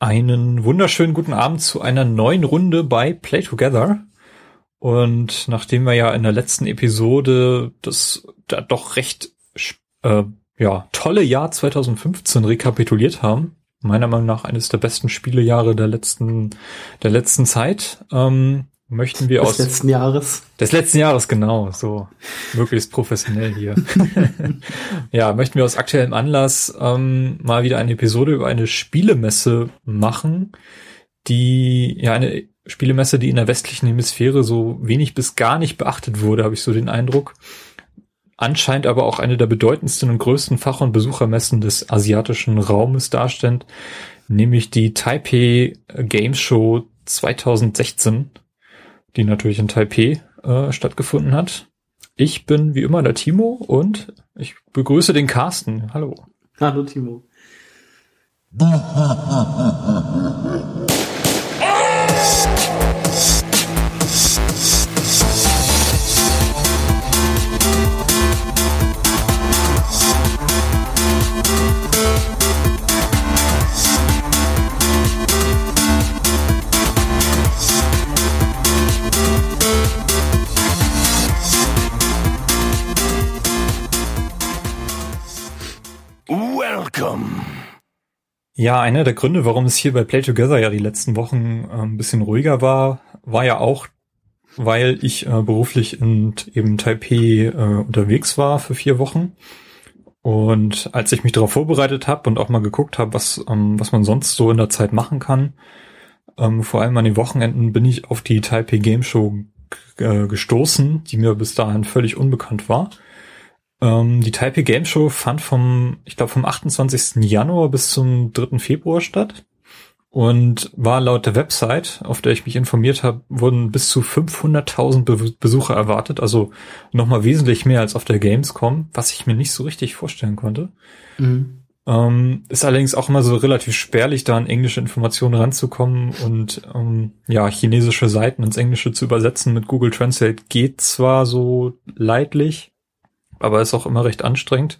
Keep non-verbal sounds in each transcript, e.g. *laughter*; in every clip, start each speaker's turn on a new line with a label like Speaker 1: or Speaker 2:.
Speaker 1: Einen wunderschönen guten Abend zu einer neuen Runde bei Play Together. Und nachdem wir ja in der letzten Episode das da doch recht äh, ja, tolle Jahr 2015 rekapituliert haben, meiner Meinung nach eines der besten Spielejahre der letzten der letzten Zeit, ähm, möchten wir
Speaker 2: des
Speaker 1: aus
Speaker 2: des letzten Jahres.
Speaker 1: Des letzten Jahres genau so. Möglichst professionell hier. *laughs* Ja möchten wir aus aktuellem Anlass ähm, mal wieder eine Episode über eine Spielemesse machen die ja eine Spielemesse die in der westlichen Hemisphäre so wenig bis gar nicht beachtet wurde habe ich so den Eindruck. Anscheinend aber auch eine der bedeutendsten und größten Fach- und Besuchermessen des asiatischen Raumes darstellt nämlich die Taipei Game Show 2016 die natürlich in Taipei äh, stattgefunden hat. Ich bin wie immer der Timo und ich begrüße den Carsten. Hallo.
Speaker 2: Hallo Timo. *laughs*
Speaker 3: Welcome.
Speaker 1: Ja, einer der Gründe, warum es hier bei Play Together ja die letzten Wochen äh, ein bisschen ruhiger war, war ja auch, weil ich äh, beruflich in eben Taipei äh, unterwegs war für vier Wochen. Und als ich mich darauf vorbereitet habe und auch mal geguckt habe, was, ähm, was man sonst so in der Zeit machen kann, ähm, vor allem an den Wochenenden bin ich auf die Taipei Game Show äh, gestoßen, die mir bis dahin völlig unbekannt war. Ähm, die Taipei Game Show fand vom, ich glaube, vom 28. Januar bis zum 3. Februar statt und war laut der Website, auf der ich mich informiert habe, wurden bis zu 500.000 Be Besucher erwartet, also nochmal wesentlich mehr als auf der Gamescom, was ich mir nicht so richtig vorstellen konnte. Mhm. Ähm, ist allerdings auch immer so relativ spärlich, da an englische Informationen ranzukommen und ähm, ja, chinesische Seiten ins Englische zu übersetzen mit Google Translate geht zwar so leidlich, aber ist auch immer recht anstrengend.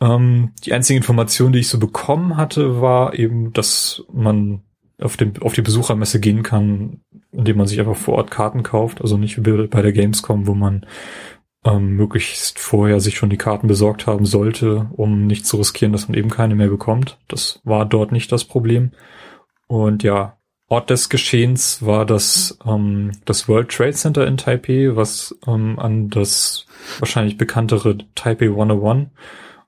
Speaker 1: Ähm, die einzige Information, die ich so bekommen hatte, war eben, dass man auf, dem, auf die Besuchermesse gehen kann, indem man sich einfach vor Ort Karten kauft, also nicht wie bei der Gamescom, wo man ähm, möglichst vorher sich schon die Karten besorgt haben sollte, um nicht zu riskieren, dass man eben keine mehr bekommt. Das war dort nicht das Problem. Und ja, Ort des Geschehens war das, ähm, das World Trade Center in Taipei, was ähm, an das wahrscheinlich bekanntere Taipei 101,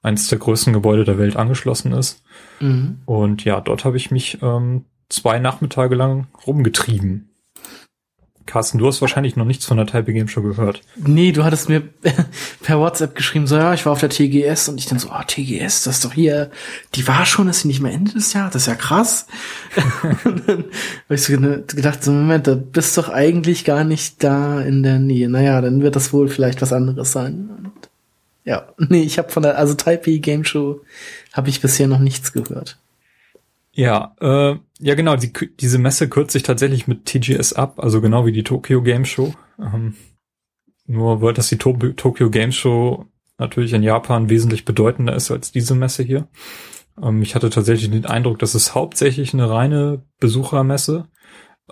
Speaker 1: eines der größten Gebäude der Welt, angeschlossen ist. Mhm. Und ja, dort habe ich mich ähm, zwei Nachmittage lang rumgetrieben. Carsten, du hast wahrscheinlich noch nichts von der Taipei Game Show gehört.
Speaker 2: Nee, du hattest mir *laughs* per WhatsApp geschrieben, so ja, ich war auf der TGS und ich dann so, oh, TGS, das ist doch hier, die war schon, ist sie nicht mehr Ende des Jahres, das ist ja krass. *laughs* und dann habe ich so gedacht, so Moment, da bist doch eigentlich gar nicht da in der Nähe. Naja, dann wird das wohl vielleicht was anderes sein. Und ja, *laughs* nee, ich habe von der, also Taipei Game Show habe ich bisher noch nichts gehört.
Speaker 1: Ja, äh, ja genau, die, diese Messe kürzt sich tatsächlich mit TGS ab, also genau wie die Tokyo Game Show. Ähm, nur weil das die to Tokyo Game Show natürlich in Japan wesentlich bedeutender ist als diese Messe hier. Ähm, ich hatte tatsächlich den Eindruck, dass es hauptsächlich eine reine Besuchermesse.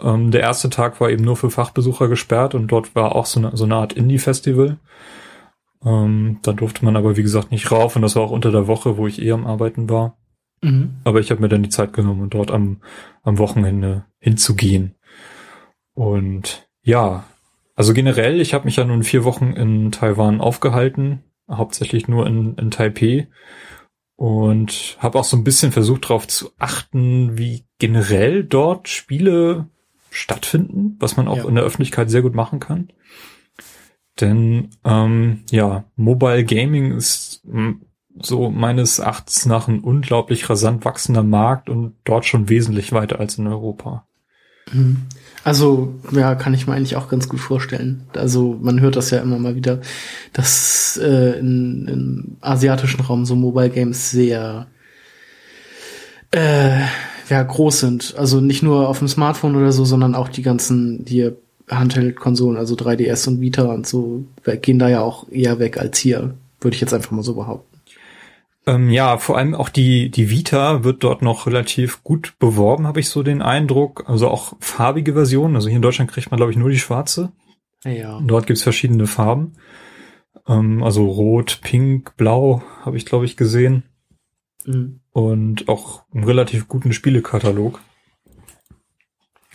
Speaker 1: Ähm, der erste Tag war eben nur für Fachbesucher gesperrt und dort war auch so eine, so eine Art Indie-Festival. Ähm, da durfte man aber wie gesagt nicht rauf und das war auch unter der Woche, wo ich eh am Arbeiten war. Mhm. Aber ich habe mir dann die Zeit genommen, dort am, am Wochenende hinzugehen. Und ja, also generell, ich habe mich ja nun vier Wochen in Taiwan aufgehalten, hauptsächlich nur in, in Taipei. Und habe auch so ein bisschen versucht darauf zu achten, wie generell dort Spiele stattfinden, was man auch ja. in der Öffentlichkeit sehr gut machen kann. Denn ähm, ja, Mobile Gaming ist so meines Erachtens nach ein unglaublich rasant wachsender Markt und dort schon wesentlich weiter als in Europa.
Speaker 2: Mhm. Also, ja, kann ich mir eigentlich auch ganz gut vorstellen. Also, man hört das ja immer mal wieder, dass äh, in, im asiatischen Raum so Mobile Games sehr äh, ja, groß sind. Also nicht nur auf dem Smartphone oder so, sondern auch die ganzen hier Handheld-Konsolen, also 3DS und Vita und so, gehen da ja auch eher weg als hier, würde ich jetzt einfach mal so behaupten.
Speaker 1: Ähm, ja, vor allem auch die, die Vita wird dort noch relativ gut beworben, habe ich so den Eindruck. Also auch farbige Versionen. Also hier in Deutschland kriegt man, glaube ich, nur die schwarze.
Speaker 2: Ja.
Speaker 1: Dort gibt's verschiedene Farben. Ähm, also rot, pink, blau habe ich, glaube ich, gesehen.
Speaker 2: Mhm.
Speaker 1: Und auch einen relativ guten Spielekatalog.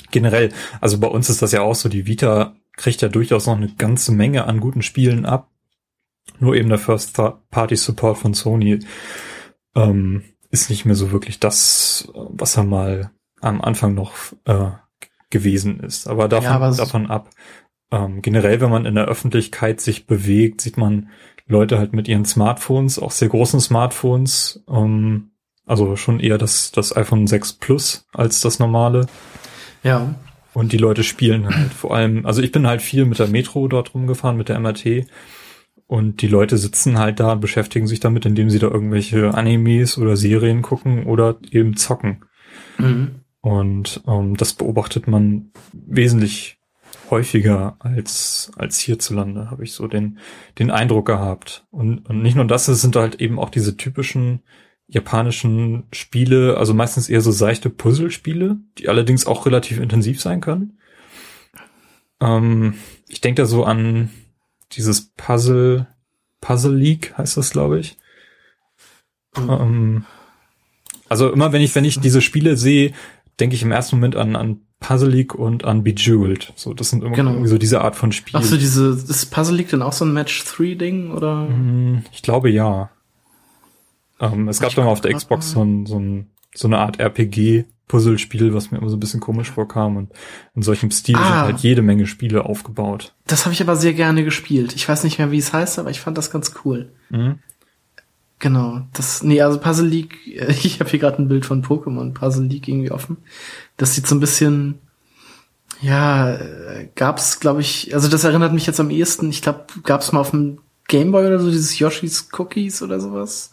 Speaker 1: Generell, also bei uns ist das ja auch so, die Vita kriegt ja durchaus noch eine ganze Menge an guten Spielen ab. Nur eben der First-Party-Support von Sony ähm, ist nicht mehr so wirklich das, was er mal am Anfang noch äh, gewesen ist. Aber davon,
Speaker 2: Ja, aber
Speaker 1: davon ab. Ähm, generell, wenn man in der Öffentlichkeit sich bewegt, sieht man Leute halt mit ihren Smartphones, auch sehr großen Smartphones. Ähm, also schon eher das, das iPhone 6 Plus als das normale.
Speaker 2: Ja.
Speaker 1: Und die Leute spielen halt vor allem, also ich bin halt viel mit der Metro dort rumgefahren, mit der MRT. Und die Leute sitzen halt da und beschäftigen sich damit, indem sie da irgendwelche Animes oder Serien gucken oder eben zocken.
Speaker 2: Mhm.
Speaker 1: Und ähm, das beobachtet man wesentlich häufiger als, als hierzulande, habe ich so den, den Eindruck gehabt. Und, und nicht nur das, es sind halt eben auch diese typischen japanischen Spiele, also meistens eher so seichte Puzzlespiele, die allerdings auch relativ intensiv sein können. Ähm, ich denke da so an dieses Puzzle, Puzzle League heißt das, glaube ich.
Speaker 2: Mhm.
Speaker 1: Ähm, also immer wenn ich, wenn ich diese Spiele sehe, denke ich im ersten Moment an, an Puzzle League und an Bejeweled. So, das sind immer
Speaker 2: Genau.
Speaker 1: irgendwie so diese Art von Spielen.
Speaker 2: Ach so, diese, das Puzzle League dann auch so ein Match-3-Ding, oder?
Speaker 1: Hm, Ich glaube ja. Ähm, es gab doch mal auf der Xbox so, ein, so, ein, so eine Art RPG-Puzzlespiel, was mir immer so ein bisschen komisch vorkam. Und in solchem Stil sind
Speaker 2: Ah.
Speaker 1: halt jede Menge Spiele aufgebaut.
Speaker 2: Das habe ich aber sehr gerne gespielt. Ich weiß nicht mehr, wie es heißt, aber ich fand das ganz cool.
Speaker 1: Mhm.
Speaker 2: Genau, das, nee, also Puzzle League, *laughs* ich habe hier gerade ein Bild von Pokémon Puzzle League irgendwie offen. Das sieht so ein bisschen, ja, äh, gab's, glaube ich, also das erinnert mich jetzt am ehesten, ich glaube, gab's mal auf dem Gameboy oder so dieses Yoshi's Cookies oder sowas.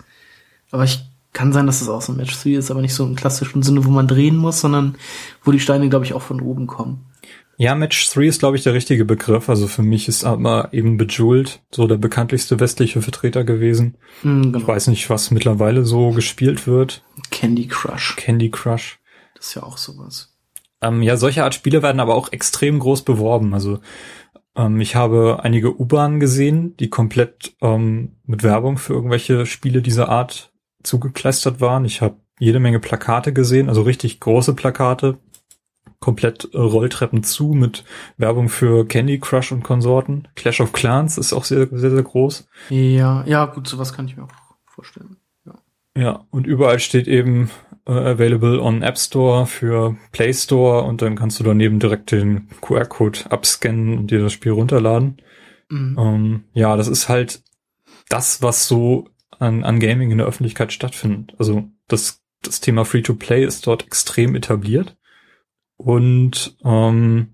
Speaker 2: Aber ich kann sein, dass das auch so ein Match 3 ist, aber nicht so im klassischen Sinne, wo man drehen muss, sondern wo die Steine, glaube ich, auch von oben kommen.
Speaker 1: Ja, Match 3 ist, glaube ich, der richtige Begriff. Also für mich ist aber eben Bejeweled so der bekanntlichste westliche Vertreter gewesen. Ich
Speaker 2: genau.
Speaker 1: weiß nicht, was mittlerweile so gespielt wird.
Speaker 2: Candy Crush.
Speaker 1: Candy Crush.
Speaker 2: Das ist ja auch sowas.
Speaker 1: Ähm, ja, solche Art Spiele werden aber auch extrem groß beworben. Also ähm, ich habe einige U-Bahnen gesehen, die komplett ähm, mit Werbung für irgendwelche Spiele dieser Art zugekleistert waren. Ich habe jede Menge Plakate gesehen, also richtig große Plakate, komplett Rolltreppen zu mit Werbung für Candy Crush und Konsorten. Clash of Clans ist auch sehr, sehr, sehr groß.
Speaker 2: Ja, ja, gut, sowas kann ich mir auch vorstellen. Ja.
Speaker 1: Ja, und überall steht eben äh, available on App Store für Play Store und dann kannst du daneben direkt den QR-Code abscannen und dir das Spiel runterladen.
Speaker 2: Mhm.
Speaker 1: Ähm, ja, das ist halt das, was so an, an Gaming in der Öffentlichkeit stattfindet. Also das, das Thema Free-to-Play ist dort extrem etabliert. Und ähm,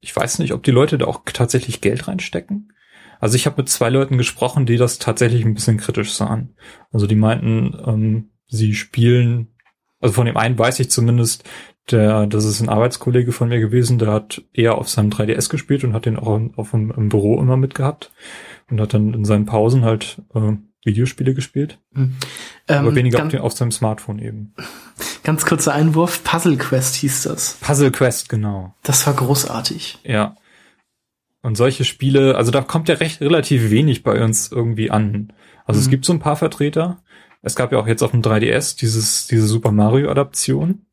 Speaker 1: ich weiß nicht, ob die Leute da auch tatsächlich Geld reinstecken. Also ich habe mit zwei Leuten gesprochen, die das tatsächlich ein bisschen kritisch sahen. Also die meinten, ähm, sie spielen, also von dem einen weiß ich zumindest, der, das ist ein Arbeitskollege von mir gewesen, der hat eher auf seinem 3DS gespielt und hat den auch auf dem, im Büro immer mitgehabt und hat dann in seinen Pausen halt äh, Videospiele gespielt,
Speaker 2: Mhm.
Speaker 1: aber
Speaker 2: Ähm,
Speaker 1: weniger auf,
Speaker 2: ganz,
Speaker 1: auf seinem Smartphone eben.
Speaker 2: ganz kurzer Einwurf, Puzzle Quest hieß das.
Speaker 1: Puzzle Quest, genau.
Speaker 2: Das war großartig.
Speaker 1: Ja. Und solche Spiele, also da kommt ja recht relativ wenig bei uns irgendwie an. Also es
Speaker 2: Mhm.
Speaker 1: gibt so ein paar Vertreter. Es gab ja auch jetzt auf dem 3DS dieses, diese Super Mario Adaption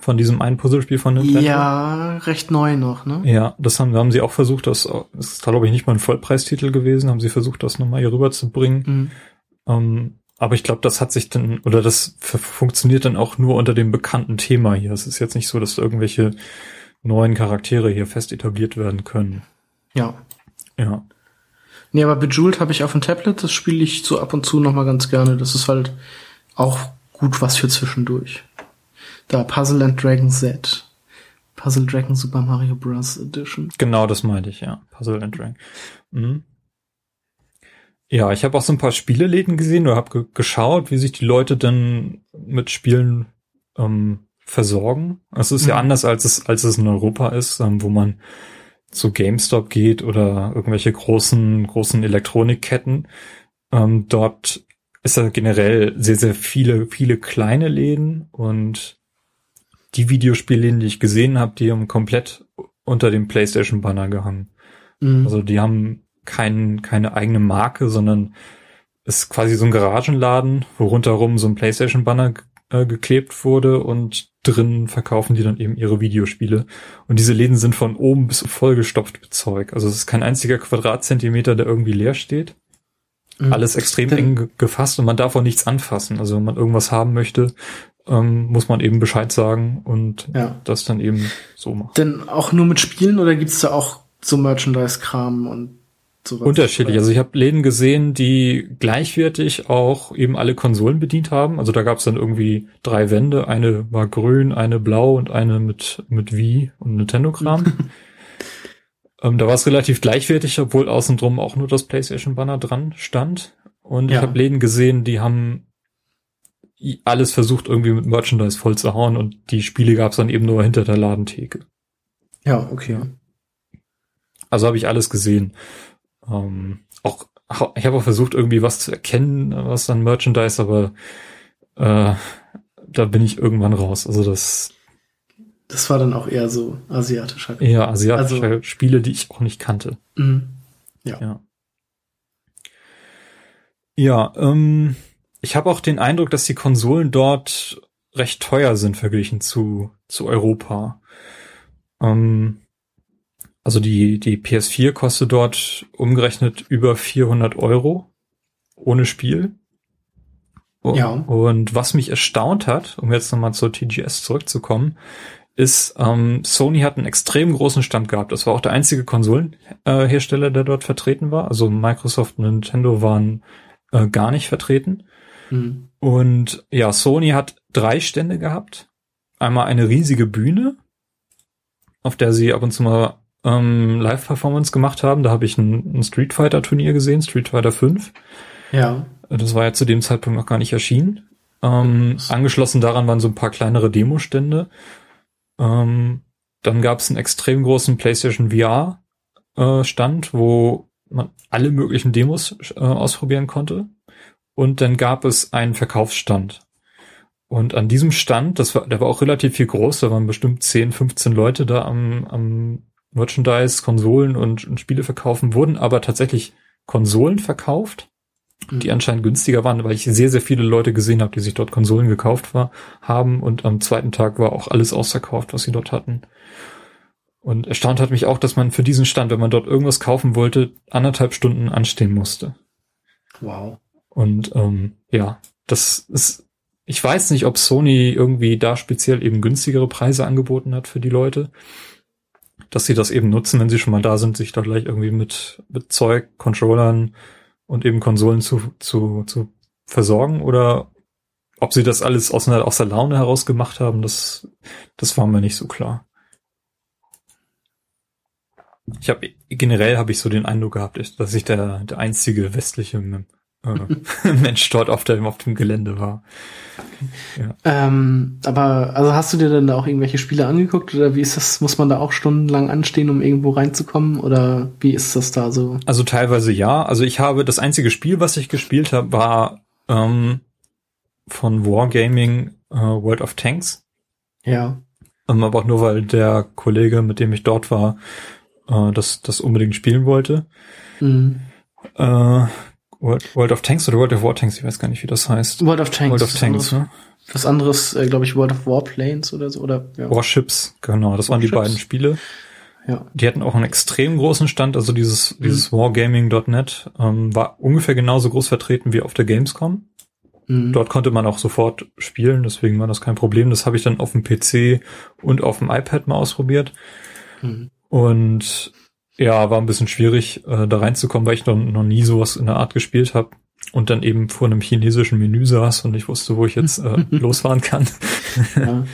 Speaker 1: von diesem einen Puzzlespiel von Nintendo.
Speaker 2: Ja, recht neu noch, ne?
Speaker 1: Ja, das haben, haben sie auch versucht, das, das ist glaube ich nicht mal ein Vollpreistitel gewesen, haben sie versucht, das nochmal hier rüber zu bringen.
Speaker 2: Mhm.
Speaker 1: Ähm, aber ich glaube, das hat sich dann, oder das funktioniert dann auch nur unter dem bekannten Thema hier. Es ist jetzt nicht so, dass irgendwelche neuen Charaktere hier fest etabliert werden können.
Speaker 2: Ja.
Speaker 1: Ja.
Speaker 2: Nee, aber Bejeweled habe ich auf dem Tablet, das spiele ich so ab und zu noch mal ganz gerne. Das ist halt auch gut was für zwischendurch. Da Puzzle and Dragon Z. Puzzle Dragon Super Mario Bros. Edition.
Speaker 1: Genau, das meinte ich, ja. Puzzle and Drang. Mhm. Ja, ich habe auch so ein paar Spieleläden gesehen oder habe ge geschaut, wie sich die Leute denn mit Spielen ähm, versorgen. Es ist ja
Speaker 2: Mhm.
Speaker 1: anders, als es, als es in Europa ist, ähm, wo man zu GameStop geht oder irgendwelche großen, großen Elektronikketten. Ähm, dort ist da generell sehr, sehr viele, viele kleine Läden und die Videospielläden, die ich gesehen habe, die haben komplett unter dem PlayStation-Banner gehangen. Mhm. Also die haben kein, keine eigene Marke, sondern ist quasi so ein Garagenladen, wo rundherum so ein PlayStation-Banner äh, geklebt wurde und drin verkaufen die dann eben ihre Videospiele. Und diese Läden sind von oben bis vollgestopft mit Zeug. Also es ist kein einziger Quadratzentimeter, der irgendwie leer steht. Mhm. Alles extrem eng gefasst und man darf auch nichts anfassen. Also wenn man irgendwas haben möchte, ähm, muss man eben Bescheid sagen und ja. das dann eben so machen.
Speaker 2: Denn auch nur mit Spielen oder gibt's da auch so Merchandise-Kram und
Speaker 1: sowas? Unterschiedlich. Also ich habe Läden gesehen, die gleichwertig auch eben alle Konsolen bedient haben. Also da gab's dann irgendwie drei Wände. Eine war grün, eine blau und eine mit, mit Wii und Nintendo-Kram. *laughs* ähm, da war es relativ gleichwertig, obwohl außen drum auch nur das PlayStation-Banner dran stand. Und ja. ich habe Läden gesehen, die haben alles versucht irgendwie mit Merchandise voll zu hauen und die Spiele gab's dann eben nur hinter der Ladentheke.
Speaker 2: Ja, okay.
Speaker 1: Also habe ich alles gesehen. Ähm, auch ich habe auch versucht irgendwie was zu erkennen, was dann Merchandise, aber äh, da bin ich irgendwann raus. Also das
Speaker 2: das war dann auch eher so asiatischer.
Speaker 1: Eher asiatische also, Spiele, die ich auch nicht kannte.
Speaker 2: Mhm. Ja.
Speaker 1: Ja, ja ähm, ich habe auch den Eindruck, dass die Konsolen dort recht teuer sind verglichen zu, zu Europa. Ähm, also die, die PS4 kostet dort umgerechnet über 400 Euro ohne Spiel.
Speaker 2: Ja.
Speaker 1: Und was mich erstaunt hat, um jetzt nochmal zur TGS zurückzukommen, ist, ähm, Sony hat einen extrem großen Stand gehabt. Das war auch der einzige Konsolenhersteller, äh, der dort vertreten war. Also Microsoft und Nintendo waren äh, gar nicht vertreten. Mhm. Und ja, Sony hat drei Stände gehabt. Einmal eine riesige Bühne, auf der sie ab und zu mal ähm, Live-Performance gemacht haben. Da habe ich ein, ein Street Fighter-Turnier gesehen, Street Fighter 5.
Speaker 2: Ja.
Speaker 1: Das war ja zu dem Zeitpunkt noch gar nicht erschienen. Ähm, angeschlossen daran waren so ein paar kleinere Demostände. Ähm, dann gab es einen extrem großen PlayStation VR äh, Stand, wo man alle möglichen Demos äh, ausprobieren konnte. Und dann gab es einen Verkaufsstand. Und an diesem Stand, das war, der war auch relativ viel groß, da waren bestimmt 10, 15 Leute da am, am Merchandise, Konsolen und, und Spiele verkaufen, wurden aber tatsächlich Konsolen verkauft, die mhm. anscheinend günstiger waren, weil ich sehr, sehr viele Leute gesehen habe, die sich dort Konsolen gekauft war, haben und am zweiten Tag war auch alles ausverkauft, was sie dort hatten. Und erstaunt hat mich auch, dass man für diesen Stand, wenn man dort irgendwas kaufen wollte, anderthalb Stunden anstehen musste.
Speaker 2: Wow.
Speaker 1: Und ähm, ja, das ist, ich weiß nicht, ob Sony irgendwie da speziell eben günstigere Preise angeboten hat für die Leute, dass sie das eben nutzen, wenn sie schon mal da sind, sich da gleich irgendwie mit, mit Zeug, Controllern und eben Konsolen zu, zu, zu versorgen oder ob sie das alles aus, einer, aus der Laune heraus gemacht haben, das, das war mir nicht so klar. Ich habe generell habe ich so den Eindruck gehabt, dass ich der, der einzige westliche äh, *laughs* Mensch dort auf dem, auf dem Gelände war.
Speaker 2: Ja. Ähm, aber also hast du dir denn da auch irgendwelche Spiele angeguckt oder wie ist das? Muss man da auch stundenlang anstehen, um irgendwo reinzukommen oder wie ist das da so?
Speaker 1: Also teilweise ja. Also ich habe das einzige Spiel, was ich gespielt habe, war ähm, von Wargaming äh, World of Tanks.
Speaker 2: Ja.
Speaker 1: Ähm, aber auch nur, weil der Kollege, mit dem ich dort war, äh, das, das unbedingt spielen wollte. Mhm. Äh, World, World of Tanks oder World of War Tanks, ich weiß gar nicht, wie das heißt.
Speaker 2: World of Tanks.
Speaker 1: World of Tanks,
Speaker 2: ne? Was anderes, äh, glaube ich, World of Warplanes oder so, oder?
Speaker 1: Ja. Warships, genau, das waren die beiden Spiele.
Speaker 2: Ja.
Speaker 1: Die hatten auch einen extrem großen Stand, also dieses, mhm. dieses Wargaming.net ähm, war ungefähr genauso groß vertreten wie auf der Gamescom. Mhm. Dort konnte man auch sofort spielen, deswegen war das kein Problem. Das habe ich dann auf dem PC und auf dem iPad mal ausprobiert. Mhm. Und ja, war ein bisschen schwierig, äh, da reinzukommen, weil ich noch, noch nie sowas in der Art gespielt habe und dann eben vor einem chinesischen Menü saß und ich wusste, wo ich jetzt äh, *laughs* losfahren kann. ja.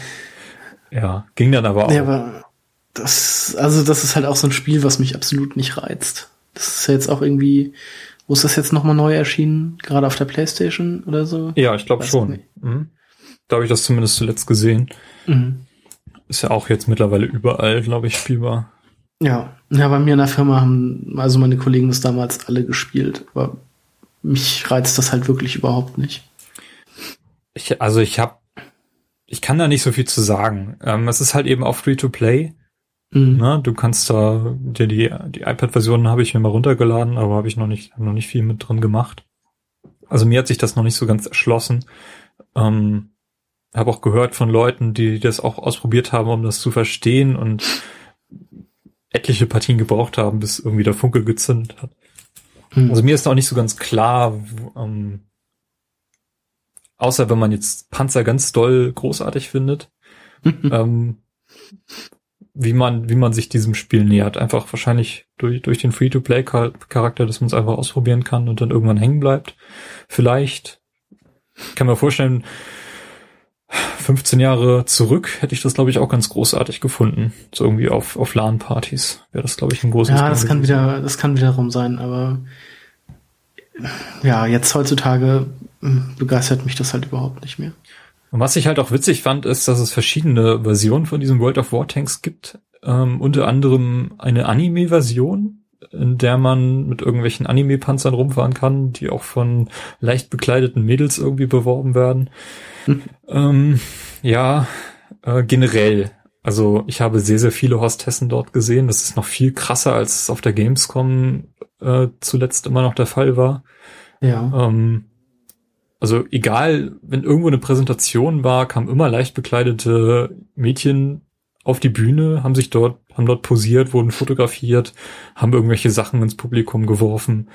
Speaker 1: *laughs* ja, ging dann aber auch.
Speaker 2: Ja, aber das, also das ist halt auch so ein Spiel, was mich absolut nicht reizt. Das ist ja jetzt auch irgendwie, wo ist das jetzt nochmal neu erschienen? Gerade auf der Playstation oder so?
Speaker 1: Ja, ich glaube schon. Mhm. Da habe ich das zumindest zuletzt gesehen. Mhm. Ist ja auch jetzt mittlerweile überall, glaube ich, spielbar.
Speaker 2: Ja, ja, bei mir in der Firma haben also meine Kollegen das damals alle gespielt. Aber mich reizt das halt wirklich überhaupt nicht.
Speaker 1: Ich, also ich habe, ich kann da nicht so viel zu sagen. Ähm, es ist halt eben auch Free-to-Play. Mhm. Ne? Du kannst da, dir die, die iPad-Versionen habe ich mir mal runtergeladen, aber habe ich noch nicht, hab noch nicht viel mit drin gemacht. Also mir hat sich das noch nicht so ganz erschlossen. Ähm, habe auch gehört von Leuten, die das auch ausprobiert haben, um das zu verstehen und etliche Partien gebraucht haben, bis irgendwie der Funke gezündet hat. Mhm. Also mir ist auch nicht so ganz klar, ähm, außer wenn man jetzt Panzer ganz doll großartig findet, *laughs* ähm, wie man, wie man sich diesem Spiel nähert. Einfach wahrscheinlich durch, durch den Free-to-Play-Charakter, dass man es einfach ausprobieren kann und dann irgendwann hängen bleibt. Vielleicht. Ich kann mir vorstellen, 15 Jahre zurück hätte ich das, glaube ich, auch ganz großartig gefunden. So irgendwie auf, auf LAN-Partys wäre das, glaube ich, ein großes
Speaker 2: Ja, das kann wieder, das kann wiederum sein, aber ja, jetzt heutzutage hm, begeistert mich das halt überhaupt nicht mehr.
Speaker 1: Und was ich halt auch witzig fand, ist, dass es verschiedene Versionen von diesem World of War Tanks gibt. Ähm, unter anderem eine Anime-Version, in der man mit irgendwelchen Anime-Panzern rumfahren kann, die auch von leicht bekleideten Mädels irgendwie beworben werden. Ähm, ja, äh, generell. Also ich habe sehr, sehr viele Hostessen dort gesehen. Das ist noch viel krasser, als es auf der Gamescom äh, zuletzt immer noch der Fall war.
Speaker 2: Ja.
Speaker 1: Ähm, also egal, wenn irgendwo eine Präsentation war, kamen immer leicht bekleidete Mädchen auf die Bühne, haben sich dort, haben dort posiert, wurden fotografiert, haben irgendwelche Sachen ins Publikum geworfen.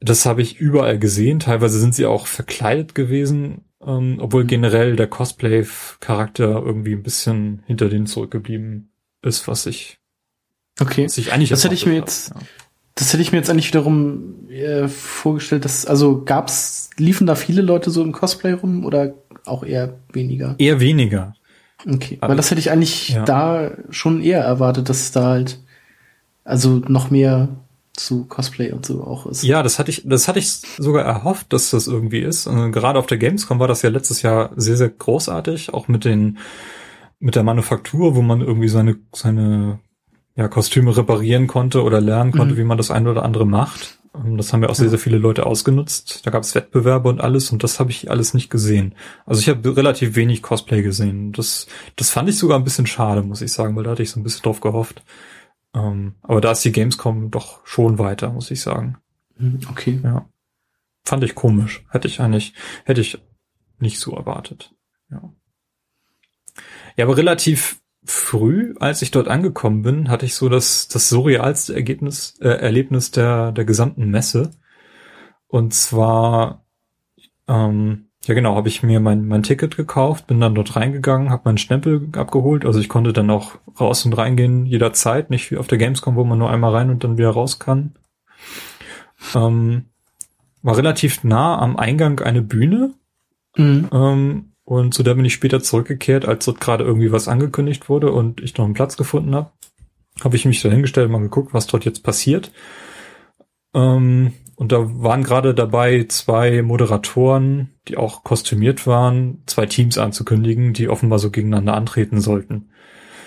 Speaker 1: Das habe ich überall gesehen. Teilweise sind sie auch verkleidet gewesen. Ähm, obwohl generell der Cosplay-Charakter irgendwie ein bisschen hinter denen zurückgeblieben ist, was ich,
Speaker 2: okay.
Speaker 1: was ich eigentlich
Speaker 2: das hätte ich mir jetzt, ja. das hätte ich mir jetzt eigentlich wiederum äh, vorgestellt, dass, also gab's, liefen da viele Leute so im Cosplay rum oder auch eher weniger?
Speaker 1: Eher weniger.
Speaker 2: Okay, weil das hätte ich eigentlich ja. da schon eher erwartet, dass es da halt, also noch mehr zu Cosplay und so auch ist.
Speaker 1: Ja, das hatte ich, das hatte ich sogar erhofft, dass das irgendwie ist. Und gerade auf der Gamescom war das ja letztes Jahr sehr, sehr großartig, auch mit den, mit der Manufaktur, wo man irgendwie seine, seine, ja, Kostüme reparieren konnte oder lernen konnte, mhm. wie man das eine oder andere macht. Und das haben ja auch sehr, sehr viele Leute ausgenutzt. Da gab es Wettbewerbe und alles und das habe ich alles nicht gesehen. Also ich habe relativ wenig Cosplay gesehen. Das, das fand ich sogar ein bisschen schade, muss ich sagen, weil da hatte ich so ein bisschen drauf gehofft. Ähm, aber da ist die Gamescom doch schon weiter, muss ich sagen.
Speaker 2: Hm, okay.
Speaker 1: Ja. Fand ich komisch. Hätte ich eigentlich, hätte ich nicht so erwartet. Ja. Ja, aber relativ früh, als ich dort angekommen bin, hatte ich so das, das surrealste Ergebnis, äh, Erlebnis der, der gesamten Messe. Und zwar, ähm, ja genau, habe ich mir mein, mein Ticket gekauft, bin dann dort reingegangen, habe meinen Stempel abgeholt. Also ich konnte dann auch raus und reingehen jederzeit, nicht wie auf der Gamescom, wo man nur einmal rein und dann wieder raus kann. Ähm, war relativ nah am Eingang eine Bühne. Mhm. Ähm, und zu der bin ich später zurückgekehrt, als dort gerade irgendwie was angekündigt wurde und ich noch einen Platz gefunden habe. Habe ich mich da hingestellt und mal geguckt, was dort jetzt passiert. Ähm, und da waren gerade dabei zwei Moderatoren, die auch kostümiert waren, zwei Teams anzukündigen, die offenbar so gegeneinander antreten sollten.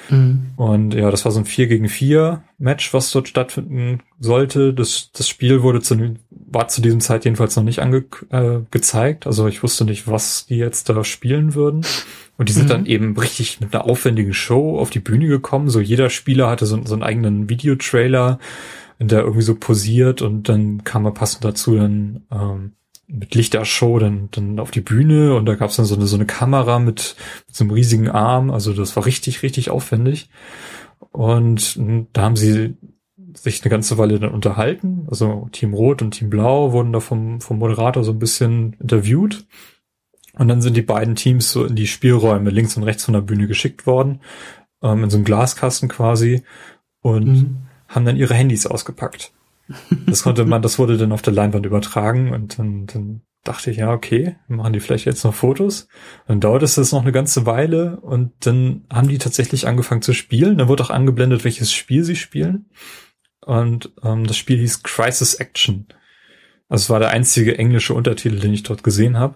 Speaker 1: Mhm. Und ja, das war so ein 4 gegen 4 Match, was dort stattfinden sollte. Das, das Spiel wurde zu, war zu diesem Zeit jedenfalls noch nicht ange, äh. Also ich wusste nicht, was die jetzt da spielen würden. Und die sind mhm. dann eben richtig mit einer aufwendigen Show auf die Bühne gekommen. So jeder Spieler hatte so, so einen eigenen Videotrailer in der irgendwie so posiert und dann kam er passend dazu dann ähm, mit Lichtershow dann, dann auf die Bühne und da gab es dann so eine, so eine Kamera mit, mit so einem riesigen Arm. Also das war richtig, richtig aufwendig. Und da haben sie sich eine ganze Weile dann unterhalten. Also Team Rot und Team Blau wurden da vom, vom Moderator so ein bisschen interviewt. Und dann sind die beiden Teams so in die Spielräume links und rechts von der Bühne geschickt worden, ähm, in so einem Glaskasten quasi. Und mhm haben dann ihre Handys ausgepackt. Das konnte man, das wurde dann auf der Leinwand übertragen und dann, dann dachte ich, ja, okay, machen die vielleicht jetzt noch Fotos. Dann dauert es das noch eine ganze Weile und dann haben die tatsächlich angefangen zu spielen. Dann wurde auch angeblendet, welches Spiel sie spielen. Und ähm, das Spiel hieß Crisis Action. Also es war der einzige englische Untertitel, den ich dort gesehen habe.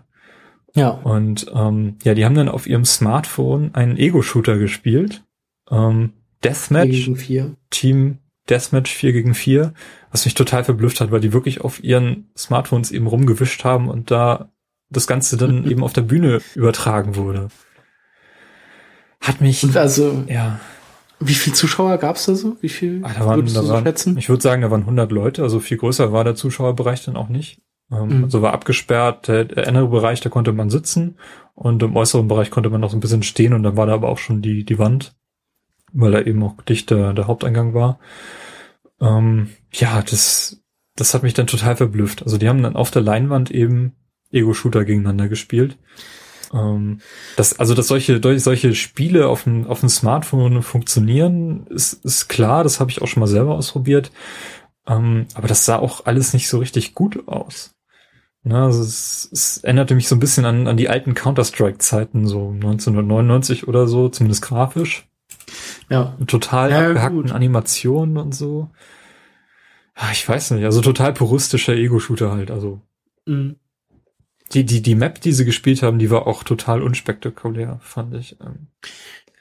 Speaker 2: Ja.
Speaker 1: Und ähm, ja, die haben dann auf ihrem Smartphone einen Ego-Shooter gespielt. Ähm, Deathmatch, Team Deathmatch 4 gegen 4, was mich total verblüfft hat, weil die wirklich auf ihren Smartphones eben rumgewischt haben und da das Ganze dann *laughs* eben auf der Bühne übertragen wurde. Hat mich.
Speaker 2: Und also, ja. Wie viel Zuschauer gab's da so? Wie viel
Speaker 1: ah, da waren, würdest da so waren, schätzen? Ich würde sagen, da waren 100 Leute, also viel größer war der Zuschauerbereich dann auch nicht. Ähm, mhm. Also war abgesperrt, der, der innere Bereich, da konnte man sitzen und im äußeren Bereich konnte man noch so ein bisschen stehen und dann war da aber auch schon die, die Wand, weil da eben auch dicht der, der Haupteingang war. Ähm, ja, das, das hat mich dann total verblüfft. Also die haben dann auf der Leinwand eben Ego-Shooter gegeneinander gespielt. Ähm, das, also, dass solche, solche Spiele auf dem, auf dem Smartphone funktionieren, ist, ist klar, das habe ich auch schon mal selber ausprobiert. Ähm, aber das sah auch alles nicht so richtig gut aus. Na, also es, es erinnerte mich so ein bisschen an, an die alten Counter-Strike-Zeiten, so 1999 oder so, zumindest grafisch. Ja. Total ja, abgehackten gut. Animationen und so. Ah, ich weiß nicht, also total puristischer Ego-Shooter halt, also. Mhm. Die, die, die Map, die sie gespielt haben, die war auch total unspektakulär, fand ich. Ähm.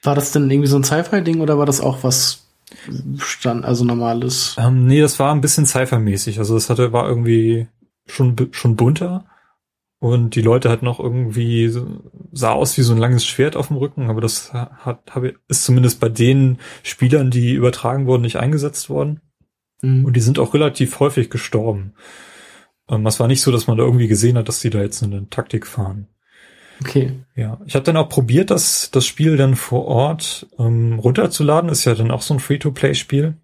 Speaker 2: War das denn irgendwie so ein Sci-Fi-Ding oder war das auch was stand, also normales?
Speaker 1: Ähm, nee, das war ein bisschen Sci-Fi-mäßig. Also das hatte, war irgendwie schon, schon bunter. Und die Leute hatten noch irgendwie, sah aus wie so ein langes Schwert auf dem Rücken, aber das hat, ist zumindest bei den Spielern, die übertragen wurden, nicht eingesetzt worden. Mhm. Und die sind auch relativ häufig gestorben. Ähm, es war nicht so, dass man da irgendwie gesehen hat, dass die da jetzt eine Taktik fahren.
Speaker 2: Okay.
Speaker 1: Ja, ich habe dann auch probiert, das, das Spiel dann vor Ort ähm, runterzuladen. Ist ja dann auch so ein Free-to-Play-Spiel.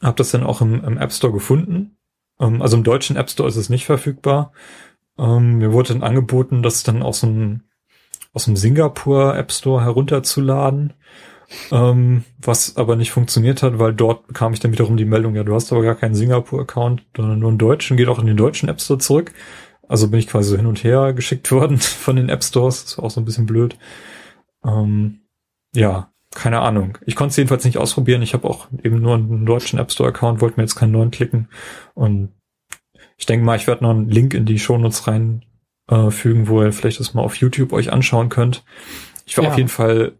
Speaker 1: Hab das dann auch im, im App Store gefunden. Ähm, also im deutschen App Store ist es nicht verfügbar. Ähm, mir wurde dann angeboten, das dann aus dem, aus dem Singapur App Store herunterzuladen ähm, was aber nicht funktioniert hat, weil dort bekam ich dann wiederum die Meldung, ja, du hast aber gar keinen Singapur-Account, sondern nur einen deutschen, geht auch in den deutschen App Store zurück. Also bin ich quasi so hin und her geschickt *laughs* worden von den App Stores. Das war auch so ein bisschen blöd. Ähm, ja, keine Ahnung. Ich konnte es jedenfalls nicht ausprobieren. Ich habe auch eben nur einen deutschen App Store Account, wollte mir jetzt keinen neuen klicken. Und ich denke mal, ich werde noch einen Link in die Shownotes reinfügen, äh, fügen, wo ihr vielleicht das mal auf YouTube euch anschauen könnt. Ich war ja. auf jeden Fall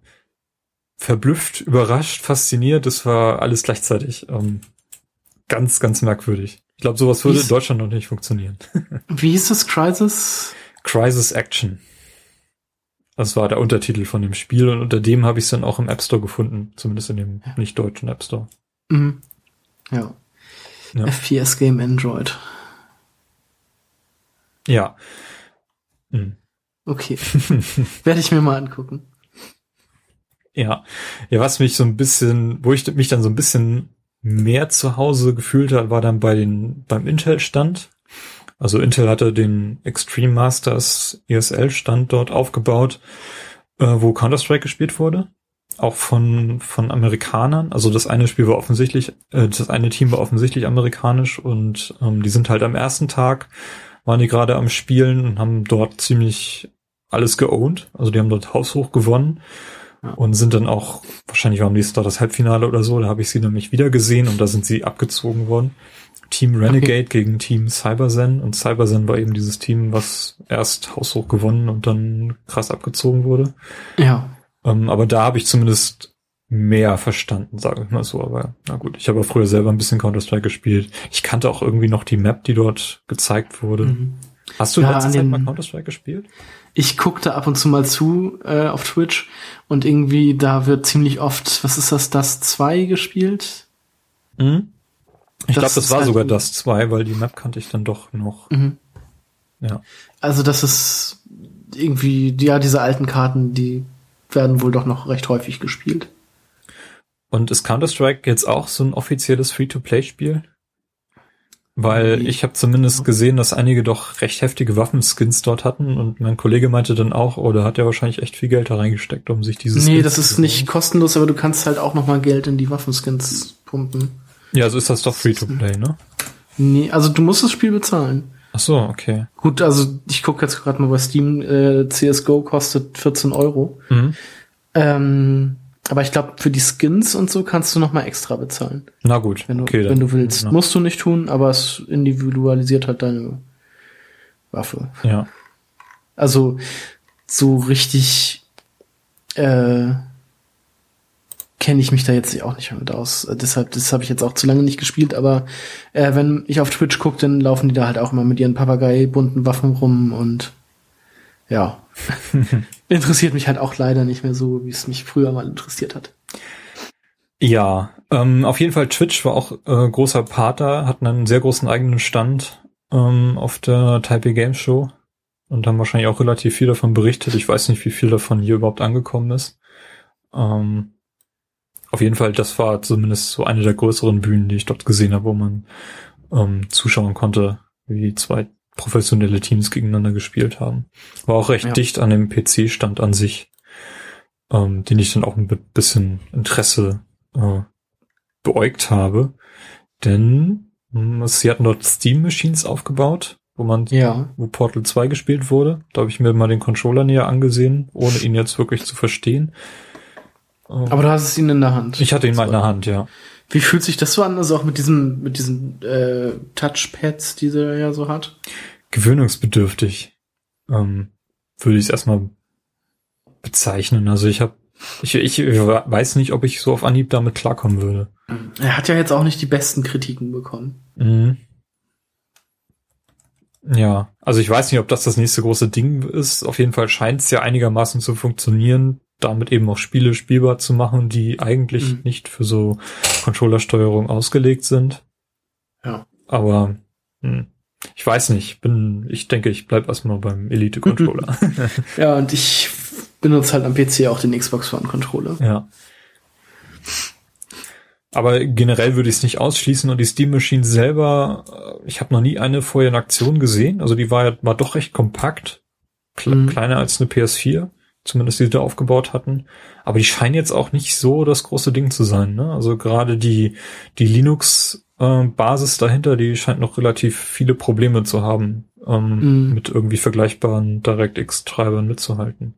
Speaker 1: verblüfft, überrascht, fasziniert. Das war alles gleichzeitig ähm, ganz, ganz merkwürdig. Ich glaube, sowas würde in Deutschland noch nicht funktionieren. *laughs*
Speaker 2: Wie hieß das Crisis?
Speaker 1: Crisis Action. Das war der Untertitel von dem Spiel und unter dem habe ich es dann auch im App Store gefunden, zumindest in dem ja. nicht deutschen App Store.
Speaker 2: Mhm. Ja. ja. FPS Game Android.
Speaker 1: Ja.
Speaker 2: Mhm. Okay. *laughs* Werde ich mir mal angucken.
Speaker 1: Ja. Ja, was mich so ein bisschen, wo ich mich dann so ein bisschen mehr zu Hause gefühlt hat, war dann bei den, beim Intel-Stand. Also Intel hatte den Extreme Masters ESL-Stand dort aufgebaut, äh, wo Counter-Strike gespielt wurde. Auch von, von Amerikanern. Also das eine Spiel war offensichtlich, äh, das eine Team war offensichtlich amerikanisch und ähm, die sind halt am ersten Tag, waren die gerade am Spielen und haben dort ziemlich alles geowned. Also die haben dort haushoch gewonnen und sind dann auch, wahrscheinlich war am nächsten Tag das Halbfinale oder so, da habe ich sie nämlich wieder gesehen und da sind sie abgezogen worden. Team Renegade okay. gegen Team Cyberzen und Cyberzen war eben dieses Team, was erst haushoch gewonnen und dann krass abgezogen wurde.
Speaker 2: Ja.
Speaker 1: Ähm, aber da habe ich zumindest mehr verstanden, sage ich mal so. Aber na gut, ich habe früher selber ein bisschen Counter-Strike gespielt. Ich kannte auch irgendwie noch die Map, die dort gezeigt wurde. Mhm. Hast du ja, letzte Zeit mal Counter-Strike gespielt?
Speaker 2: Ich gucke da ab und zu mal zu äh, auf Twitch und irgendwie da wird ziemlich oft, was ist das, das 2 gespielt?
Speaker 1: Mhm. Ich glaube, das war halt sogar das 2, weil die Map kannte ich dann doch noch. Mhm.
Speaker 2: Ja. Also das ist irgendwie, ja, diese alten Karten, die werden wohl doch noch recht häufig gespielt.
Speaker 1: Und ist Counter-Strike jetzt auch so ein offizielles Free-to-Play-Spiel? Weil ich habe zumindest gesehen, dass einige doch recht heftige Waffenskins dort hatten und mein Kollege meinte dann auch, oh, da hat er wahrscheinlich echt viel Geld da reingesteckt, um sich dieses.
Speaker 2: Nee, Skins das ist nicht kostenlos, aber du kannst halt auch nochmal Geld in die Waffenskins pumpen.
Speaker 1: Ja, so ist das doch Free-to-Play, ne?
Speaker 2: Nee, also du musst das Spiel bezahlen.
Speaker 1: Ach so, okay.
Speaker 2: Gut, also ich gucke jetzt gerade mal bei Steam, äh, CSGO kostet 14 Euro. Mhm. Ähm, aber ich glaube, für die Skins und so kannst du noch mal extra bezahlen.
Speaker 1: Na gut,
Speaker 2: wenn du,
Speaker 1: okay,
Speaker 2: wenn du willst. Ja. Musst du nicht tun, aber es individualisiert halt deine Waffe.
Speaker 1: Ja.
Speaker 2: Also so richtig äh, kenne ich mich da jetzt auch nicht mehr mit aus. Äh, deshalb, das habe ich jetzt auch zu lange nicht gespielt, aber äh, wenn ich auf Twitch gucke, dann laufen die da halt auch immer mit ihren Papagei bunten Waffen rum und ja. *laughs* interessiert mich halt auch leider nicht mehr so, wie es mich früher mal interessiert hat.
Speaker 1: Ja, ähm, auf jeden Fall Twitch war auch äh, großer Partner, hatten einen sehr großen eigenen Stand ähm, auf der Taipei Games Show und haben wahrscheinlich auch relativ viel davon berichtet. Ich weiß nicht, wie viel davon hier überhaupt angekommen ist. Ähm, auf jeden Fall, das war zumindest so eine der größeren Bühnen, die ich dort gesehen habe, wo man ähm, zuschauen konnte, wie zwei professionelle Teams gegeneinander gespielt haben. War auch recht ja. dicht an dem PC-Stand an sich, ähm, den ich dann auch mit bisschen Interesse äh, beäugt habe. Denn mh, hm, sie hatten dort Steam Machines aufgebaut, wo man, ja. wo Portal 2 gespielt wurde. Da habe ich mir mal den Controller näher angesehen, ohne ihn jetzt wirklich zu verstehen.
Speaker 2: Ähm, Aber du hast es ihn in der Hand.
Speaker 1: Ich hatte ihn mal in der Hand, ja.
Speaker 2: Wie fühlt sich das so an, also auch mit diesem, mit diesen äh, Touchpads, die er ja so hat?
Speaker 1: Gewöhnungsbedürftig, ähm, würde ich es erstmal bezeichnen. Also ich habe, ich, ich weiß nicht, ob ich so auf Anhieb damit klarkommen würde.
Speaker 2: Er hat ja jetzt auch nicht die besten Kritiken bekommen.
Speaker 1: Mhm. Ja, also ich weiß nicht, ob das das nächste große Ding ist. Auf jeden Fall scheint es ja einigermaßen zu funktionieren damit eben auch Spiele spielbar zu machen, die eigentlich mhm. nicht für so Controllersteuerung ausgelegt sind.
Speaker 2: Ja.
Speaker 1: Aber hm, ich weiß nicht, bin, ich denke, ich bleib erstmal beim Elite-Controller. *laughs*
Speaker 2: ja, und ich benutze halt am PC auch den Xbox One-Controller.
Speaker 1: Ja. Aber generell würde ich es nicht ausschließen und die Steam Machine selber, äh, ich habe noch nie eine vorher in Aktion gesehen. Also die war, war doch recht kompakt, mhm. kleiner als eine PS4 zumindest die sie da aufgebaut hatten. Aber die scheinen jetzt auch nicht so das große Ding zu sein. Ne? Also gerade die, die Linux-Basis äh, dahinter, die scheint noch relativ viele Probleme zu haben, ähm, mm. mit irgendwie vergleichbaren DirectX-Treibern mitzuhalten.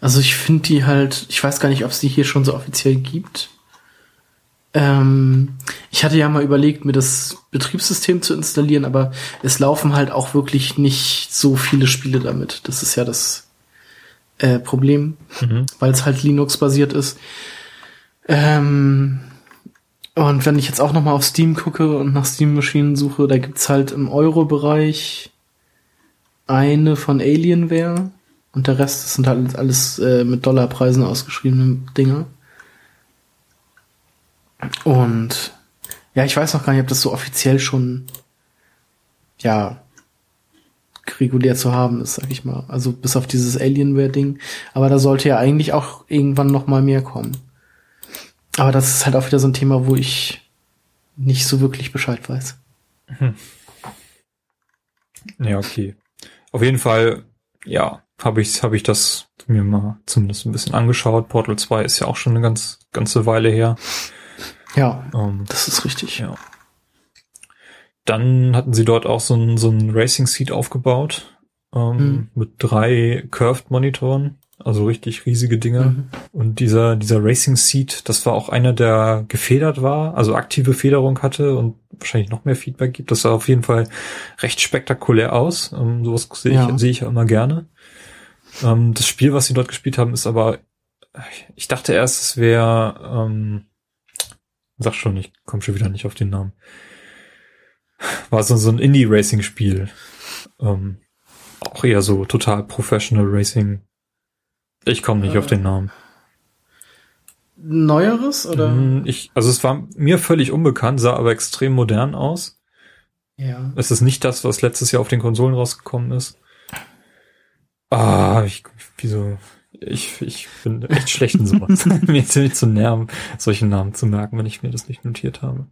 Speaker 2: Also ich finde die halt, ich weiß gar nicht, ob es die hier schon so offiziell gibt. Ähm, ich hatte ja mal überlegt, mir das Betriebssystem zu installieren, aber es laufen halt auch wirklich nicht so viele Spiele damit. Das ist ja das äh, Problem, mhm. weil es halt Linux-basiert ist. Ähm, und wenn ich jetzt auch noch mal auf Steam gucke und nach Steam-Maschinen suche, da gibt's halt im Euro-Bereich eine von Alienware und der Rest sind halt alles äh, mit Dollarpreisen ausgeschriebene Dinge. Und ja, ich weiß noch gar nicht, ob das so offiziell schon ja regulär zu haben ist, sag ich mal. Also bis auf dieses Alienware-Ding. Aber da sollte ja eigentlich auch irgendwann noch mal mehr kommen. Aber das ist halt auch wieder so ein Thema, wo ich nicht so wirklich Bescheid weiß. Hm.
Speaker 1: Ja, okay. Auf jeden Fall, ja, habe ich, hab ich das mir mal zumindest ein bisschen angeschaut. Portal 2 ist ja auch schon eine ganz, ganze Weile her.
Speaker 2: Ja, ähm, das ist richtig.
Speaker 1: Ja. Dann hatten sie dort auch so ein, so ein Racing Seat aufgebaut ähm, mhm. mit drei Curved Monitoren, also richtig riesige Dinger. Mhm. Und dieser dieser Racing Seat, das war auch einer, der gefedert war, also aktive Federung hatte und wahrscheinlich noch mehr Feedback gibt. Das sah auf jeden Fall recht spektakulär aus. Ähm, sowas sehe ich, ja. sehe ich immer gerne. Ähm, das Spiel, was sie dort gespielt haben, ist aber, ich dachte erst, es wäre, ähm, sag schon, ich komme schon wieder nicht auf den Namen war so, so ein Indie-Racing-Spiel. Ähm, auch eher so total Professional Racing. Ich komme nicht äh, auf den Namen.
Speaker 2: Neueres oder?
Speaker 1: Mm, ich, also es war mir völlig unbekannt, sah aber extrem modern aus.
Speaker 2: Ja.
Speaker 1: Es ist nicht das, was letztes Jahr auf den Konsolen rausgekommen ist. Ah, ich, wieso, ich, ich bin echt schlecht in sowas. *laughs* mir ziemlich zu nerven, solche Namen zu merken, wenn ich mir das nicht notiert habe.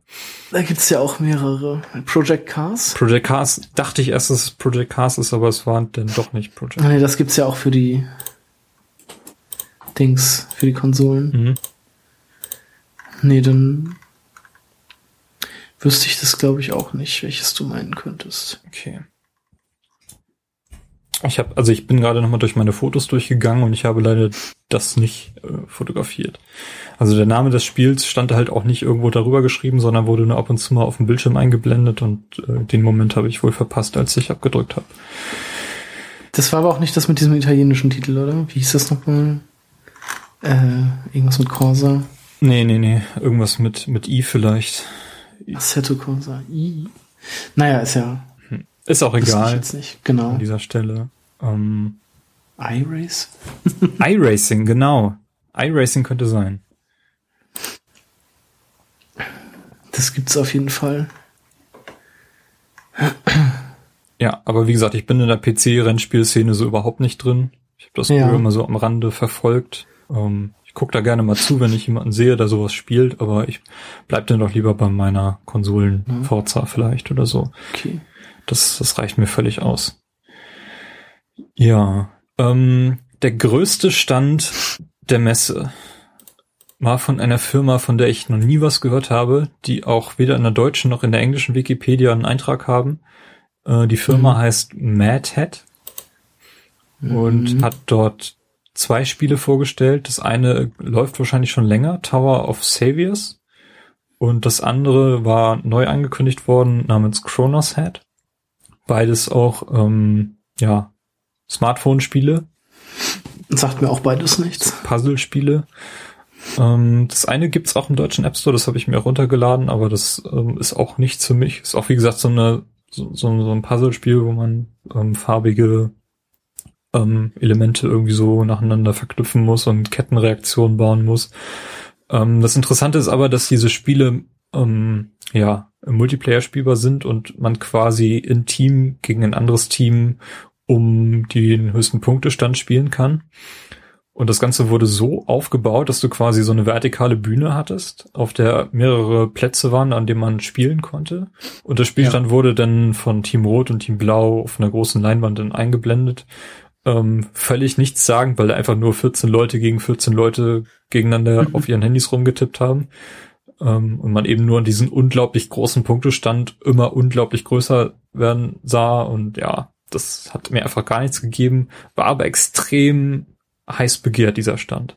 Speaker 2: Da gibt's ja auch mehrere. Project Cars.
Speaker 1: Project Cars dachte ich erst, dass es Project Cars ist, aber es war dann doch nicht Project.
Speaker 2: Ah, nee, das gibt's ja auch für die Dings, für die Konsolen. Mhm. Nee, dann wüsste ich das glaube ich auch nicht, welches du meinen könntest.
Speaker 1: Okay. Ich habe, also ich bin gerade nochmal durch meine Fotos durchgegangen und ich habe leider das nicht äh, fotografiert. Also der Name des Spiels stand halt auch nicht irgendwo darüber geschrieben, sondern wurde nur ab und zu mal auf dem Bildschirm eingeblendet und äh, den Moment habe ich wohl verpasst, als ich abgedrückt habe.
Speaker 2: Das war aber auch nicht das mit diesem italienischen Titel, oder? Wie hieß das nochmal? Äh, irgendwas mit Corsa.
Speaker 1: Nee, nee, nee. Irgendwas mit, mit I vielleicht.
Speaker 2: Assetto Corsa. I. Naja, ist ja.
Speaker 1: Ist auch
Speaker 2: wüsste ich
Speaker 1: egal
Speaker 2: Jetzt nicht. Genau.
Speaker 1: an dieser Stelle. Ähm,
Speaker 2: iRace?
Speaker 1: iRacing, genau. iRacing könnte sein.
Speaker 2: Das gibt's auf jeden Fall.
Speaker 1: Ja, aber wie gesagt, ich bin in der PC-Rennspielszene so überhaupt nicht drin. Ich habe das
Speaker 2: Ja.
Speaker 1: früher immer so am Rande verfolgt. Ähm, ich gucke da gerne mal zu, wenn ich jemanden sehe, der sowas spielt, aber ich bleib dann doch lieber bei meiner Konsolen
Speaker 2: Mhm.
Speaker 1: Vielleicht oder so.
Speaker 2: Okay.
Speaker 1: Das, das reicht mir völlig aus. Ja, ähm, der größte Stand der Messe war von einer Firma, von der ich noch nie was gehört habe, die auch weder in der deutschen noch in der englischen Wikipedia einen Eintrag haben. Äh, die Firma
Speaker 2: Mhm.
Speaker 1: heißt Mad Hat und
Speaker 2: Mhm.
Speaker 1: hat dort zwei Spiele vorgestellt. Das eine läuft wahrscheinlich schon länger, Tower of Saviors. Und das andere war neu angekündigt worden namens Chronos Head. Beides auch, ähm, ja, Smartphone-Spiele,
Speaker 2: Sagt mir auch beides nichts.
Speaker 1: Puzzle-Spiele. Ähm, das eine gibt's auch im deutschen App Store, das habe ich mir auch runtergeladen, aber das ähm, ist auch nichts für mich. Ist auch, wie gesagt, so eine so, so, so ein Puzzle-Spiel, wo man ähm, farbige ähm, Elemente irgendwie so nacheinander verknüpfen muss und Kettenreaktionen bauen muss. Ähm, das Interessante ist aber, dass diese Spiele ähm, ja im Multiplayer spielbar sind und man quasi in Team gegen ein anderes Team um den höchsten Punktestand spielen kann. Und das Ganze wurde so aufgebaut, dass du quasi so eine vertikale Bühne hattest, auf der mehrere Plätze waren, an denen man spielen konnte. Und der Spielstand wurde dann von Team Rot und Team Blau auf einer großen Leinwand dann eingeblendet. Ähm, völlig nichts sagen, weil da einfach nur 14 Leute gegen 14 Leute gegeneinander *laughs* auf ihren Handys rumgetippt haben. Ähm, und man eben nur an diesen unglaublich großen Punktestand immer unglaublich größer werden sah. Und ja, das hat mir einfach gar nichts gegeben, war aber extrem heiß begehrt, dieser Stand.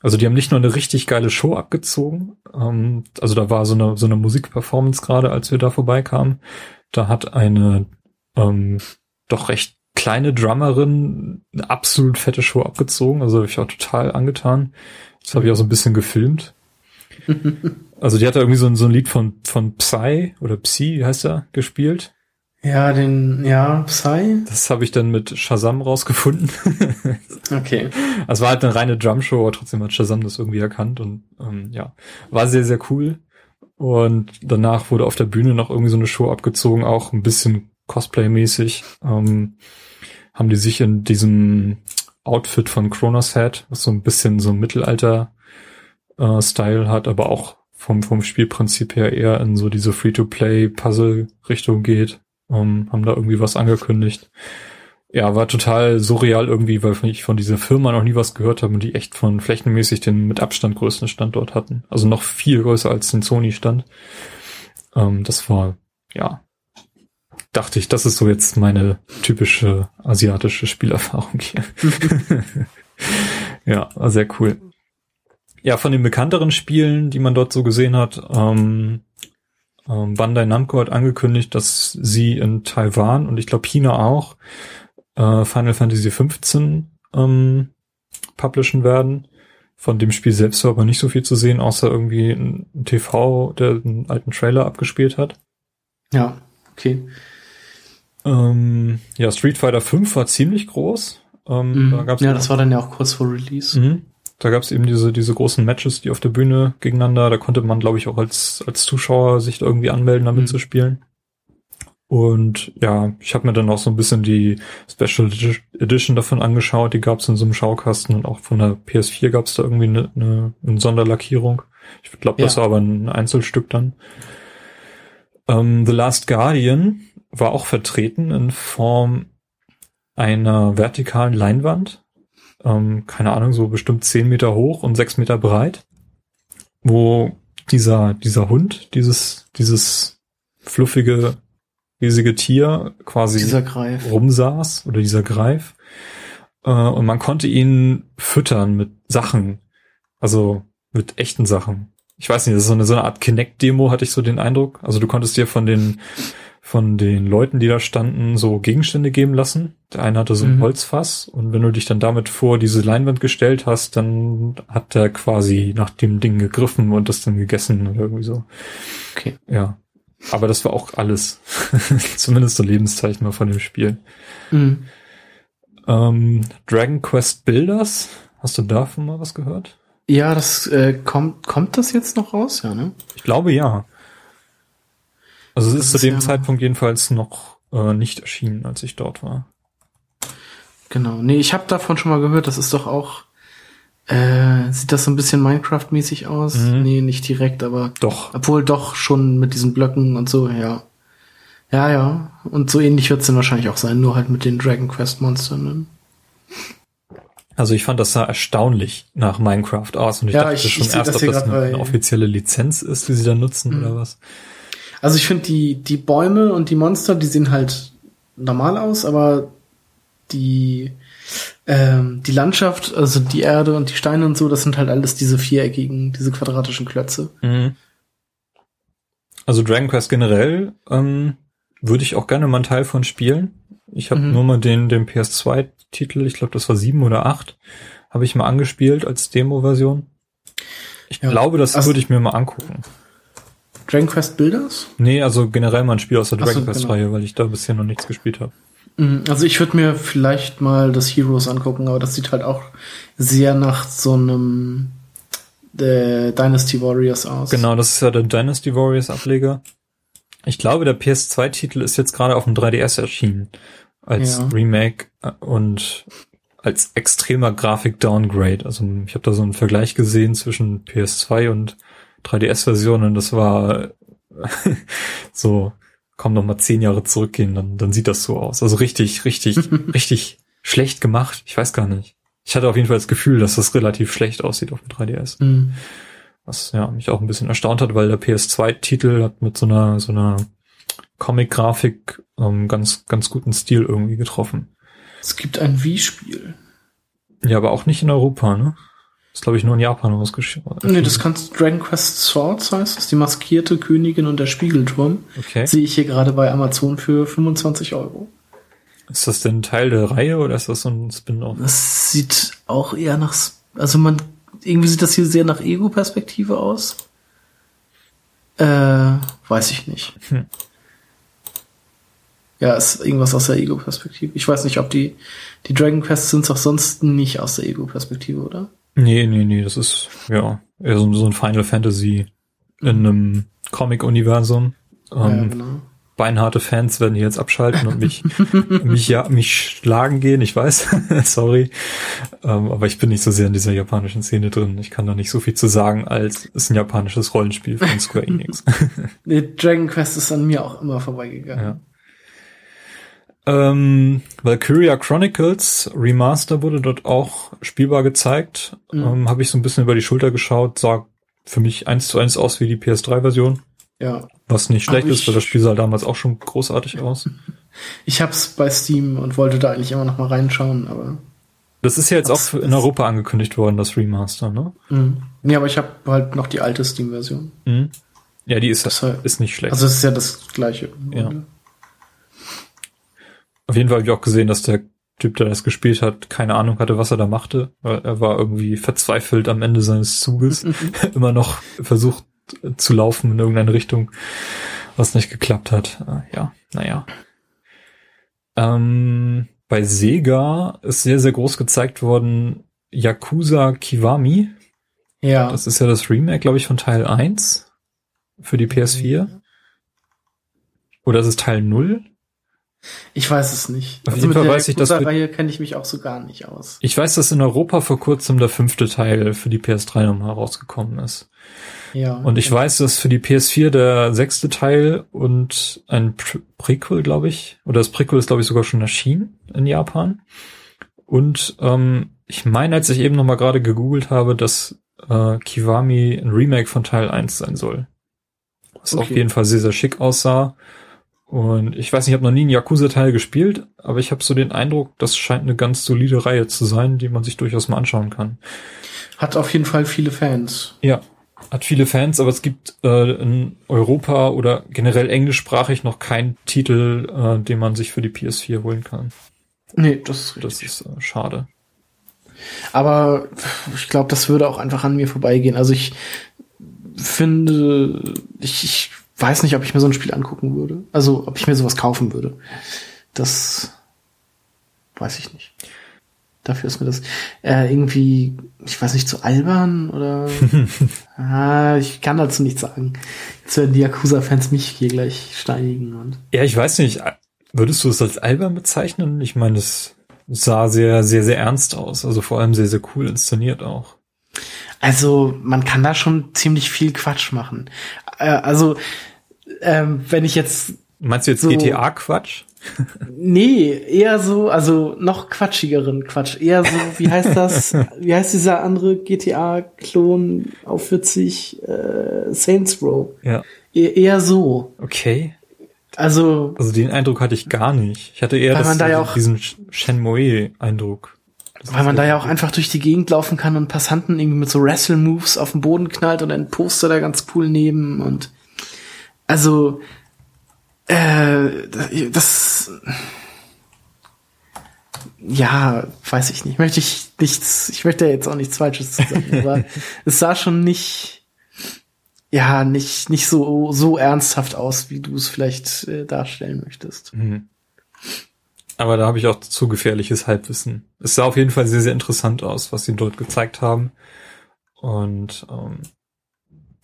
Speaker 1: Also die haben nicht nur eine richtig geile Show abgezogen, ähm, also da war so eine, so eine Musikperformance gerade, als wir da vorbeikamen. Da hat eine ähm, doch recht kleine Drummerin eine absolut fette Show abgezogen, also habe ich auch total angetan. Das habe ich auch so ein bisschen gefilmt. *laughs* Also die hat da irgendwie so ein, so ein Lied von, von Psy oder Psy heißt er, gespielt.
Speaker 2: Ja, den, ja, Psy.
Speaker 1: Das habe ich dann mit Shazam rausgefunden. *laughs*
Speaker 2: Okay.
Speaker 1: Es war halt eine reine Drumshow, aber trotzdem hat Shazam das irgendwie erkannt und ähm, ja, war sehr, sehr cool. Und danach wurde auf der Bühne noch irgendwie so eine Show abgezogen, auch ein bisschen Cosplay-mäßig. Ähm, haben die sich in diesem Outfit von Kronos Head, was so ein bisschen so ein Mittelalter-Style hat, aber auch vom, vom Spielprinzip her eher in so diese Free-to-Play-Puzzle-Richtung geht, ähm, haben da irgendwie was angekündigt ja, war total surreal irgendwie, weil ich von dieser Firma noch nie was gehört habe und die echt von flächenmäßig den mit Abstand größten Standort hatten. Also noch viel größer als den Sony-Stand. Ähm, das war, ja, dachte ich, das ist so jetzt meine typische asiatische Spielerfahrung hier. *laughs* ja, war sehr cool. Ja, von den bekannteren Spielen, die man dort so gesehen hat, ähm, ähm, Bandai Namco hat angekündigt, dass sie in Taiwan und ich glaube China auch äh, Final Fantasy 15 ähm, publishen werden. Von dem Spiel selbst war aber nicht so viel zu sehen, außer irgendwie ein TV, der einen alten Trailer abgespielt hat.
Speaker 2: Ja, okay.
Speaker 1: Ähm, ja, Street Fighter 5 war ziemlich groß. Ähm,
Speaker 2: Mhm.
Speaker 1: da gab's
Speaker 2: ja, das war dann ja auch kurz vor Release.
Speaker 1: Mhm. Da gab's eben diese, diese großen Matches, die auf der Bühne gegeneinander, da konnte man, glaube ich, auch als, als Zuschauer sich da irgendwie anmelden, damit
Speaker 2: Mhm.
Speaker 1: zu spielen. Und ja, ich habe mir dann auch so ein bisschen die Special Edition davon angeschaut, die gab's in so einem Schaukasten und auch von der PS4 gab's da irgendwie eine, eine, eine Sonderlackierung. Ich glaube, das
Speaker 2: Ja.
Speaker 1: war aber ein Einzelstück dann. Ähm, The Last Guardian war auch vertreten in Form einer vertikalen Leinwand, ähm, keine Ahnung, so bestimmt zehn Meter hoch und sechs Meter breit, wo dieser, dieser Hund, dieses, dieses fluffige, riesige Tier quasi rumsaß oder dieser Greif. Äh, und man konnte ihn füttern mit Sachen. Also mit echten Sachen. Ich weiß nicht, das ist so eine, so eine Art Kinect-Demo, hatte ich so den Eindruck. Also du konntest dir von den von den Leuten, die da standen, so Gegenstände geben lassen. Der eine hatte so ein
Speaker 2: Mhm.
Speaker 1: Holzfass und wenn du dich dann damit vor diese Leinwand gestellt hast, dann hat er quasi nach dem Ding gegriffen und das dann gegessen oder irgendwie so.
Speaker 2: Okay.
Speaker 1: Ja. Aber das war auch alles. *laughs* Zumindest so Lebenszeichen mal von dem Spiel.
Speaker 2: Mhm.
Speaker 1: Ähm, Dragon Quest Builders, hast du davon mal was gehört?
Speaker 2: Ja, das äh, kommt, kommt das jetzt noch raus? Ja, ne?
Speaker 1: Ich glaube ja. Also es ist zu dem
Speaker 2: ja-
Speaker 1: Zeitpunkt jedenfalls noch äh, nicht erschienen, als ich dort war.
Speaker 2: Genau. Nee, ich habe davon schon mal gehört, das ist doch auch, äh, sieht das so ein bisschen Minecraft-mäßig aus?
Speaker 1: Mhm.
Speaker 2: Nee, nicht direkt, aber
Speaker 1: Doch.
Speaker 2: obwohl doch schon mit diesen Blöcken und so, ja. Ja, ja. Und so ähnlich wird's dann wahrscheinlich auch sein, nur halt mit den Dragon Quest Monstern. Ne?
Speaker 1: Also ich fand das sah erstaunlich nach Minecraft aus und ich
Speaker 2: Ja,
Speaker 1: dachte
Speaker 2: ich- ich
Speaker 1: schon
Speaker 2: seh
Speaker 1: erst,
Speaker 2: das
Speaker 1: ob das eine,
Speaker 2: bei-
Speaker 1: offizielle Lizenz ist, die sie da nutzen
Speaker 2: Mhm.
Speaker 1: oder was.
Speaker 2: Also ich finde die, die Bäume und die Monster, die sehen halt normal aus, aber die, ähm, die Landschaft, also die Erde und die Steine und so, das sind halt alles diese viereckigen, diese quadratischen Klötze.
Speaker 1: Mhm. Also Dragon Quest generell ähm, würde ich auch gerne mal einen Teil von spielen. Ich habe
Speaker 2: Mhm.
Speaker 1: nur mal den, den PS2-Titel, ich glaube, das war sieben oder acht, habe ich mal angespielt als Demo-Version. Ich
Speaker 2: Ja.
Speaker 1: glaube, das
Speaker 2: Also-
Speaker 1: würde ich mir mal angucken.
Speaker 2: Dragon Quest Builders?
Speaker 1: Nee, also generell mal ein Spiel aus der
Speaker 2: Ach so,
Speaker 1: Dragon Quest-Reihe, weil ich da bisher noch nichts gespielt habe.
Speaker 2: Mm, Also ich würde mir vielleicht mal das Heroes angucken, aber das sieht halt auch sehr nach so einem äh, Dynasty Warriors aus.
Speaker 1: Genau, das ist ja der Dynasty Warriors Ableger. Ich glaube, der PS2-Titel ist jetzt gerade auf dem 3DS erschienen. Als
Speaker 2: Ja.
Speaker 1: Remake äh, und als extremer Grafik-Downgrade. Also ich habe da so einen Vergleich gesehen zwischen PS2 und 3DS-Version und das war *laughs* so, komm noch mal zehn Jahre zurückgehen, dann, dann sieht das so aus. Also richtig, richtig, *laughs* richtig schlecht gemacht. Ich weiß gar nicht. Ich hatte auf jeden Fall das Gefühl, dass das relativ schlecht aussieht auf dem 3DS.
Speaker 2: Mm.
Speaker 1: Was ja mich auch ein bisschen erstaunt hat, weil der PS2-Titel hat mit so einer so einer Comic-Grafik ähm, ganz ganz guten Stil irgendwie getroffen.
Speaker 2: Es gibt ein Wii-Spiel.
Speaker 1: Ja, aber auch nicht in Europa, ne? Ist glaube ich nur in Japan ausgeschrieben.
Speaker 2: Nee, das kannst Dragon Quest Swords heißt es, die maskierte Königin und der Spiegelturm.
Speaker 1: Okay.
Speaker 2: Sehe ich hier gerade bei Amazon für 25 Euro.
Speaker 1: Ist das denn Teil der Reihe oder ist das so ein Spin-off?
Speaker 2: Das sieht auch eher nach, also man, irgendwie sieht das hier sehr nach Ego-Perspektive aus. Äh, weiß ich nicht.
Speaker 1: Hm.
Speaker 2: Ja, ist irgendwas aus der Ego-Perspektive. Ich weiß nicht, ob die, die Dragon Quests sind auch sonst nicht aus der Ego-Perspektive, oder?
Speaker 1: Nee, nee, nee, das ist ja eher so, so ein Final Fantasy in einem Comic-Universum.
Speaker 2: ja,
Speaker 1: Ähm,
Speaker 2: genau.
Speaker 1: beinharte Fans werden hier jetzt abschalten und mich, *laughs* mich ja, mich schlagen gehen, ich weiß, *laughs* sorry. Ähm, aber ich bin nicht so sehr in dieser japanischen Szene drin. Ich kann da nicht so viel zu sagen, als ist ein japanisches Rollenspiel von Square Enix. *laughs*
Speaker 2: Nee, Dragon Quest ist an mir auch immer vorbeigegangen.
Speaker 1: ja. Ähm, Valkyria Chronicles Remaster wurde dort auch spielbar gezeigt.
Speaker 2: Mhm.
Speaker 1: Ähm, Habe ich so ein bisschen über die Schulter geschaut, sah für mich eins zu eins aus wie die PS3-Version.
Speaker 2: Ja.
Speaker 1: Was nicht schlecht ist, weil das Spiel sah damals auch schon großartig aus. *laughs*
Speaker 2: Ich hab's bei Steam und wollte da eigentlich immer noch mal reinschauen, aber.
Speaker 1: Das ist ja jetzt
Speaker 2: Das
Speaker 1: auch in Europa angekündigt worden, das Remaster, ne?
Speaker 2: Mhm. Nee, aber ich habe halt noch die alte Steam-Version.
Speaker 1: Mhm. Ja, die ist,
Speaker 2: Deshalb-
Speaker 1: ist nicht schlecht.
Speaker 2: Also es ist ja das gleiche.
Speaker 1: Ja. Auf jeden Fall habe ich auch gesehen, dass der Typ, der das gespielt hat, keine Ahnung hatte, was er da machte. Weil Er war irgendwie verzweifelt am Ende seines Zuges, *laughs* immer noch versucht zu laufen in irgendeine Richtung, was nicht geklappt hat. Äh, Ja, naja. Ähm, bei Sega ist sehr, sehr groß gezeigt worden Yakuza Kiwami.
Speaker 2: Ja.
Speaker 1: Das ist ja das Remake, glaube ich, von Teil 1 für die PS4. Oder ist es Teil 0?
Speaker 2: Ich weiß es nicht.
Speaker 1: Auf
Speaker 2: also
Speaker 1: jeden
Speaker 2: mit
Speaker 1: Fall
Speaker 2: der
Speaker 1: weiß ich, dass
Speaker 2: Reihe kenne ich mich auch so gar nicht aus.
Speaker 1: Ich weiß, dass in Europa vor kurzem der fünfte Teil für die PS3 nochmal rausgekommen ist.
Speaker 2: Ja.
Speaker 1: Und ich weiß, dass für die PS4 der sechste Teil und ein Pre Prequel, glaube ich, oder das Prequel ist, glaube ich, sogar schon erschienen in Japan. Und ähm, ich meine, als ich eben nochmal gerade gegoogelt habe, dass äh, Kiwami ein Remake von Teil 1 sein soll. Was
Speaker 2: Okay.
Speaker 1: auf jeden Fall sehr, sehr schick aussah. Und ich weiß nicht, ich habe noch nie einen Yakuza-Teil gespielt, aber ich habe so den Eindruck, das scheint eine ganz solide Reihe zu sein, die man sich durchaus mal anschauen kann.
Speaker 2: Hat auf jeden Fall viele Fans.
Speaker 1: Ja, hat viele Fans, aber es gibt äh, in Europa oder generell englischsprachig noch keinen Titel, äh, den man sich für die PS4 holen kann.
Speaker 2: Nee, das ist richtig.
Speaker 1: Das ist äh, schade.
Speaker 2: Aber ich glaube, das würde auch einfach an mir vorbeigehen. Also ich finde, ich, ich weiß nicht, ob ich mir so ein Spiel angucken würde. Also ob ich mir sowas kaufen würde. Das weiß ich nicht. Dafür ist mir das äh, irgendwie, ich weiß nicht, zu albern oder *laughs* ah, ich kann dazu nichts sagen. Jetzt werden die Yakuza-Fans mich hier gleich steinigen und.
Speaker 1: Ja, ich weiß nicht. Würdest du es als albern bezeichnen? Ich meine, es sah sehr, sehr, sehr ernst aus. Also vor allem sehr, sehr cool inszeniert auch.
Speaker 2: Also man kann da schon ziemlich viel Quatsch machen. Äh, also ähm, wenn ich jetzt
Speaker 1: Meinst du jetzt
Speaker 2: So-
Speaker 1: GTA-Quatsch? *laughs*
Speaker 2: Nee, eher so, also noch quatschigeren Quatsch. Eher so, wie heißt das? *laughs* wie heißt dieser andere GTA-Klon auf 40 äh, Saints Row?
Speaker 1: Ja.
Speaker 2: E eher so.
Speaker 1: Okay.
Speaker 2: Also,
Speaker 1: Also den Eindruck hatte ich gar nicht. Ich hatte eher das,
Speaker 2: da ja auch-
Speaker 1: diesen Shenmue-Eindruck.
Speaker 2: Weil man da ja auch einfach durch die Gegend laufen kann und Passanten irgendwie mit so Wrestle-Moves auf den Boden knallt und ein Poster da ganz cool neben und also äh, das ja, weiß ich nicht. Möchte ich nichts, ich möchte jetzt auch nichts Falsches zu sagen, aber *laughs* es sah schon nicht, ja, nicht, nicht so, so ernsthaft aus, wie du es vielleicht äh, darstellen möchtest.
Speaker 1: Mhm. Aber da habe ich auch zu gefährliches Halbwissen. Es sah auf jeden Fall sehr, sehr interessant aus, was sie dort gezeigt haben. Und ähm,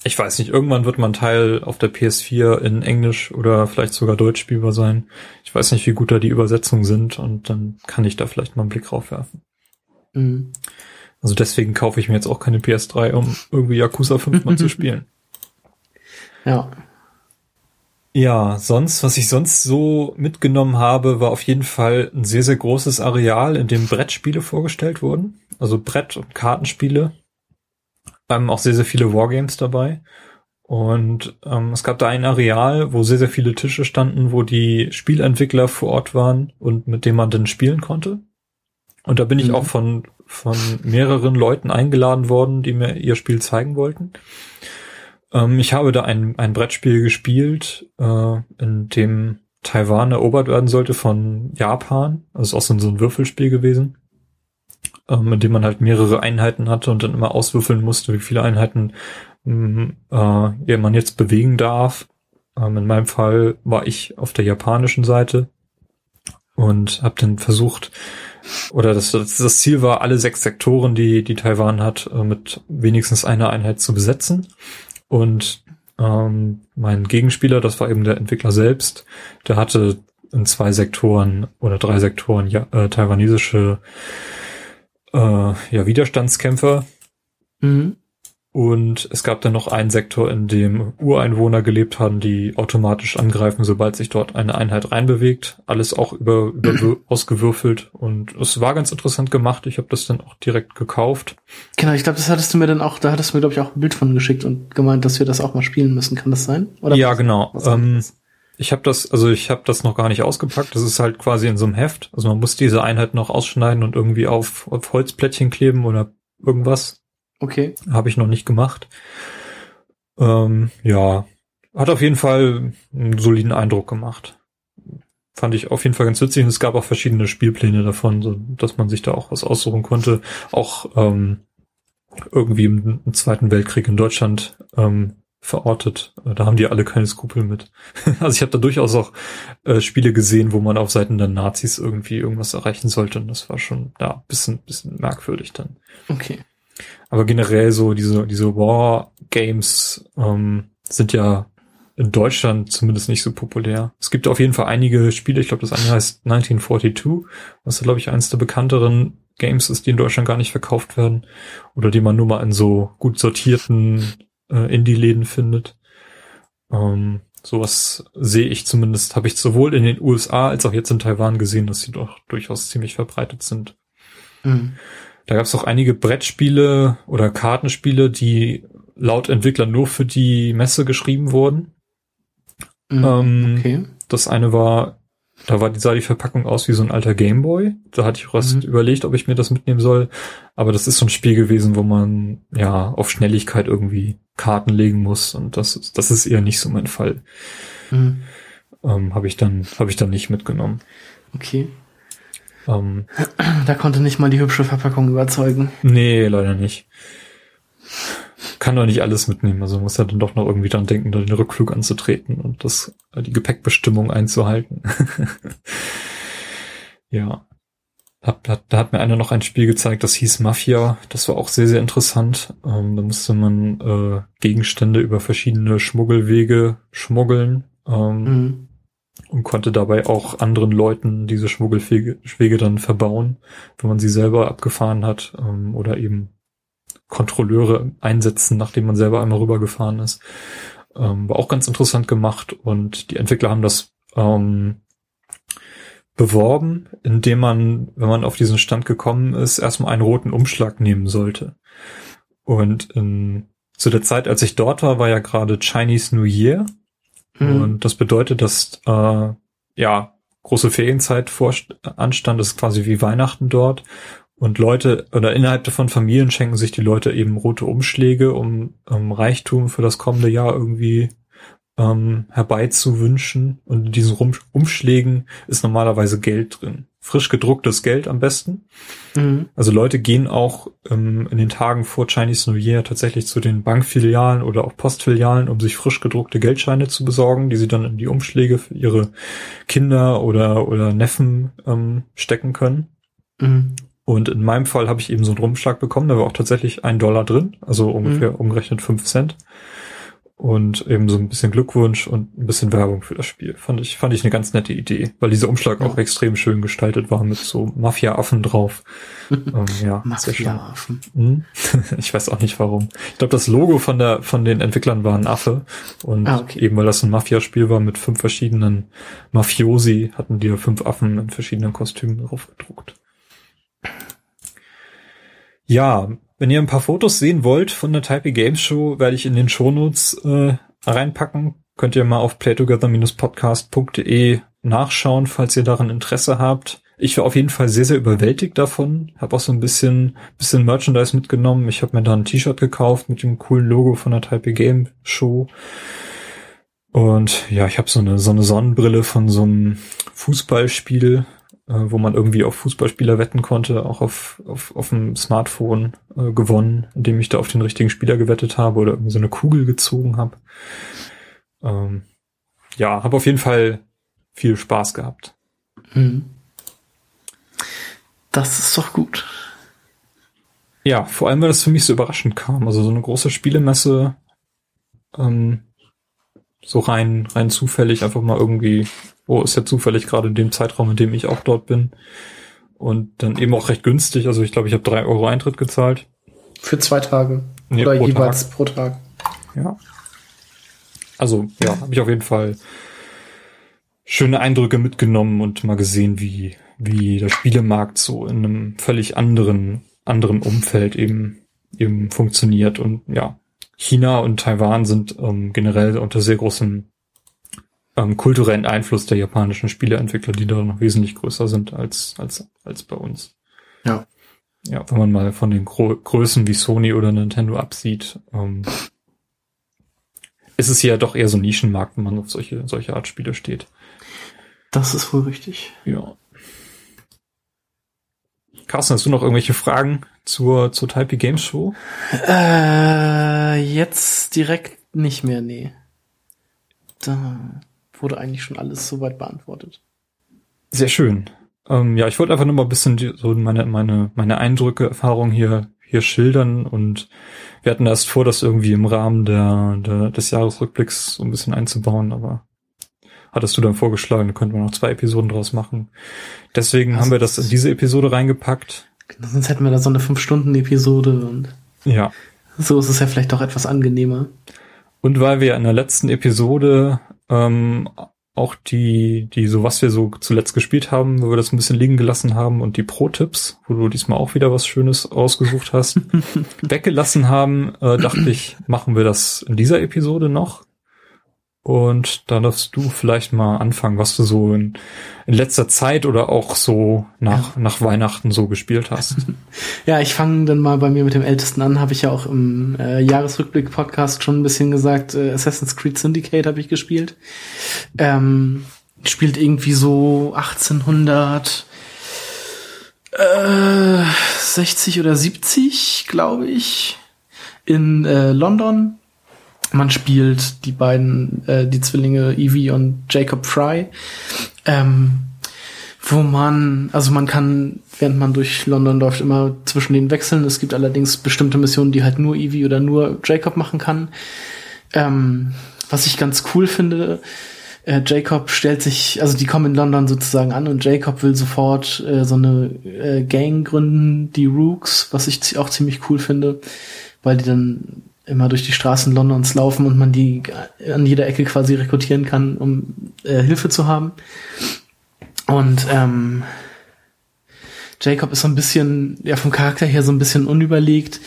Speaker 1: ich weiß nicht, irgendwann wird mein Teil auf der PS4 in Englisch oder vielleicht sogar Deutsch spielbar sein. Ich weiß nicht, wie gut da die Übersetzungen sind und dann kann ich da vielleicht mal einen Blick drauf werfen.
Speaker 2: Mhm.
Speaker 1: Also deswegen kaufe ich mir jetzt auch keine PS3, um irgendwie Yakuza 5 mal zu *laughs* spielen.
Speaker 2: Ja.
Speaker 1: Ja, sonst, was ich sonst so mitgenommen habe, war auf jeden Fall ein sehr, sehr großes Areal, in dem Brettspiele vorgestellt wurden. Also Brett- und Kartenspiele. Ähm, auch sehr, sehr viele Wargames dabei. Und ähm, es gab da ein Areal, wo sehr, sehr viele Tische standen, wo die Spielentwickler vor Ort waren und mit dem man dann spielen konnte. Und da bin ich
Speaker 2: Mhm.
Speaker 1: auch von, von mehreren Leuten eingeladen worden, die mir ihr Spiel zeigen wollten. Ähm, ich habe da ein, ein Brettspiel gespielt, äh, in dem Taiwan erobert werden sollte von Japan. Also ist auch so ein, so ein Würfelspiel gewesen, ähm, in dem man halt mehrere Einheiten hatte und dann immer auswürfeln musste, wie viele Einheiten mh, äh, man jetzt bewegen darf. Ähm, in meinem Fall war ich auf der japanischen Seite und habe dann versucht, oder das, das, das Ziel war, alle sechs Sektoren, die, die Taiwan hat, äh, mit wenigstens einer Einheit zu besetzen. Und ähm, mein Gegenspieler, das war eben der Entwickler selbst, der hatte in zwei Sektoren oder drei Sektoren ja, äh, taiwanesische äh, ja, Widerstandskämpfer.
Speaker 2: Mhm.
Speaker 1: Und es gab dann noch einen Sektor, in dem Ureinwohner gelebt haben, die automatisch angreifen, sobald sich dort eine Einheit reinbewegt. Alles auch über, über *clears throat* ausgewürfelt. Und es war ganz interessant gemacht. Ich habe das dann auch direkt gekauft.
Speaker 2: Genau, ich glaube, das hattest du mir dann auch, da hattest du mir, glaube ich, auch ein Bild von geschickt und gemeint, dass wir das auch mal spielen müssen. Kann das sein? Oder
Speaker 1: ja, genau. Ähm, ich habe das, also ich habe das noch gar nicht ausgepackt. Das ist halt quasi in so einem Heft. Also man muss diese Einheit noch ausschneiden und irgendwie auf, auf Holzplättchen kleben oder irgendwas.
Speaker 2: Okay.
Speaker 1: Habe ich noch nicht gemacht. Ähm, ja, hat auf jeden Fall einen soliden Eindruck gemacht. Fand ich auf jeden Fall ganz witzig und es gab auch verschiedene Spielpläne davon, so dass man sich da auch was aussuchen konnte. Auch ähm, irgendwie im, im Zweiten Weltkrieg in Deutschland ähm, verortet. Da haben die alle keine Skrupel mit. *laughs* also ich habe da durchaus auch äh, Spiele gesehen, wo man auf Seiten der Nazis irgendwie irgendwas erreichen sollte. Und das war schon ja bisschen, bisschen merkwürdig dann.
Speaker 2: Okay.
Speaker 1: Aber generell so diese, diese War-Games ähm, sind ja in Deutschland zumindest nicht so populär. Es gibt auf jeden Fall einige Spiele, ich glaube, das eine heißt 1942, was glaube ich eines der bekannteren Games ist, die in Deutschland gar nicht verkauft werden oder die man nur mal in so gut sortierten äh, Indie-Läden findet. Ähm, sowas sehe ich zumindest, habe ich sowohl in den USA als auch jetzt in Taiwan gesehen, dass sie doch durchaus ziemlich verbreitet sind.
Speaker 2: Mhm.
Speaker 1: Da gab es auch einige Brettspiele oder Kartenspiele, die laut Entwickler nur für die Messe geschrieben wurden.
Speaker 2: Mhm.
Speaker 1: Ähm,
Speaker 2: okay.
Speaker 1: Das eine war, da war die, sah die Verpackung aus wie so ein alter Gameboy. Da hatte ich auch erst
Speaker 2: Mhm.
Speaker 1: überlegt, ob ich mir das mitnehmen soll. Aber das ist so ein Spiel gewesen, wo man ja auf Schnelligkeit irgendwie Karten legen muss und das ist, das ist eher nicht so mein Fall. Mhm. Ähm, habe ich dann, habe ich dann nicht mitgenommen.
Speaker 2: Okay. Ähm, da konnte nicht mal die hübsche Verpackung überzeugen.
Speaker 1: Nee, leider nicht. Kann doch nicht alles mitnehmen, also muss ja dann doch noch irgendwie dran denken, den Rückflug anzutreten und das, die Gepäckbestimmung einzuhalten. *laughs* ja. Da, da hat mir einer noch ein Spiel gezeigt, das hieß Mafia. Das war auch sehr, sehr interessant. Ähm, da musste man äh, Gegenstände über verschiedene Schmuggelwege schmuggeln. Ähm, mhm und konnte dabei auch anderen Leuten diese Schmuggelwege dann verbauen, wenn man sie selber abgefahren hat ähm, oder eben Kontrolleure einsetzen, nachdem man selber einmal rübergefahren ist. Ähm, war auch ganz interessant gemacht und die Entwickler haben das ähm, beworben, indem man, wenn man auf diesen Stand gekommen ist, erstmal einen roten Umschlag nehmen sollte. Und in, zu der Zeit, als ich dort war, war ja gerade Chinese New Year Mhm. Und das bedeutet, dass äh, ja große Ferienzeit vor anstand, ist quasi wie Weihnachten dort. Und Leute oder innerhalb von Familien schenken sich die Leute eben rote Umschläge, um, um Reichtum für das kommende Jahr irgendwie ähm, herbeizuwünschen. Und in diesen Umschlägen ist normalerweise Geld drin. Frisch gedrucktes Geld am besten. Mhm. Also Leute gehen auch ähm, in den Tagen vor Chinese New Year tatsächlich zu den Bankfilialen oder auch Postfilialen, um sich frisch gedruckte Geldscheine zu besorgen, die sie dann in die Umschläge für ihre Kinder oder, oder Neffen ähm, stecken können. Mhm. Und in meinem Fall habe ich eben so einen Rumschlag bekommen, da war auch tatsächlich ein Dollar drin, also ungefähr mhm. umgerechnet fünf Cent und eben so ein bisschen Glückwunsch und ein bisschen Werbung für das Spiel. Fand ich, fand ich eine ganz nette Idee, weil dieser Umschlag ja. auch extrem schön gestaltet war mit so Mafia-Affen drauf. *laughs*
Speaker 2: ähm, ja, Mafia-Affen.
Speaker 1: Hm? *laughs* ich weiß auch nicht warum. Ich glaube, das Logo von der, von den Entwicklern war ein Affe und ah, okay. eben weil das ein Mafia-Spiel war mit fünf verschiedenen Mafiosi, hatten die fünf Affen in verschiedenen Kostümen drauf gedruckt. Ja, wenn ihr ein paar Fotos sehen wollt von der Taipei Games Show, werde ich in den Shownotes äh, reinpacken. Könnt ihr mal auf playtogether-podcast.de nachschauen, falls ihr daran Interesse habt. Ich war auf jeden Fall sehr, sehr überwältigt davon. Habe auch so ein bisschen, bisschen Merchandise mitgenommen. Ich habe mir da ein T-Shirt gekauft mit dem coolen Logo von der Taipei Game Show. Und ja, ich habe so eine, so eine Sonnenbrille von so einem Fußballspiel äh, wo man irgendwie auf Fußballspieler wetten konnte, auch auf, auf, auf dem Smartphone äh, gewonnen, indem ich da auf den richtigen Spieler gewettet habe oder irgendwie so eine Kugel gezogen habe. Ähm, ja, habe auf jeden Fall viel Spaß gehabt. Mhm.
Speaker 2: Das ist doch gut.
Speaker 1: Ja, vor allem, weil das für mich so überraschend kam. Also so eine große Spielemesse, ähm, so rein, rein zufällig einfach mal irgendwie Oh, ist ja zufällig gerade in dem Zeitraum, in dem ich auch dort bin. Und dann eben auch recht günstig. Also ich glaube, ich habe drei Euro Eintritt gezahlt.
Speaker 2: Für zwei Tage. Nee, Oder pro jeweils Tag. pro Tag.
Speaker 1: Ja. Also, ja, habe ich auf jeden Fall schöne Eindrücke mitgenommen und mal gesehen, wie, wie der Spielemarkt so in einem völlig anderen, anderen Umfeld eben, eben funktioniert. Und ja, China und Taiwan sind ähm, generell unter sehr großem ähm, kulturellen Einfluss der japanischen Spieleentwickler, die da noch wesentlich größer sind als, als, als bei uns.
Speaker 2: Ja.
Speaker 1: Ja, wenn man mal von den Gro Größen wie Sony oder Nintendo absieht, ähm, ist es ja doch eher so ein Nischenmarkt, wenn man auf solche, solche Art Spiele steht.
Speaker 2: Das ist wohl richtig.
Speaker 1: Ja. Carsten, hast du noch irgendwelche Fragen zur, zur Taipei Games Show?
Speaker 2: Äh, jetzt direkt nicht mehr, nee. Da wurde eigentlich schon alles soweit beantwortet.
Speaker 1: Sehr schön. Ähm, ja, ich wollte einfach nur mal ein bisschen die, so meine, meine, meine Eindrücke, Erfahrungen hier, hier schildern und wir hatten erst vor, das irgendwie im Rahmen der, der, des Jahresrückblicks so ein bisschen einzubauen, aber hattest du dann vorgeschlagen, da könnten wir noch zwei Episoden draus machen. Deswegen also haben wir das in diese Episode reingepackt.
Speaker 2: Sonst hätten wir da so eine fünf-Stunden-Episode und
Speaker 1: ja.
Speaker 2: So ist es ja vielleicht doch etwas angenehmer.
Speaker 1: Und weil wir in der letzten Episode ähm, auch die, die, so was wir so zuletzt gespielt haben, wo wir das ein bisschen liegen gelassen haben und die Pro-Tipps, wo du diesmal auch wieder was Schönes ausgesucht hast, *laughs* weggelassen haben, äh, dachte ich, machen wir das in dieser Episode noch. Und da darfst du vielleicht mal anfangen, was du so in, in letzter Zeit oder auch so nach, ja. nach Weihnachten so gespielt hast. *laughs*
Speaker 2: ja, ich fange dann mal bei mir mit dem Ältesten an. Habe ich ja auch im äh, Jahresrückblick-Podcast schon ein bisschen gesagt. Äh, Assassin's Creed Syndicate habe ich gespielt. Ähm, spielt irgendwie so 1800 äh, 60 oder 70, glaube ich, in äh, London man spielt die beiden, äh, die Zwillinge Evie und Jacob Fry, ähm, wo man, also man kann, während man durch London läuft, immer zwischen den wechseln. Es gibt allerdings bestimmte Missionen, die halt nur Evie oder nur Jacob machen kann. Ähm, was ich ganz cool finde, äh, Jacob stellt sich, also die kommen in London sozusagen an und Jacob will sofort äh, so eine äh, Gang gründen, die Rooks, was ich auch ziemlich cool finde, weil die dann immer durch die Straßen Londons laufen und man die an jeder Ecke quasi rekrutieren kann, um äh, Hilfe zu haben. Und ähm, Jacob ist so ein bisschen, ja, vom Charakter her so ein bisschen unüberlegt.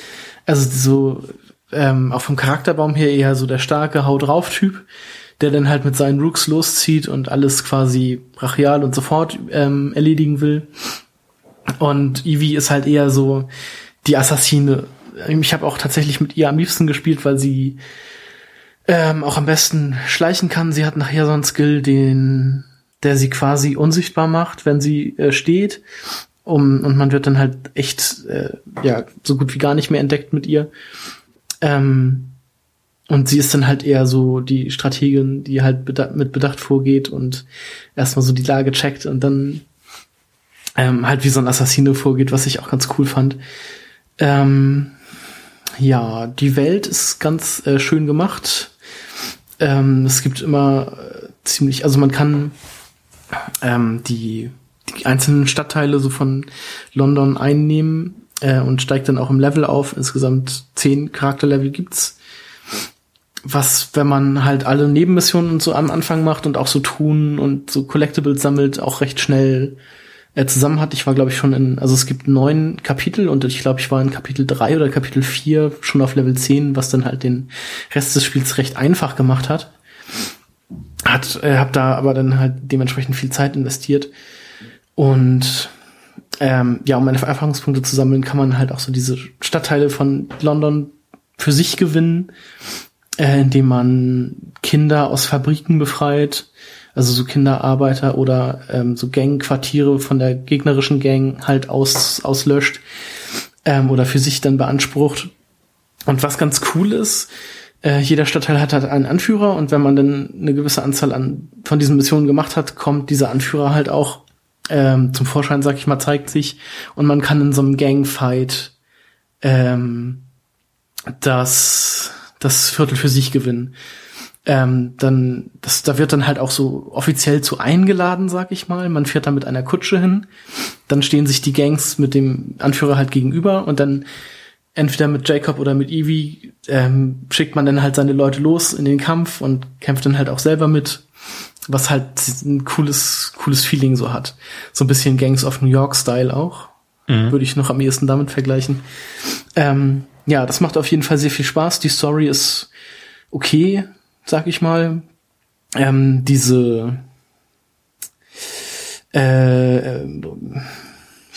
Speaker 2: Also so, ähm, auch vom Charakterbaum her eher so der starke Haut drauf Typ, der dann halt mit seinen Rooks loszieht und alles quasi brachial und sofort ähm, erledigen will. Und Evie ist halt eher so die Assassine ich habe auch tatsächlich mit ihr am liebsten gespielt, weil sie ähm, auch am besten schleichen kann. Sie hat nachher so einen Skill, den, der sie quasi unsichtbar macht, wenn sie äh, steht. Um, und man wird dann halt echt, äh, ja, so gut wie gar nicht mehr entdeckt mit ihr. Ähm, und sie ist dann halt eher so die Strategin, die halt mit Bedacht vorgeht und erstmal so die Lage checkt und dann ähm, halt wie so ein Assassine vorgeht, was ich auch ganz cool fand. Ähm, ja, die Welt ist ganz äh, schön gemacht. Ähm, es gibt immer äh, ziemlich, also man kann ähm, die, die einzelnen Stadtteile so von London einnehmen äh, und steigt dann auch im Level auf. Insgesamt zehn Charakterlevel gibt's. Was, wenn man halt alle Nebenmissionen und so am Anfang macht und auch so tun und so Collectibles sammelt, auch recht schnell äh, zusammen hat. Ich war, glaube ich, schon in, also es gibt neun Kapitel und ich glaube, ich war in Kapitel drei oder Kapitel vier schon auf Level zehn, was dann halt den Rest des Spiels recht einfach gemacht hat. Hat, äh, hab da aber dann halt dementsprechend viel Zeit investiert. Und ähm, ja, um meine Erfahrungspunkte zu sammeln, kann man halt auch so diese Stadtteile von London für sich gewinnen, äh, indem man Kinder aus Fabriken befreit, also so Kinderarbeiter oder ähm, so Gangquartiere von der gegnerischen Gang halt aus, auslöscht ähm, oder für sich dann beansprucht. Und was ganz cool ist, äh, jeder Stadtteil hat halt einen Anführer und wenn man dann eine gewisse Anzahl an von diesen Missionen gemacht hat, kommt dieser Anführer halt auch ähm, zum Vorschein, sag ich mal, zeigt sich und man kann in so einem Gangfight ähm, das das Viertel für sich gewinnen ähm, dann, das, da wird dann halt auch so offiziell zu eingeladen, sag ich mal. Man fährt da mit einer Kutsche hin, dann stehen sich die Gangs mit dem Anführer halt gegenüber und dann entweder mit Jacob oder mit Evie ähm, schickt man dann halt seine Leute los in den Kampf und kämpft dann halt auch selber mit, was halt ein cooles, cooles Feeling so hat. So ein bisschen Gangs of New York Style auch. Mhm. Würde ich noch am ehesten damit vergleichen. Ähm, ja, das macht auf jeden Fall sehr viel Spaß. Die Story ist okay sag ich mal. Ähm, diese äh,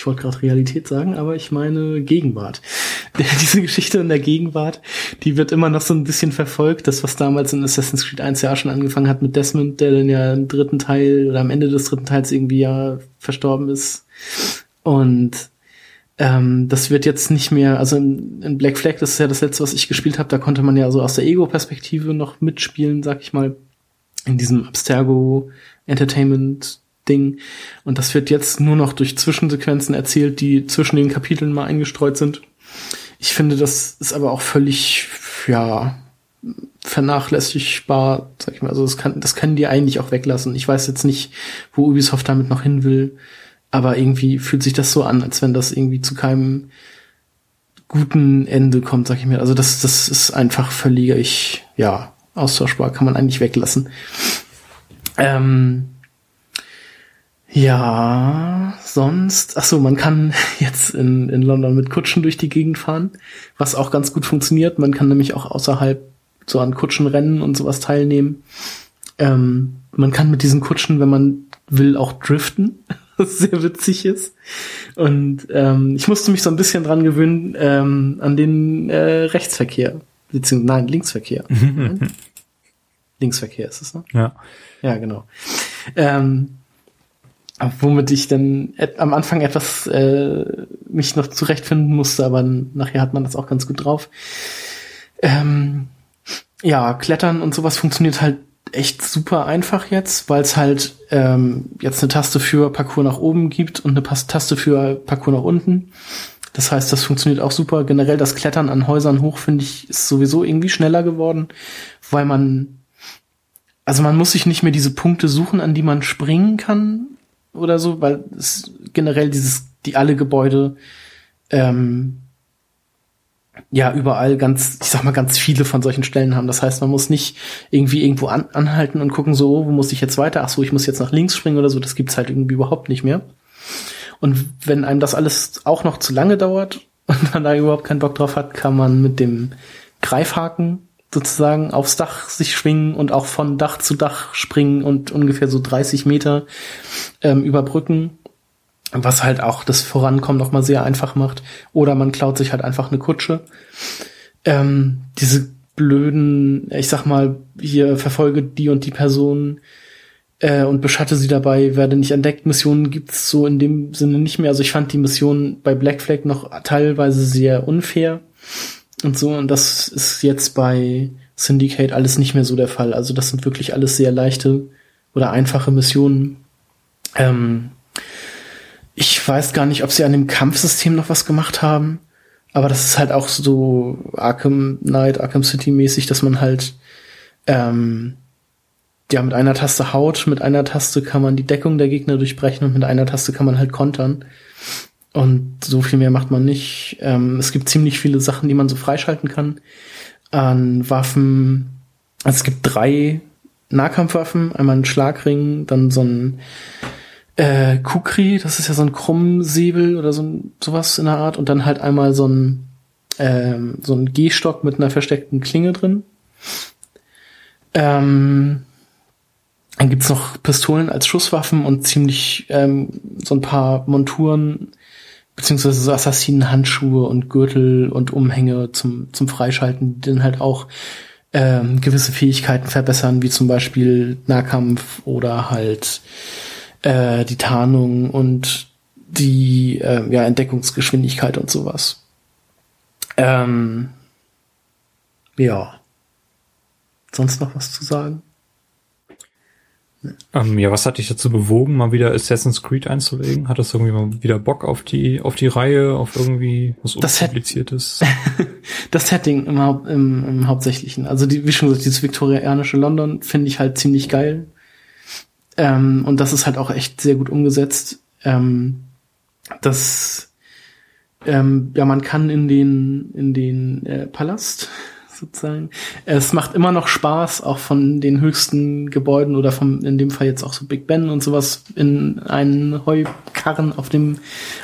Speaker 2: ich wollte gerade Realität sagen, aber ich meine Gegenwart. *laughs* Diese Geschichte in der Gegenwart, die wird immer noch so ein bisschen verfolgt. Das, was damals in Assassin's Creed 1 ja schon angefangen hat mit Desmond, der dann ja im dritten Teil oder am Ende des dritten Teils irgendwie ja verstorben ist. Und ähm, das wird jetzt nicht mehr, also in, in, Black Flag, das ist ja das letzte, was ich gespielt habe, da konnte man ja so aus der Ego-Perspektive noch mitspielen, sag ich mal, in diesem Abstergo Entertainment Ding. Und das wird jetzt nur noch durch Zwischensequenzen erzählt, die zwischen den Kapiteln mal eingestreut sind. Ich finde, das ist aber auch völlig, ja, vernachlässigbar, sag ich mal. Also das kann, das können die eigentlich auch weglassen. Ich weiß jetzt nicht, wo Ubisoft damit noch hin will. Aber irgendwie fühlt sich das so an, als wenn das irgendwie zu keinem guten Ende kommt, sag ich mir. Also das, das ist einfach völlig, ja, austauschbar, kann man eigentlich weglassen. Ähm, ja, sonst, ach so, man kann *laughs* jetzt in, in London mit Kutschen durch die Gegend fahren, was auch ganz gut funktioniert. Man kann nämlich auch außerhalb so an Kutschenrennen und sowas teilnehmen. Ähm, man kann mit diesen Kutschen, wenn man will, auch driften, *laughs* was sehr witzig ist. Und ähm, ich musste mich so ein bisschen dran gewöhnen ähm, an den äh, Rechtsverkehr, beziehungsweise nein, Linksverkehr. *laughs* Linksverkehr ist es, ne?
Speaker 1: Ja.
Speaker 2: Ja, genau. Ähm, womit ich dann am Anfang etwas äh, mich noch zurechtfinden musste, aber nachher hat man das auch ganz gut drauf. Ähm, ja, Klettern und sowas funktioniert halt echt super einfach jetzt, weil es halt ähm, jetzt eine Taste für Parcours nach oben gibt und eine Taste für Parcours nach unten. Das heißt, das funktioniert auch super. Generell das Klettern an Häusern hoch, finde ich, ist sowieso irgendwie schneller geworden, weil man, also man muss sich nicht mehr diese Punkte suchen, an die man springen kann oder so, weil es generell dieses, die alle Gebäude ähm, ja überall ganz, ich sag mal, ganz viele von solchen Stellen haben. Das heißt, man muss nicht irgendwie irgendwo an, anhalten und gucken, so, wo muss ich jetzt weiter? Ach so, ich muss jetzt nach links springen oder so. Das gibt's halt irgendwie überhaupt nicht mehr. Und wenn einem das alles auch noch zu lange dauert *laughs* und man da überhaupt keinen Bock drauf hat, kann man mit dem Greifhaken sozusagen aufs Dach sich schwingen und auch von Dach zu Dach springen und ungefähr so 30 Meter ähm, überbrücken was halt auch das Vorankommen noch mal sehr einfach macht. Oder man klaut sich halt einfach eine Kutsche. Ähm, diese blöden, ich sag mal, hier verfolge die und die Person äh, und beschatte sie dabei, werde nicht entdeckt. Missionen gibt's so in dem Sinne nicht mehr. Also ich fand die Mission bei Black Flag noch teilweise sehr unfair und so. Und das ist jetzt bei Syndicate alles nicht mehr so der Fall. Also das sind wirklich alles sehr leichte oder einfache Missionen. Ähm, ich weiß gar nicht, ob sie an dem Kampfsystem noch was gemacht haben. Aber das ist halt auch so Arkham Knight, Arkham City mäßig, dass man halt ähm, ja mit einer Taste haut, mit einer Taste kann man die Deckung der Gegner durchbrechen und mit einer Taste kann man halt kontern. Und so viel mehr macht man nicht. Ähm, es gibt ziemlich viele Sachen, die man so freischalten kann an Waffen. Also es gibt drei Nahkampfwaffen, einmal einen Schlagring, dann so ein äh, Kukri, das ist ja so ein Krummsäbel oder so ein, sowas in der Art und dann halt einmal so ein ähm, so ein Gehstock mit einer versteckten Klinge drin. Ähm, dann gibt's noch Pistolen als Schusswaffen und ziemlich ähm, so ein paar Monturen beziehungsweise so Assassinenhandschuhe und Gürtel und Umhänge zum zum Freischalten, die dann halt auch ähm, gewisse Fähigkeiten verbessern, wie zum Beispiel Nahkampf oder halt äh, die Tarnung und die äh, ja, Entdeckungsgeschwindigkeit und sowas. Ähm, ja. Sonst noch was zu sagen?
Speaker 1: Ähm, ja, was hat dich dazu bewogen, mal wieder Assassin's Creed einzulegen? Hat das irgendwie mal wieder Bock auf die auf die Reihe, auf irgendwie was
Speaker 2: unkompliziertes? *laughs* das Setting im, im, im Hauptsächlichen. Also die, wie schon gesagt, dieses viktorianische London finde ich halt ziemlich geil. Ähm, und das ist halt auch echt sehr gut umgesetzt. Ähm, das, ähm, ja, man kann in den, in den äh, Palast *laughs* sozusagen. Es macht immer noch Spaß, auch von den höchsten Gebäuden oder vom, in dem Fall jetzt auch so Big Ben und sowas in einen Heukarren auf dem,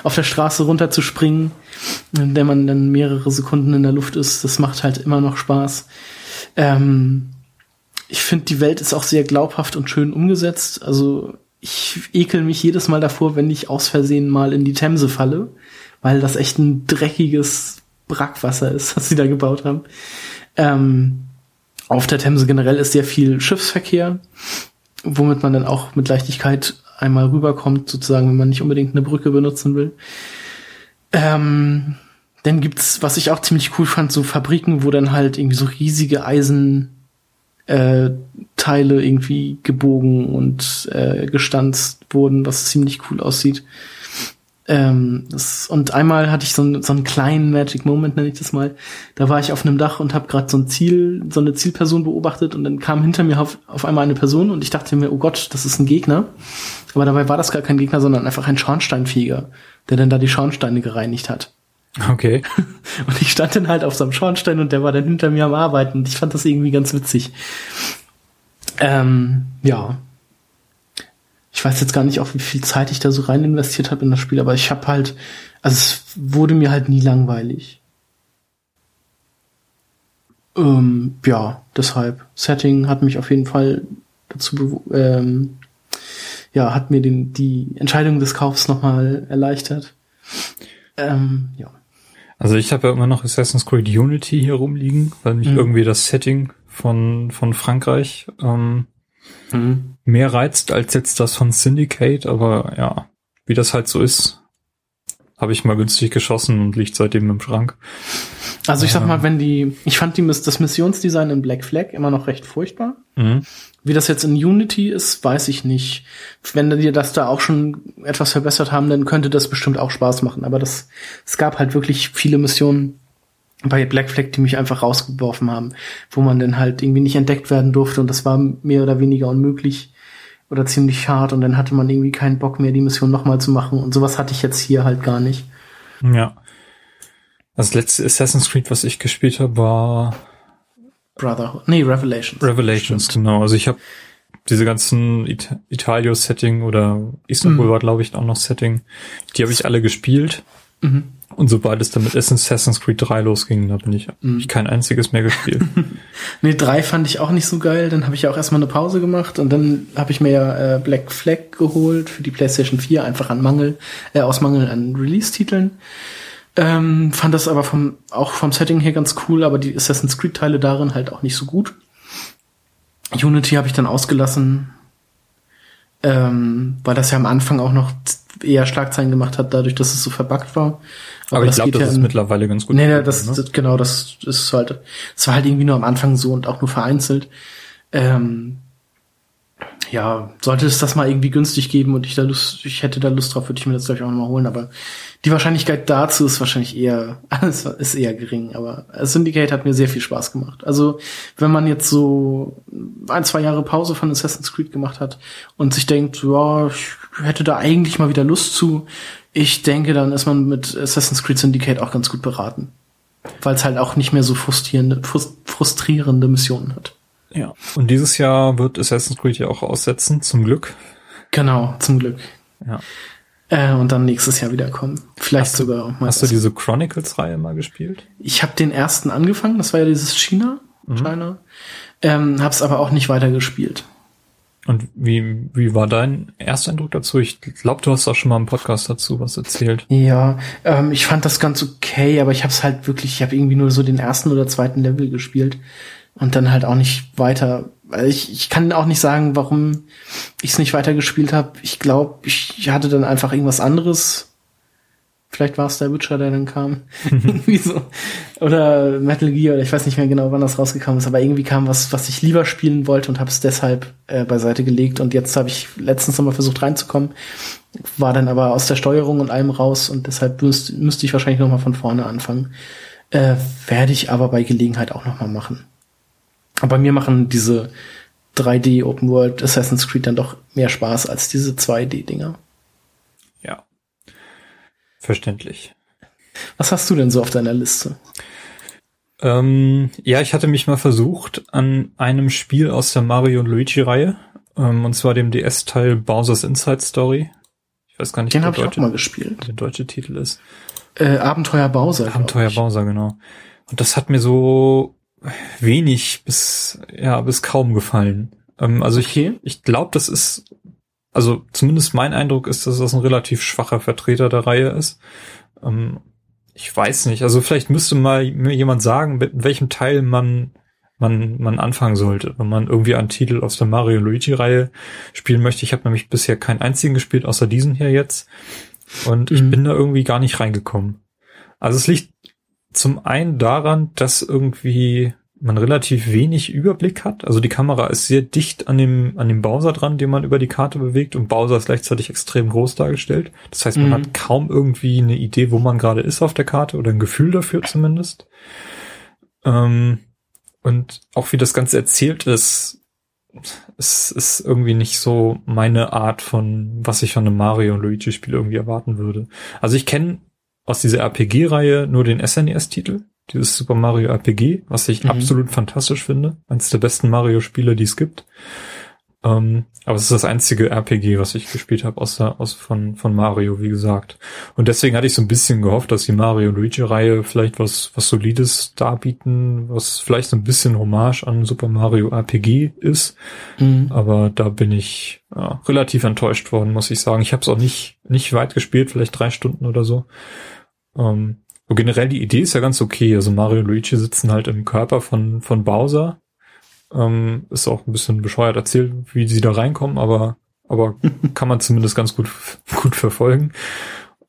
Speaker 2: auf der Straße runterzuspringen, in der man dann mehrere Sekunden in der Luft ist. Das macht halt immer noch Spaß. Ähm, ich finde, die Welt ist auch sehr glaubhaft und schön umgesetzt. Also ich ekel mich jedes Mal davor, wenn ich aus Versehen mal in die Themse falle, weil das echt ein dreckiges Brackwasser ist, *laughs* was sie da gebaut haben. Ähm, auf der Themse generell ist sehr viel Schiffsverkehr, womit man dann auch mit Leichtigkeit einmal rüberkommt, sozusagen, wenn man nicht unbedingt eine Brücke benutzen will. Ähm, dann gibt's, was ich auch ziemlich cool fand, so Fabriken, wo dann halt irgendwie so riesige Eisen äh, Teile irgendwie gebogen und äh, gestanzt wurden, was ziemlich cool aussieht. Ähm, das, und einmal hatte ich so, so einen kleinen Magic Moment, nenne ich das mal. Da war ich auf einem Dach und habe gerade so ein Ziel, so eine Zielperson beobachtet und dann kam hinter mir auf, auf einmal eine Person und ich dachte mir, oh Gott, das ist ein Gegner. Aber dabei war das gar kein Gegner, sondern einfach ein Schornsteinfeger, der dann da die Schornsteine gereinigt hat.
Speaker 1: Okay. *laughs*
Speaker 2: Und ich stand dann halt auf so einem Schornstein und der war dann hinter mir am Arbeiten und ich fand das irgendwie ganz witzig. Ähm, ja. Ich weiß jetzt gar nicht, auch wie viel Zeit ich da so rein investiert habe in das Spiel, aber ich habe halt, also es wurde mir halt nie langweilig. Ähm, ja, deshalb. Setting hat mich auf jeden Fall dazu, ähm, ja, hat mir den, die Entscheidung des Kaufs nochmal erleichtert. Ähm, ja.
Speaker 1: Also ich habe ja immer noch Assassin's Creed Unity hier rumliegen, weil mich mhm. irgendwie das Setting von, von Frankreich ähm, mhm. mehr reizt als jetzt das von Syndicate, aber ja, wie das halt so ist, habe ich mal günstig geschossen und liegt seitdem im Schrank.
Speaker 2: Also ich sag mal, wenn die, ich fand die, das Missionsdesign in Black Flag immer noch recht furchtbar. Mhm. Wie das jetzt in Unity ist, weiß ich nicht. Wenn die das da auch schon etwas verbessert haben, dann könnte das bestimmt auch Spaß machen. Aber das, es gab halt wirklich viele Missionen bei Black Flag, die mich einfach rausgeworfen haben, wo man dann halt irgendwie nicht entdeckt werden durfte und das war mehr oder weniger unmöglich oder ziemlich hart und dann hatte man irgendwie keinen Bock mehr, die Mission nochmal zu machen und sowas hatte ich jetzt hier halt gar nicht.
Speaker 1: Ja. Das letzte Assassin's Creed, was ich gespielt habe, war
Speaker 2: Brotherhood. Nee, Revelations.
Speaker 1: Revelations, Stimmt. genau. Also ich habe diese ganzen It Italio-Setting oder Istanbul mhm. war, glaube ich, auch noch Setting. Die habe ich alle gespielt. Mhm. Und sobald es dann mit Assassin's Creed 3 losging, da bin ich, mhm. ich kein einziges mehr gespielt. *laughs*
Speaker 2: nee, 3 fand ich auch nicht so geil. Dann habe ich ja auch erstmal eine Pause gemacht und dann habe ich mir ja äh, Black Flag geholt für die PlayStation 4, einfach an Mangel, äh, aus Mangel an Release-Titeln. Ähm, fand das aber vom, auch vom Setting her ganz cool, aber die Assassin's Creed Teile darin halt auch nicht so gut. Unity habe ich dann ausgelassen, ähm, weil das ja am Anfang auch noch eher Schlagzeilen gemacht hat, dadurch, dass es so verbuggt war.
Speaker 1: Aber, aber ich glaube, das ja ist in, mittlerweile ganz gut.
Speaker 2: Nee, nee, das, ne? das, genau, das ist halt, es war halt irgendwie nur am Anfang so und auch nur vereinzelt. Ähm, ja, sollte es das mal irgendwie günstig geben und ich da Lust, ich hätte da Lust drauf, würde ich mir das glaube auch nochmal holen, aber die Wahrscheinlichkeit dazu ist wahrscheinlich eher, *laughs* ist eher gering, aber Syndicate hat mir sehr viel Spaß gemacht. Also, wenn man jetzt so ein, zwei Jahre Pause von Assassin's Creed gemacht hat und sich denkt, ja, ich hätte da eigentlich mal wieder Lust zu, ich denke, dann ist man mit Assassin's Creed Syndicate auch ganz gut beraten. Weil es halt auch nicht mehr so frustrierende, frustrierende Missionen hat.
Speaker 1: Ja. Und dieses Jahr wird Assassin's Creed ja auch aussetzen, zum Glück.
Speaker 2: Genau, zum Glück.
Speaker 1: Ja.
Speaker 2: Äh, und dann nächstes Jahr wiederkommen. Vielleicht hast sogar.
Speaker 1: Du, hast du diese Chronicles-Reihe mal gespielt?
Speaker 2: Ich habe den ersten angefangen, das war ja dieses China, mhm. China. Ähm, hab's aber auch nicht weiter gespielt.
Speaker 1: Und wie, wie war dein erster Eindruck dazu? Ich glaube, du hast auch schon mal im Podcast dazu was erzählt.
Speaker 2: Ja, ähm, ich fand das ganz okay, aber ich habe es halt wirklich, ich habe irgendwie nur so den ersten oder zweiten Level gespielt und dann halt auch nicht weiter. Weil ich, ich kann auch nicht sagen, warum ich es nicht weiter gespielt habe. Ich glaube, ich hatte dann einfach irgendwas anderes. Vielleicht war es der Witcher, der dann kam. *laughs* irgendwie so. Oder Metal Gear, oder ich weiß nicht mehr genau, wann das rausgekommen ist, aber irgendwie kam was, was ich lieber spielen wollte und habe es deshalb äh, beiseite gelegt. Und jetzt habe ich letztens nochmal versucht reinzukommen, war dann aber aus der Steuerung und allem raus und deshalb müsste, müsste ich wahrscheinlich nochmal von vorne anfangen. Äh, werde ich aber bei Gelegenheit auch nochmal machen. Aber mir machen diese 3D Open World Assassin's Creed dann doch mehr Spaß als diese 2D Dinger.
Speaker 1: Ja. Verständlich.
Speaker 2: Was hast du denn so auf deiner Liste?
Speaker 1: Ähm, ja, ich hatte mich mal versucht an einem Spiel aus der Mario und Luigi Reihe, ähm, und zwar dem DS-Teil Bowser's Inside Story. Ich weiß gar nicht,
Speaker 2: den habe ich auch mal gespielt.
Speaker 1: Der deutsche Titel ist.
Speaker 2: Äh, Abenteuer Bowser.
Speaker 1: Abenteuer Bowser, genau. Und das hat mir so wenig bis ja bis kaum gefallen. Ähm, also okay. ich ich glaube, das ist also zumindest mein Eindruck ist, dass das ein relativ schwacher Vertreter der Reihe ist. Ähm, ich weiß nicht. Also vielleicht müsste mal mir jemand sagen, mit welchem Teil man man man anfangen sollte, wenn man irgendwie einen Titel aus der Mario Luigi Reihe spielen möchte. Ich habe nämlich bisher keinen einzigen gespielt außer diesen hier jetzt und mhm. ich bin da irgendwie gar nicht reingekommen. Also es liegt zum einen daran, dass irgendwie man relativ wenig Überblick hat. Also die Kamera ist sehr dicht an dem, an dem Bowser dran, den man über die Karte bewegt und Bowser ist gleichzeitig extrem groß dargestellt. Das heißt, man mhm. hat kaum irgendwie eine Idee, wo man gerade ist auf der Karte oder ein Gefühl dafür zumindest. Ähm, und auch wie das Ganze erzählt ist, es ist irgendwie nicht so meine Art von, was ich von einem Mario und Luigi Spiel irgendwie erwarten würde. Also ich kenne aus dieser RPG-Reihe nur den SNES-Titel, dieses Super Mario RPG, was ich mhm. absolut fantastisch finde. Eines der besten Mario-Spiele, die es gibt. Ähm, aber es ist das einzige RPG, was ich gespielt habe, außer aus von, von Mario, wie gesagt. Und deswegen hatte ich so ein bisschen gehofft, dass die Mario Luigi-Reihe vielleicht was, was Solides darbieten, was vielleicht so ein bisschen Hommage an Super Mario RPG ist. Mhm. Aber da bin ich ja, relativ enttäuscht worden, muss ich sagen. Ich habe es auch nicht, nicht weit gespielt, vielleicht drei Stunden oder so. Ähm, und generell die Idee ist ja ganz okay. Also Mario und Luigi sitzen halt im Körper von, von Bowser ähm, ist auch ein bisschen bescheuert erzählt, wie sie da reinkommen, aber, aber *laughs* kann man zumindest ganz gut, gut verfolgen.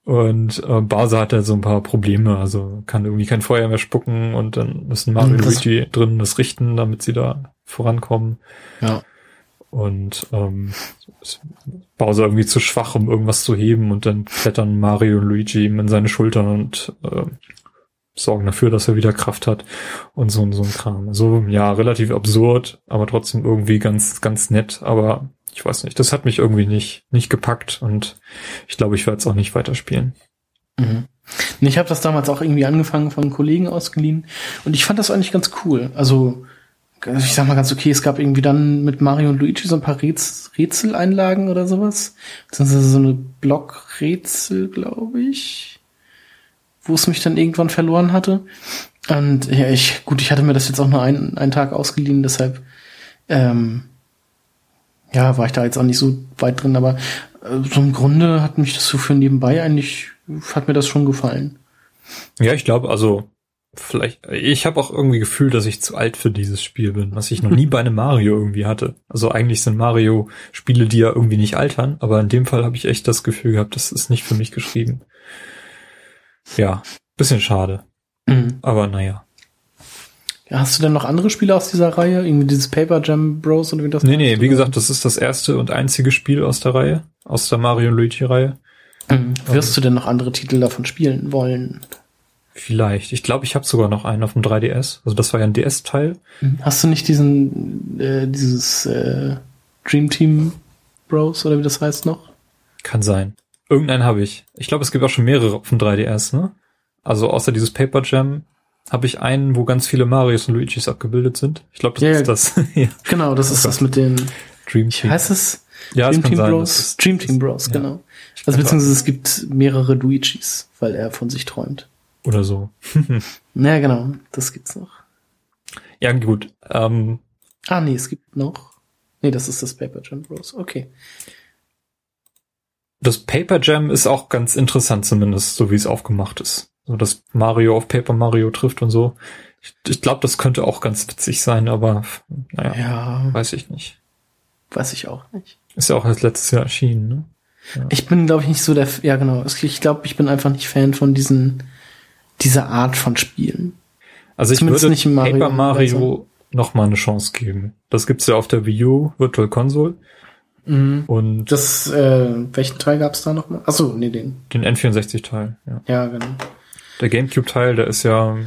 Speaker 1: Und äh, Bowser hat ja so ein paar Probleme, also kann irgendwie kein Feuer mehr spucken und dann müssen Mario und Luigi drin das richten, damit sie da vorankommen.
Speaker 2: Ja.
Speaker 1: Und ähm, Bowser irgendwie zu schwach, um irgendwas zu heben und dann klettern Mario und Luigi ihm in seine Schultern und äh, sorgen dafür, dass er wieder Kraft hat und so, so ein Kram. So, ja, relativ absurd, aber trotzdem irgendwie ganz, ganz nett, aber ich weiß nicht, das hat mich irgendwie nicht, nicht gepackt und ich glaube, ich werde es auch nicht weiterspielen.
Speaker 2: Mhm. Ich habe das damals auch irgendwie angefangen von Kollegen ausgeliehen und ich fand das eigentlich ganz cool. Also, ich sag mal ganz okay, es gab irgendwie dann mit Mario und Luigi so ein paar Rätsel, Rätseleinlagen oder sowas. Beziehungsweise so eine Blockrätsel, glaube ich wo es mich dann irgendwann verloren hatte. Und ja, ich, gut, ich hatte mir das jetzt auch nur einen, einen Tag ausgeliehen, deshalb, ähm, ja, war ich da jetzt auch nicht so weit drin, aber äh, so im Grunde hat mich das so für nebenbei eigentlich, hat mir das schon gefallen.
Speaker 1: Ja, ich glaube, also vielleicht, ich habe auch irgendwie Gefühl, dass ich zu alt für dieses Spiel bin, was ich noch nie *laughs* bei einem Mario irgendwie hatte. Also eigentlich sind Mario Spiele, die ja irgendwie nicht altern, aber in dem Fall habe ich echt das Gefühl gehabt, das ist nicht für mich geschrieben. Ja, bisschen schade. Mhm. Aber naja.
Speaker 2: Hast du denn noch andere Spiele aus dieser Reihe? Irgendwie dieses Paper Jam Bros oder wie das
Speaker 1: Nee, nee, wie gesagt, das ist das erste und einzige Spiel aus der Reihe, aus der Mario Luigi Reihe.
Speaker 2: Mhm. Wirst du denn noch andere Titel davon spielen wollen?
Speaker 1: Vielleicht. Ich glaube, ich habe sogar noch einen auf dem 3DS. Also das war ja ein DS-Teil.
Speaker 2: Mhm. Hast du nicht diesen, äh, dieses äh, Dream Team Bros oder wie das heißt noch?
Speaker 1: Kann sein. Irgendeinen habe ich. Ich glaube, es gibt auch schon mehrere auf dem 3DS, ne? Also außer dieses Paper Jam habe ich einen, wo ganz viele Marios und Luigis abgebildet sind. Ich glaube, das
Speaker 2: ja,
Speaker 1: ist das. *laughs*
Speaker 2: ja. Genau, das ist das mit den Dream Team. Heißt es?
Speaker 1: Ja,
Speaker 2: Dream
Speaker 1: Team
Speaker 2: sein, Bros. Dream Team Bros, genau. Ja. Also beziehungsweise es gibt mehrere Luigis, weil er von sich träumt.
Speaker 1: Oder so. *laughs*
Speaker 2: ja, genau, das gibt's noch.
Speaker 1: Ja, gut. Ähm,
Speaker 2: ah, nee, es gibt noch. Nee, das ist das Paper Jam Bros. Okay
Speaker 1: das Paper Jam ist auch ganz interessant zumindest, so wie es aufgemacht ist. So dass Mario auf Paper Mario trifft und so. Ich, ich glaube, das könnte auch ganz witzig sein, aber naja, ja. weiß ich nicht.
Speaker 2: Weiß ich auch nicht.
Speaker 1: Ist ja auch erst letztes Jahr erschienen, ne?
Speaker 2: Ja. Ich bin, glaube ich, nicht so der, ja genau, ich glaube, ich bin einfach nicht Fan von diesen, dieser Art von Spielen.
Speaker 1: Also ich Zumindest würde nicht Mario Paper Mario noch mal eine Chance geben. Das gibt's ja auf der Wii U Virtual Console.
Speaker 2: Mhm. Und das, äh, welchen Teil gab's da nochmal? Achso, nee, den.
Speaker 1: Den N64-Teil, ja.
Speaker 2: Ja, genau.
Speaker 1: Der GameCube-Teil, der ist ja,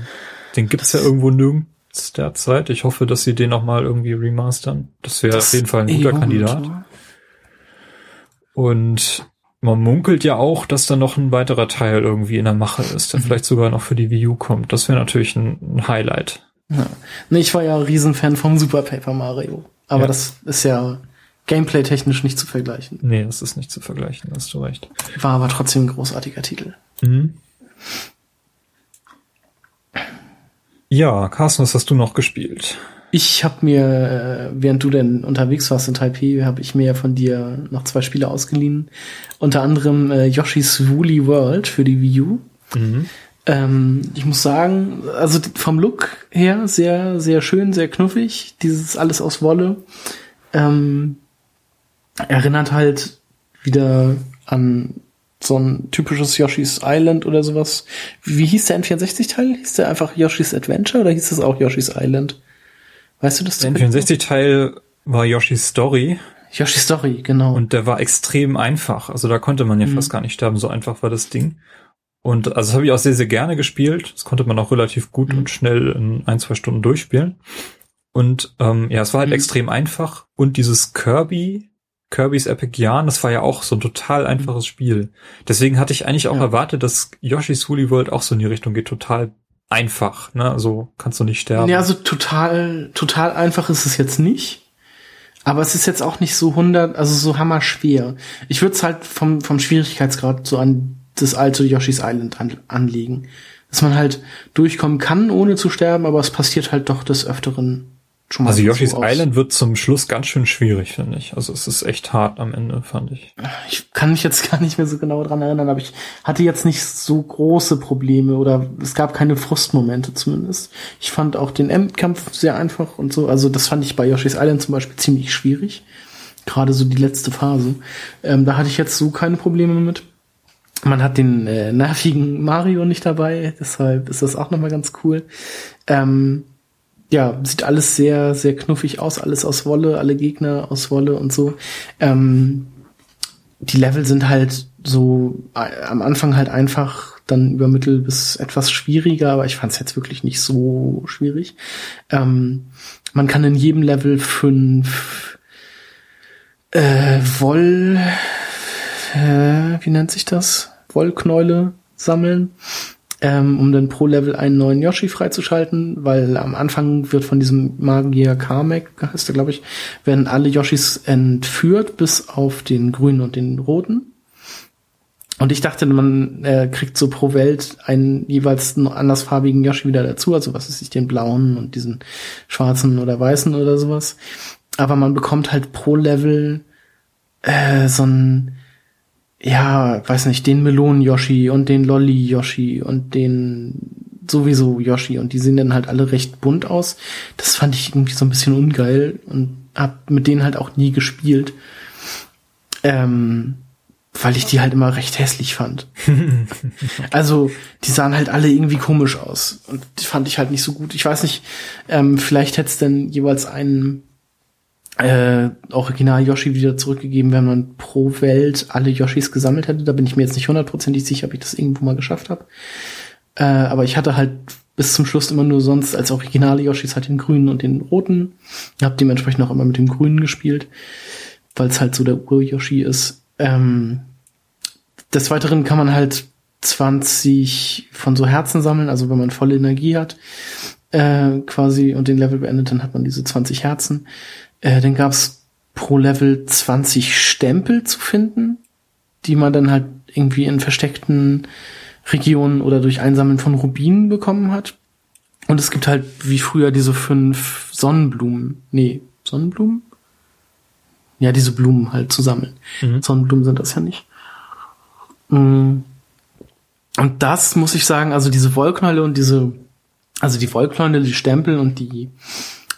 Speaker 1: den gibt's das ja irgendwo nirgends derzeit. Ich hoffe, dass sie den nochmal irgendwie remastern. Das wäre auf jeden Fall ein guter Kandidat. Und man munkelt ja auch, dass da noch ein weiterer Teil irgendwie in der Mache ist, der mhm. vielleicht sogar noch für die Wii U kommt. Das wäre natürlich ein, ein Highlight.
Speaker 2: Ja. Nee, ich war ja Riesenfan vom Super Paper Mario. Aber ja. das ist ja gameplay-technisch nicht zu vergleichen.
Speaker 1: Nee, das ist nicht zu vergleichen, hast du recht.
Speaker 2: War aber trotzdem ein großartiger Titel.
Speaker 1: Mhm. Ja, Carsten, was hast du noch gespielt?
Speaker 2: Ich habe mir, äh, während du denn unterwegs warst in Taipei, habe ich mir von dir noch zwei Spiele ausgeliehen. Unter anderem äh, Yoshi's Woolly World für die Wii U. Mhm. Ähm, ich muss sagen, also vom Look her sehr, sehr schön, sehr knuffig. Dieses alles aus Wolle. Ähm, erinnert halt wieder an so ein typisches Yoshi's Island oder sowas. Wie hieß der N64-Teil? Hieß der einfach Yoshi's Adventure oder hieß das auch Yoshi's Island? Weißt du das?
Speaker 1: Der N64-Teil war Yoshi's Story.
Speaker 2: Yoshi's Story, genau.
Speaker 1: Und der war extrem einfach. Also da konnte man ja mhm. fast gar nicht sterben. So einfach war das Ding. Und also das habe ich auch sehr, sehr gerne gespielt. Das konnte man auch relativ gut mhm. und schnell in ein, zwei Stunden durchspielen. Und ähm, ja, es war halt mhm. extrem einfach. Und dieses Kirby Kirby's Epic Yarn, das war ja auch so ein total einfaches Spiel. Deswegen hatte ich eigentlich auch ja. erwartet, dass Yoshi's Woolly World auch so in die Richtung geht, total einfach, ne? Also kannst du nicht sterben.
Speaker 2: Ja, also total, total einfach ist es jetzt nicht. Aber es ist jetzt auch nicht so 100, also so hammer schwer. Ich würde es halt vom, vom Schwierigkeitsgrad so an das alte Yoshi's Island an, anlegen. Dass man halt durchkommen kann, ohne zu sterben, aber es passiert halt doch des Öfteren
Speaker 1: schon mal. Also Yoshi's so Island wird zum Schluss ganz schön schwierig, finde ich. Also es ist echt hart am Ende, fand ich.
Speaker 2: Ich kann mich jetzt *laughs* gar nicht mehr so genau dran erinnern, aber ich hatte jetzt nicht so große Probleme oder es gab keine Frustmomente zumindest. Ich fand auch den Endkampf sehr einfach und so. Also das fand ich bei Yoshi's Island zum Beispiel ziemlich schwierig. Gerade so die letzte Phase. Ähm, da hatte ich jetzt so keine Probleme mit. Man hat den äh, nervigen Mario nicht dabei, deshalb ist das auch nochmal ganz cool. Ähm, ja, sieht alles sehr, sehr knuffig aus, alles aus Wolle, alle Gegner aus Wolle und so. Ähm, die Level sind halt so äh, am Anfang halt einfach, dann über Mittel bis etwas schwieriger, aber ich fand es jetzt wirklich nicht so schwierig. Ähm, man kann in jedem Level fünf äh, Woll, äh, wie nennt sich das? Wollknäule sammeln ähm, um dann pro Level einen neuen Yoshi freizuschalten, weil am Anfang wird von diesem Magier Kamek, heißt der glaube ich, werden alle Yoshis entführt, bis auf den grünen und den roten. Und ich dachte, man äh, kriegt so pro Welt einen jeweils andersfarbigen Yoshi wieder dazu, also was ist ich, den blauen und diesen schwarzen oder weißen oder sowas. Aber man bekommt halt pro Level äh, so ein ja, weiß nicht, den Melonen-Yoshi und den Lolli-Yoshi und den sowieso Yoshi und die sehen dann halt alle recht bunt aus. Das fand ich irgendwie so ein bisschen ungeil und hab mit denen halt auch nie gespielt. Ähm, weil ich die halt immer recht hässlich fand. *laughs* also, die sahen halt alle irgendwie komisch aus und die fand ich halt nicht so gut. Ich weiß nicht, ähm, vielleicht hätte es denn jeweils einen äh, Original Yoshi wieder zurückgegeben, wenn man pro Welt alle Yoshis gesammelt hätte. Da bin ich mir jetzt nicht hundertprozentig sicher, ob ich das irgendwo mal geschafft habe. Äh, aber ich hatte halt bis zum Schluss immer nur sonst als originale Yoshis halt den grünen und den roten. Hab dementsprechend auch immer mit dem grünen gespielt, weil es halt so der Ur-Yoshi ist. Ähm, des Weiteren kann man halt 20 von so Herzen sammeln, also wenn man volle Energie hat, äh, quasi und den Level beendet, dann hat man diese 20 Herzen. Äh, dann gab's pro Level 20 Stempel zu finden, die man dann halt irgendwie in versteckten Regionen oder durch Einsammeln von Rubinen bekommen hat. Und es gibt halt wie früher diese fünf Sonnenblumen. Nee, Sonnenblumen? Ja, diese Blumen halt zu sammeln. Mhm. Sonnenblumen sind das ja nicht. Mm. Und das muss ich sagen, also diese Wollknäule und diese, also die Wollknäule, die Stempel und die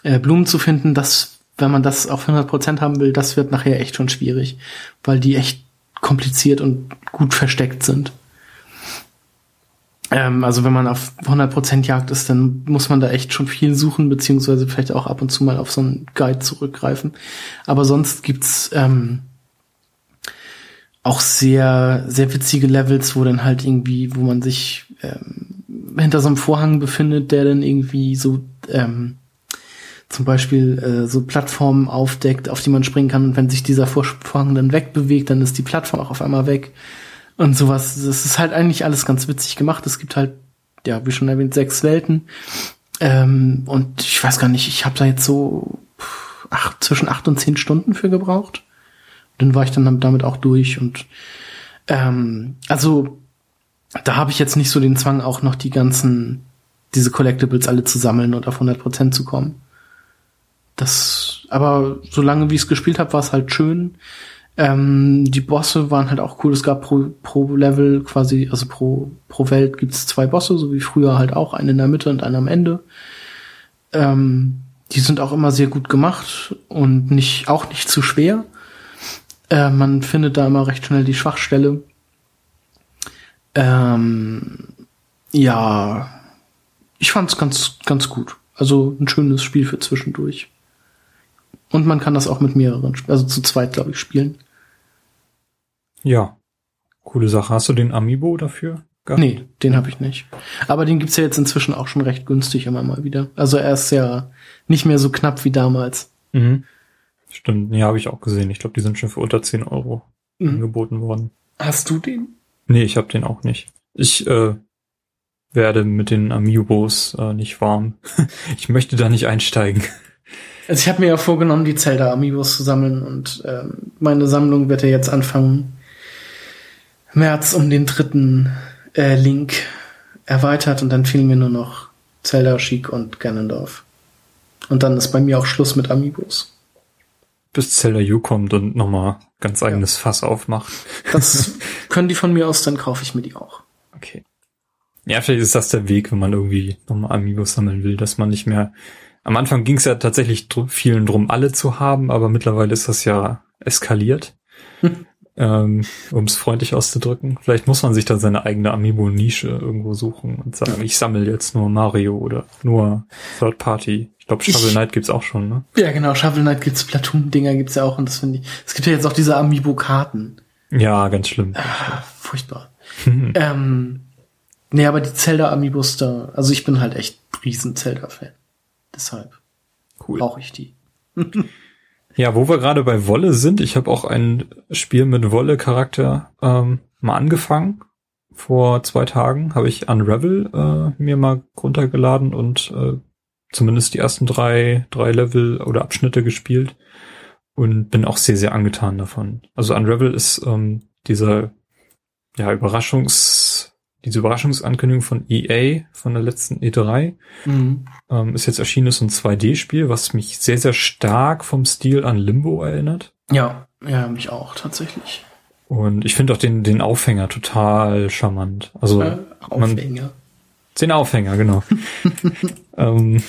Speaker 2: äh, Blumen zu finden, das wenn man das auf 100% haben will, das wird nachher echt schon schwierig, weil die echt kompliziert und gut versteckt sind. Ähm, also wenn man auf 100% Jagd ist, dann muss man da echt schon viel suchen, beziehungsweise vielleicht auch ab und zu mal auf so einen Guide zurückgreifen. Aber sonst gibt's ähm, auch sehr, sehr witzige Levels, wo dann halt irgendwie, wo man sich ähm, hinter so einem Vorhang befindet, der dann irgendwie so ähm, zum Beispiel äh, so Plattformen aufdeckt, auf die man springen kann und wenn sich dieser Vorhang dann wegbewegt, dann ist die Plattform auch auf einmal weg und sowas. Das ist halt eigentlich alles ganz witzig gemacht. Es gibt halt, ja, wie schon erwähnt, sechs Welten ähm, und ich weiß gar nicht, ich habe da jetzt so acht, zwischen acht und zehn Stunden für gebraucht. Dann war ich dann damit auch durch und ähm, also da habe ich jetzt nicht so den Zwang, auch noch die ganzen diese Collectibles alle zu sammeln und auf 100% zu kommen. Das, aber solange wie ich es gespielt habe, war es halt schön. Ähm, die Bosse waren halt auch cool. Es gab pro, pro Level quasi, also pro, pro Welt gibt's zwei Bosse, so wie früher halt auch, einen in der Mitte und einen am Ende. Ähm, die sind auch immer sehr gut gemacht und nicht, auch nicht zu schwer. Äh, man findet da immer recht schnell die Schwachstelle. Ähm, ja, ich fand's ganz, ganz gut. Also ein schönes Spiel für zwischendurch. Und man kann das auch mit mehreren, also zu zweit, glaube ich, spielen.
Speaker 1: Ja, coole Sache. Hast du den Amiibo dafür?
Speaker 2: Gehabt? Nee, den habe ich nicht. Aber den gibt's ja jetzt inzwischen auch schon recht günstig immer mal wieder. Also er ist ja nicht mehr so knapp wie damals.
Speaker 1: Mhm. Stimmt, ja, habe ich auch gesehen. Ich glaube, die sind schon für unter 10 Euro mhm. angeboten worden.
Speaker 2: Hast du den?
Speaker 1: Nee, ich habe den auch nicht. Ich äh, werde mit den Amiibos äh, nicht warm. *laughs* ich möchte da nicht einsteigen.
Speaker 2: Also ich habe mir ja vorgenommen, die Zelda Amiibos zu sammeln und ähm, meine Sammlung wird ja jetzt anfangen März um den dritten äh, Link erweitert und dann fehlen mir nur noch Zelda, Chic und Ganondorf. Und dann ist bei mir auch Schluss mit Amiibos.
Speaker 1: Bis Zelda U kommt und nochmal ganz eigenes ja. Fass aufmacht.
Speaker 2: Das *laughs* können die von mir aus, dann kaufe ich mir die auch.
Speaker 1: Okay. Ja, vielleicht ist das der Weg, wenn man irgendwie nochmal Amiibos sammeln will, dass man nicht mehr. Am Anfang ging es ja tatsächlich vielen drum, alle zu haben, aber mittlerweile ist das ja eskaliert. ähm, um es freundlich auszudrücken. Vielleicht muss man sich da seine eigene Amiibo-Nische irgendwo suchen und sagen, ich sammle jetzt nur Mario oder nur Third Party. Ich glaube, Shovel Knight gibt's auch schon, ne?
Speaker 2: Ja, genau, Shovel Knight gibt's, Platoon-Dinger gibt's ja auch und das finde ich. Es gibt ja jetzt auch diese Amiibo-Karten.
Speaker 1: Ja, ganz schlimm.
Speaker 2: Ah, furchtbar. ähm, nee, aber die Zelda-Amiibos da, also ich bin halt echt riesen Zelda-Fan. Deshalb cool. brauche ich die.
Speaker 1: Ja, wo wir gerade bei Wolle sind, ich habe auch ein Spiel mit Wolle-Charakter ähm, mal angefangen. Vor zwei Tagen habe ich Unravel äh, mir mal runtergeladen und äh, zumindest die ersten drei, drei Level oder Abschnitte gespielt und bin auch sehr, sehr angetan davon. Also Unravel ist ähm, dieser ja, Überraschungs diese Überraschungsankündigung von EA von der letzten E3 mhm. ähm, ist jetzt erschienen, ist ein 2D-Spiel, was mich sehr, sehr stark vom Stil an Limbo erinnert.
Speaker 2: Ja, ja, mich auch tatsächlich.
Speaker 1: Und ich finde auch den, den Aufhänger total charmant. Also äh,
Speaker 2: Aufhänger. Man,
Speaker 1: den Aufhänger, genau. *laughs* ähm,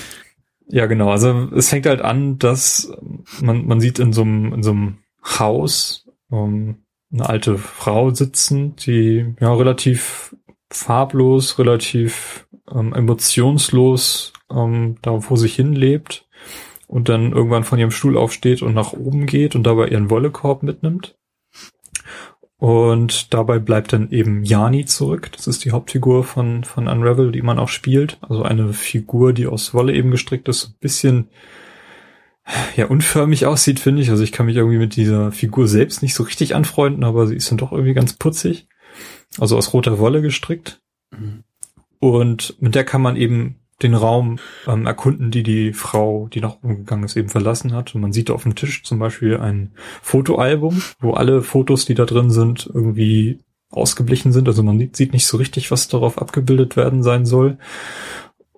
Speaker 1: ja, genau. Also es fängt halt an, dass man, man sieht in so einem, in so einem Haus ähm, eine alte Frau sitzen, die ja relativ farblos, relativ ähm, emotionslos ähm, da vor sich hin lebt und dann irgendwann von ihrem Stuhl aufsteht und nach oben geht und dabei ihren Wollekorb mitnimmt. Und dabei bleibt dann eben Jani zurück. Das ist die Hauptfigur von, von Unravel, die man auch spielt. Also eine Figur, die aus Wolle eben gestrickt ist. Ein bisschen, ja, unförmig aussieht, finde ich. Also ich kann mich irgendwie mit dieser Figur selbst nicht so richtig anfreunden, aber sie ist dann doch irgendwie ganz putzig also aus roter Wolle gestrickt. Mhm. Und mit der kann man eben den Raum ähm, erkunden, die die Frau, die nach oben gegangen ist, eben verlassen hat. Und man sieht auf dem Tisch zum Beispiel ein Fotoalbum, wo alle Fotos, die da drin sind, irgendwie ausgeblichen sind. Also man sieht nicht so richtig, was darauf abgebildet werden sein soll.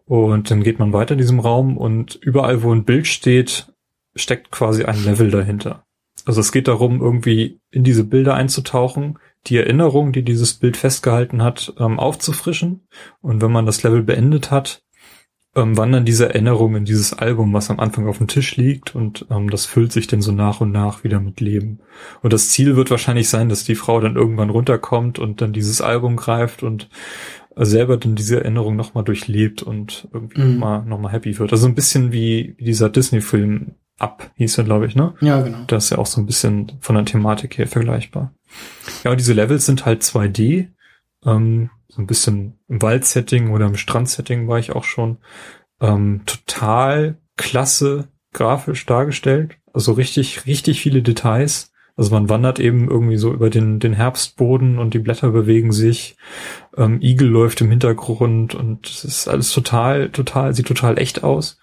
Speaker 1: Und dann geht man weiter in diesem Raum und überall, wo ein Bild steht, steckt quasi ein Level dahinter. Also es geht darum, irgendwie in diese Bilder einzutauchen, die Erinnerung, die dieses Bild festgehalten hat, ähm, aufzufrischen. Und wenn man das Level beendet hat, ähm, wandern diese Erinnerungen in dieses Album, was am Anfang auf dem Tisch liegt und ähm, das füllt sich dann so nach und nach wieder mit Leben. Und das Ziel wird wahrscheinlich sein, dass die Frau dann irgendwann runterkommt und dann dieses Album greift und selber dann diese Erinnerung nochmal durchlebt und irgendwie mhm. nochmal noch mal happy wird. Also ein bisschen wie, wie dieser Disney-Film Up hieß er, glaube ich, ne?
Speaker 2: Ja, genau.
Speaker 1: Das ist ja auch so ein bisschen von der Thematik her vergleichbar. Ja, diese Levels sind halt 2D. Ähm, so ein bisschen im Waldsetting oder im Strandsetting war ich auch schon. Ähm, total klasse grafisch dargestellt. Also richtig, richtig viele Details. Also man wandert eben irgendwie so über den, den Herbstboden und die Blätter bewegen sich. Ähm, Igel läuft im Hintergrund und es ist alles total, total, sieht total echt aus.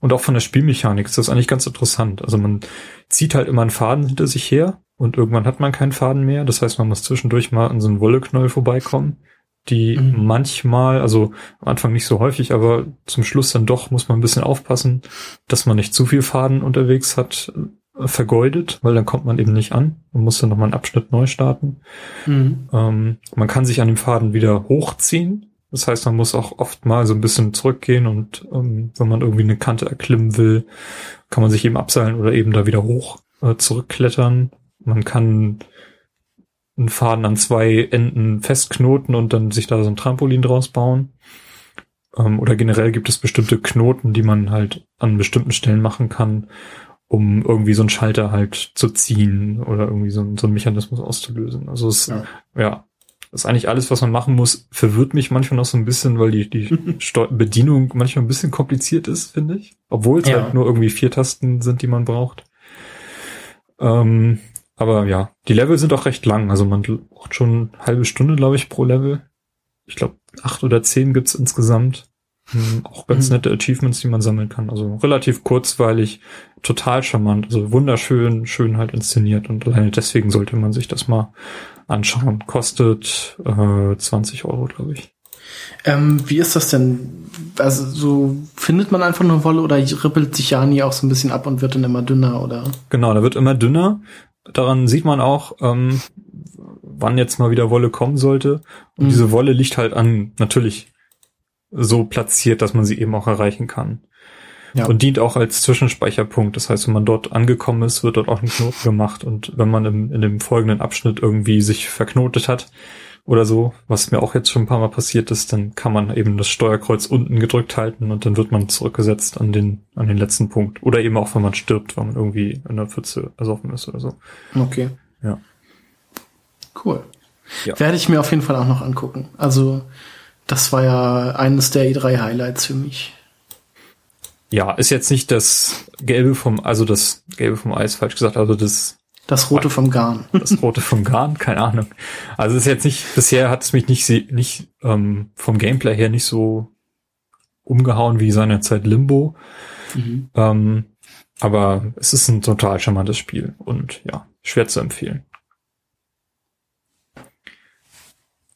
Speaker 1: Und auch von der Spielmechanik ist das eigentlich ganz interessant. Also man zieht halt immer einen Faden hinter sich her und irgendwann hat man keinen Faden mehr. Das heißt, man muss zwischendurch mal an so einen Wolleknäuel vorbeikommen, die mhm. manchmal, also am Anfang nicht so häufig, aber zum Schluss dann doch muss man ein bisschen aufpassen, dass man nicht zu viel Faden unterwegs hat, äh, vergeudet, weil dann kommt man eben nicht an und muss dann nochmal einen Abschnitt neu starten. Mhm. Ähm, man kann sich an dem Faden wieder hochziehen. Das heißt, man muss auch oft mal so ein bisschen zurückgehen und ähm, wenn man irgendwie eine Kante erklimmen will, kann man sich eben abseilen oder eben da wieder hoch äh, zurückklettern man kann einen Faden an zwei Enden festknoten und dann sich da so ein Trampolin draus bauen. Ähm, oder generell gibt es bestimmte Knoten, die man halt an bestimmten Stellen machen kann, um irgendwie so einen Schalter halt zu ziehen oder irgendwie so, so einen Mechanismus auszulösen. Also es, ja. ja, das ist eigentlich alles, was man machen muss, verwirrt mich manchmal noch so ein bisschen, weil die, die *laughs* Bedienung manchmal ein bisschen kompliziert ist, finde ich. Obwohl es ja. halt nur irgendwie vier Tasten sind, die man braucht. Ähm, aber ja, die Level sind auch recht lang. Also man braucht schon eine halbe Stunde, glaube ich, pro Level. Ich glaube, acht oder zehn gibt's insgesamt. Hm, auch ganz mhm. nette Achievements, die man sammeln kann. Also relativ kurzweilig, total charmant, also wunderschön, schön halt inszeniert und alleine deswegen sollte man sich das mal anschauen. Kostet äh, 20 Euro, glaube ich.
Speaker 2: Ähm, wie ist das denn? Also so findet man einfach nur Wolle oder rippelt sich Jani auch so ein bisschen ab und wird dann immer dünner oder?
Speaker 1: Genau, da wird immer dünner. Daran sieht man auch, ähm, wann jetzt mal wieder Wolle kommen sollte. Und mhm. diese Wolle liegt halt an natürlich so platziert, dass man sie eben auch erreichen kann. Ja. Und dient auch als Zwischenspeicherpunkt. Das heißt, wenn man dort angekommen ist, wird dort auch ein Knoten gemacht. Und wenn man im, in dem folgenden Abschnitt irgendwie sich verknotet hat oder so, was mir auch jetzt schon ein paar Mal passiert ist, dann kann man eben das Steuerkreuz unten gedrückt halten und dann wird man zurückgesetzt an den, an den letzten Punkt. Oder eben auch, wenn man stirbt, weil man irgendwie in der Pfütze ersoffen ist oder so.
Speaker 2: Okay.
Speaker 1: Ja.
Speaker 2: Cool. Ja. Werde ich mir auf jeden Fall auch noch angucken. Also, das war ja eines der E3-Highlights für mich.
Speaker 1: Ja, ist jetzt nicht das Gelbe vom, also das Gelbe vom Eis, falsch gesagt, also das
Speaker 2: das Rote vom Garn.
Speaker 1: Das Rote vom Garn, *laughs* keine Ahnung. Also ist jetzt nicht, bisher hat es mich nicht, nicht ähm, vom Gameplay her nicht so umgehauen wie seinerzeit Limbo. Mhm. Ähm, aber es ist ein total charmantes Spiel und ja, schwer zu empfehlen.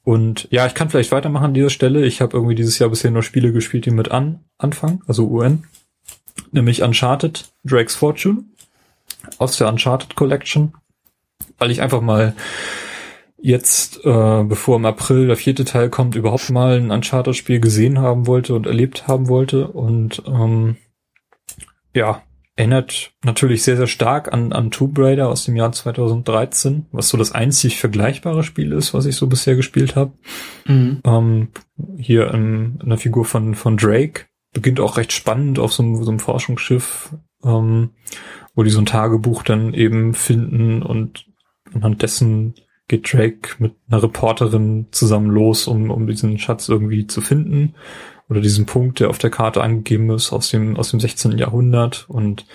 Speaker 1: Und ja, ich kann vielleicht weitermachen an dieser Stelle. Ich habe irgendwie dieses Jahr bisher nur Spiele gespielt, die mit an anfangen, also UN. Nämlich Uncharted, Drake's Fortune aus der Uncharted Collection, weil ich einfach mal jetzt, äh, bevor im April der vierte Teil kommt, überhaupt mal ein Uncharted-Spiel gesehen haben wollte und erlebt haben wollte. Und ähm, ja, erinnert natürlich sehr, sehr stark an, an Tomb Raider aus dem Jahr 2013, was so das einzig vergleichbare Spiel ist, was ich so bisher gespielt habe. Mhm. Ähm, hier in, in der Figur von, von Drake. Beginnt auch recht spannend auf so einem, so einem Forschungsschiff, ähm, wo die so ein Tagebuch dann eben finden und anhand dessen geht Drake mit einer Reporterin zusammen los, um, um diesen Schatz irgendwie zu finden oder diesen Punkt, der auf der Karte angegeben ist aus dem, aus dem 16. Jahrhundert und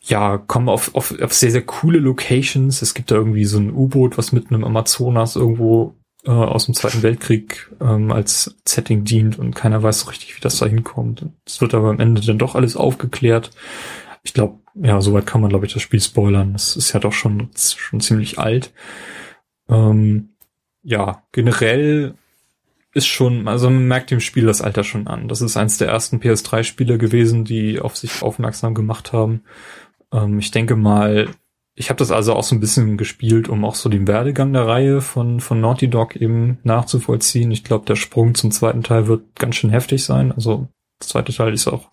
Speaker 1: ja, kommen auf, auf, auf sehr, sehr coole Locations. Es gibt da irgendwie so ein U-Boot, was mitten im Amazonas irgendwo äh, aus dem Zweiten Weltkrieg ähm, als Setting dient und keiner weiß so richtig, wie das da hinkommt. Es wird aber am Ende dann doch alles aufgeklärt. Ich glaube, ja, soweit kann man, glaube ich, das Spiel spoilern. Das ist ja doch schon, schon ziemlich alt. Ähm, ja, generell ist schon, also man merkt dem Spiel das Alter schon an. Das ist eins der ersten PS3-Spiele gewesen, die auf sich aufmerksam gemacht haben. Ähm, ich denke mal, ich habe das also auch so ein bisschen gespielt, um auch so den Werdegang der Reihe von, von Naughty Dog eben nachzuvollziehen. Ich glaube, der Sprung zum zweiten Teil wird ganz schön heftig sein. Also, der zweite Teil ist auch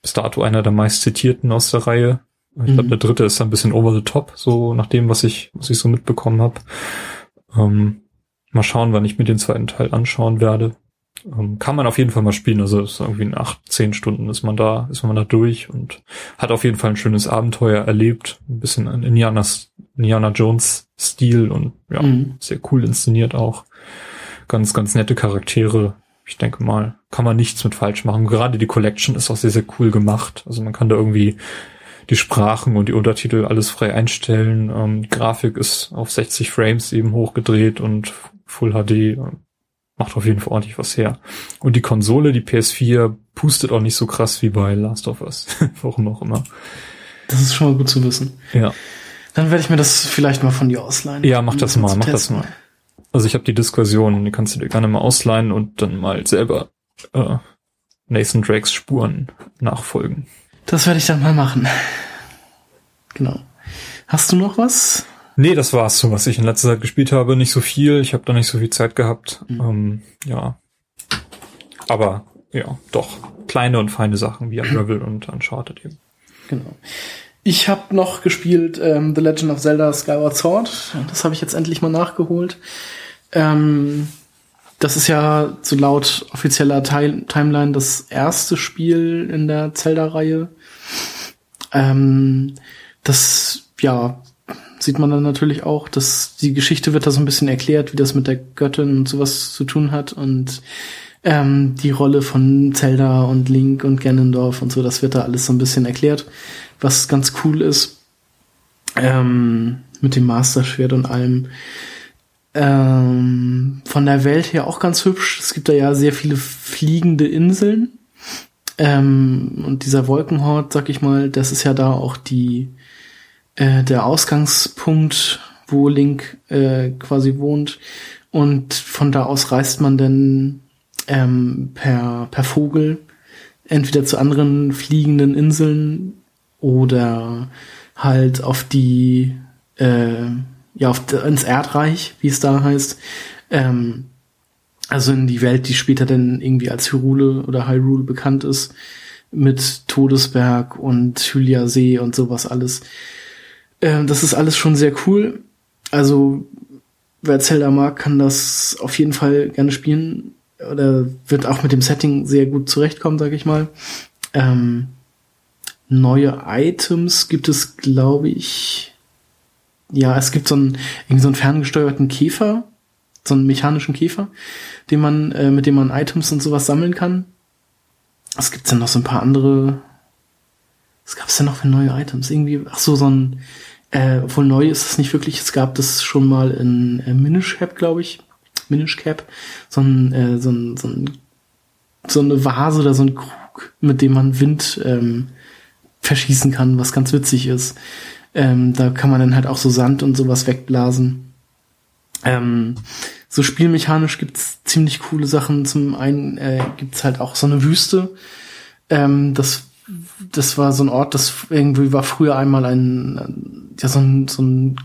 Speaker 1: bis dato einer der meist zitierten aus der Reihe. Ich glaube, mhm. der dritte ist ein bisschen over the top, so nach dem, was ich, was ich so mitbekommen habe. Ähm, mal schauen, wann ich mir den zweiten Teil anschauen werde. Ähm, kann man auf jeden Fall mal spielen. Also ist irgendwie in acht, zehn Stunden ist man da, ist man da durch und hat auf jeden Fall ein schönes Abenteuer erlebt. Ein bisschen in Indiana, Indiana Jones Stil und ja, mhm. sehr cool inszeniert auch. Ganz, ganz nette Charaktere. Ich denke mal, kann man nichts mit falsch machen. Gerade die Collection ist auch sehr, sehr cool gemacht. Also man kann da irgendwie die Sprachen und die Untertitel alles frei einstellen. Ähm, die Grafik ist auf 60 Frames eben hochgedreht und Full HD macht auf jeden Fall ordentlich was her. Und die Konsole, die PS4, pustet auch nicht so krass wie bei Last of Us. *laughs* Warum auch immer.
Speaker 2: Das ist schon mal gut zu wissen.
Speaker 1: Ja.
Speaker 2: Dann werde ich mir das vielleicht mal von dir ausleihen.
Speaker 1: Ja, mach das mal, mach das mal. Also ich habe die Diskussion, die kannst du dir gerne mal ausleihen und dann mal selber äh, Nathan Drakes Spuren nachfolgen.
Speaker 2: Das werde ich dann mal machen. Genau. Hast du noch was?
Speaker 1: Nee, das war's so, was ich in letzter Zeit gespielt habe. Nicht so viel. Ich habe da nicht so viel Zeit gehabt. Mhm. Ähm, ja. Aber ja, doch. Kleine und feine Sachen wie *clears throat* Unravel und Uncharted eben.
Speaker 2: Genau. Ich habe noch gespielt ähm, The Legend of Zelda Skyward Sword. Das habe ich jetzt endlich mal nachgeholt. Ähm, das ist ja so laut offizieller Teil Timeline das erste Spiel in der Zelda-Reihe. Ähm, das, ja, sieht man dann natürlich auch, dass die Geschichte wird da so ein bisschen erklärt, wie das mit der Göttin und sowas zu tun hat und ähm, die Rolle von Zelda und Link und Ganondorf und so, das wird da alles so ein bisschen erklärt, was ganz cool ist ähm, mit dem Master Schwert und allem. Ähm, von der Welt her auch ganz hübsch. Es gibt da ja sehr viele fliegende Inseln. Ähm, und dieser Wolkenhort, sag ich mal, das ist ja da auch die äh, der Ausgangspunkt, wo Link äh, quasi wohnt. Und von da aus reist man dann ähm, per, per Vogel entweder zu anderen fliegenden Inseln oder halt auf die, äh, ja, auf, ins Erdreich, wie es da heißt. Ähm, also in die Welt, die später dann irgendwie als Hyrule oder Hyrule bekannt ist, mit Todesberg und Hylia See und sowas alles. Ähm, das ist alles schon sehr cool. Also wer Zelda mag, kann das auf jeden Fall gerne spielen oder wird auch mit dem Setting sehr gut zurechtkommen, sag ich mal. Ähm, neue Items gibt es, glaube ich. Ja, es gibt so einen, irgendwie so einen ferngesteuerten Käfer, so einen mechanischen Käfer, den man, äh, mit dem man Items und sowas sammeln kann. Was gibt's denn noch so ein paar andere? Was gab's denn noch für neue Items? Irgendwie, ach so, so ein, äh, obwohl neu ist es nicht wirklich. Es gab das schon mal in äh, Minish Cap, glaube ich. Minish Cap. So ein, äh, so ein, so ein, so eine Vase oder so ein Krug, mit dem man Wind ähm, verschießen kann, was ganz witzig ist. Ähm, da kann man dann halt auch so Sand und sowas wegblasen. Ähm, so spielmechanisch gibt's ziemlich coole Sachen. Zum einen äh, gibt's halt auch so eine Wüste. Ähm, das, das war so ein Ort, das irgendwie war früher einmal ein, ja, so ein, so ein,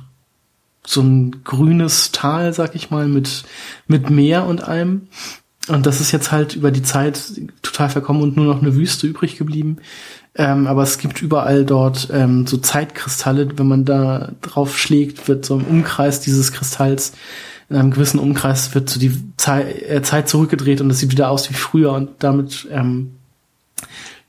Speaker 2: so ein grünes Tal, sag ich mal, mit, mit Meer und allem. Und das ist jetzt halt über die Zeit total verkommen und nur noch eine Wüste übrig geblieben. Ähm, aber es gibt überall dort ähm, so Zeitkristalle. Wenn man da drauf schlägt, wird so im Umkreis dieses Kristalls, in einem gewissen Umkreis, wird so die Zeit, äh, Zeit zurückgedreht und es sieht wieder aus wie früher. Und damit ähm,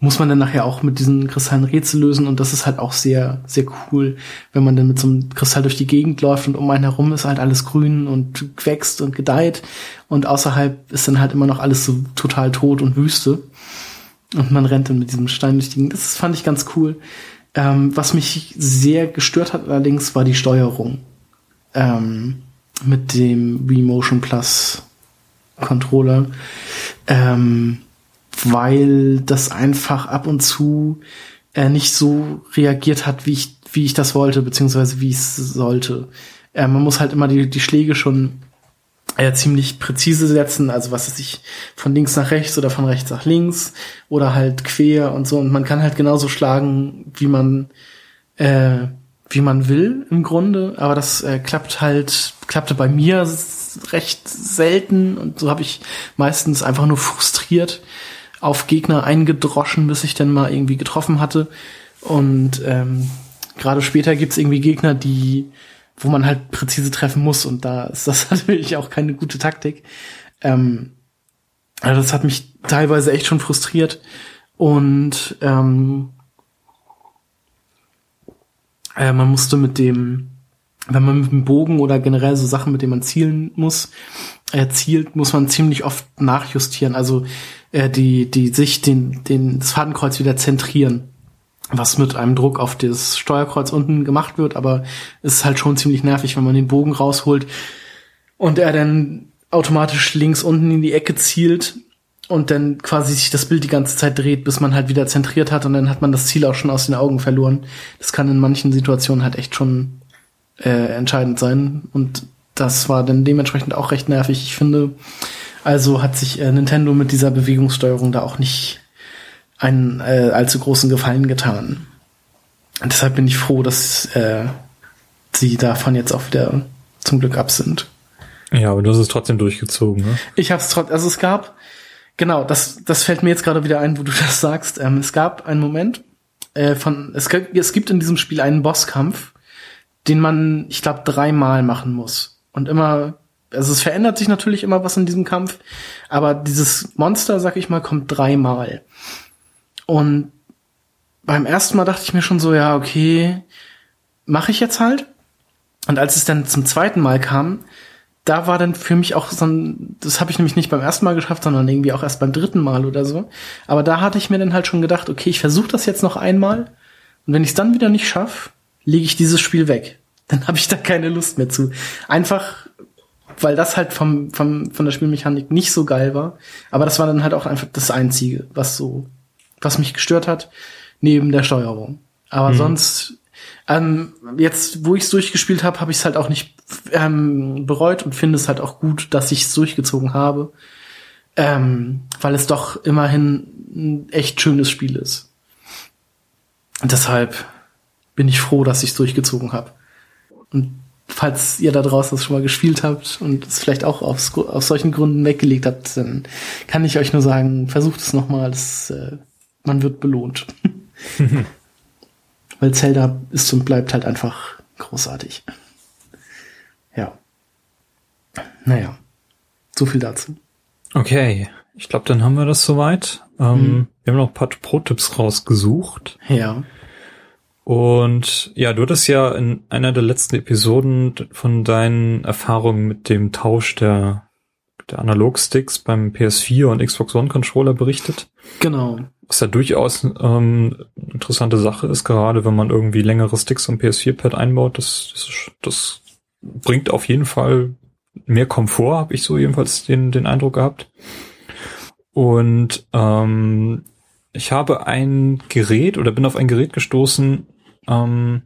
Speaker 2: muss man dann nachher auch mit diesen Kristallen Rätsel lösen. Und das ist halt auch sehr, sehr cool, wenn man dann mit so einem Kristall durch die Gegend läuft und um einen herum ist halt alles grün und wächst und gedeiht. Und außerhalb ist dann halt immer noch alles so total tot und Wüste. Und man rennt dann mit diesem Stein durch die Gegend. Das fand ich ganz cool. Ähm, was mich sehr gestört hat allerdings, war die Steuerung. Ähm, mit dem Wii Motion Plus Controller. Ähm, weil das einfach ab und zu äh, nicht so reagiert hat, wie ich, wie ich das wollte, beziehungsweise wie es sollte. Äh, man muss halt immer die, die Schläge schon äh, ziemlich präzise setzen, also was ist ich von links nach rechts oder von rechts nach links oder halt quer und so. Und man kann halt genauso schlagen, wie man äh, wie man will im Grunde, aber das äh, klappt halt klappte bei mir recht selten. Und so habe ich meistens einfach nur frustriert auf Gegner eingedroschen, bis ich dann mal irgendwie getroffen hatte. Und ähm, gerade später gibt's irgendwie Gegner, die wo man halt präzise treffen muss und da ist das *laughs* natürlich auch keine gute Taktik. Ähm, also das hat mich teilweise echt schon frustriert. Und ähm, äh, man musste mit dem, wenn man mit dem Bogen oder generell so Sachen, mit denen man zielen muss, äh, muss man ziemlich oft nachjustieren, also äh, die die sich den den das Fadenkreuz wieder zentrieren was mit einem Druck auf das Steuerkreuz unten gemacht wird, aber es ist halt schon ziemlich nervig, wenn man den Bogen rausholt und er dann automatisch links unten in die Ecke zielt und dann quasi sich das Bild die ganze Zeit dreht, bis man halt wieder zentriert hat und dann hat man das Ziel auch schon aus den Augen verloren. Das kann in manchen Situationen halt echt schon äh, entscheidend sein und das war dann dementsprechend auch recht nervig. Ich finde, also hat sich äh, Nintendo mit dieser Bewegungssteuerung da auch nicht einen äh, allzu großen Gefallen getan. Und deshalb bin ich froh, dass äh, sie davon jetzt auch wieder zum Glück ab sind.
Speaker 1: Ja, aber du hast es trotzdem durchgezogen, ne?
Speaker 2: Ich habe es trotzdem, also es gab, genau, das, das fällt mir jetzt gerade wieder ein, wo du *laughs* das sagst. Ähm, es gab einen Moment äh, von, es, es gibt in diesem Spiel einen Bosskampf, den man, ich glaube, dreimal machen muss. Und immer, also es verändert sich natürlich immer was in diesem Kampf, aber dieses Monster, sag ich mal, kommt dreimal. Und beim ersten Mal dachte ich mir schon so, ja, okay, mache ich jetzt halt. Und als es dann zum zweiten Mal kam, da war dann für mich auch so ein, das habe ich nämlich nicht beim ersten Mal geschafft, sondern irgendwie auch erst beim dritten Mal oder so. Aber da hatte ich mir dann halt schon gedacht, okay, ich versuche das jetzt noch einmal. Und wenn ich es dann wieder nicht schaffe, lege ich dieses Spiel weg. Dann *laughs* habe ich da keine Lust mehr zu. Einfach weil das halt vom, vom, von der Spielmechanik nicht so geil war. Aber das war dann halt auch einfach das Einzige, was so, was mich gestört hat, neben der Steuerung. Aber mhm. sonst, ähm, jetzt, wo ich es durchgespielt habe, habe ich es halt auch nicht ähm, bereut und finde es halt auch gut, dass ich es durchgezogen habe. Ähm, weil es doch immerhin ein echt schönes Spiel ist. Und deshalb bin ich froh, dass ich es durchgezogen habe. Und falls ihr da draußen das schon mal gespielt habt und es vielleicht auch aufs, auf solchen Gründen weggelegt habt, dann kann ich euch nur sagen, versucht es nochmal, äh, man wird belohnt. *laughs* Weil Zelda ist und bleibt halt einfach großartig. Ja. Naja. So viel dazu.
Speaker 1: Okay. Ich glaube, dann haben wir das soweit. Ähm, mhm. Wir haben noch ein paar Pro-Tipps rausgesucht.
Speaker 2: Ja.
Speaker 1: Und ja, du hattest ja in einer der letzten Episoden von deinen Erfahrungen mit dem Tausch der, der Analogsticks beim PS4 und Xbox One Controller berichtet.
Speaker 2: Genau.
Speaker 1: Was ja durchaus ähm, interessante Sache ist, gerade wenn man irgendwie längere Sticks am PS4-Pad einbaut. Das, das, das bringt auf jeden Fall mehr Komfort, habe ich so jedenfalls den, den Eindruck gehabt. Und ähm, ich habe ein Gerät oder bin auf ein Gerät gestoßen, ähm,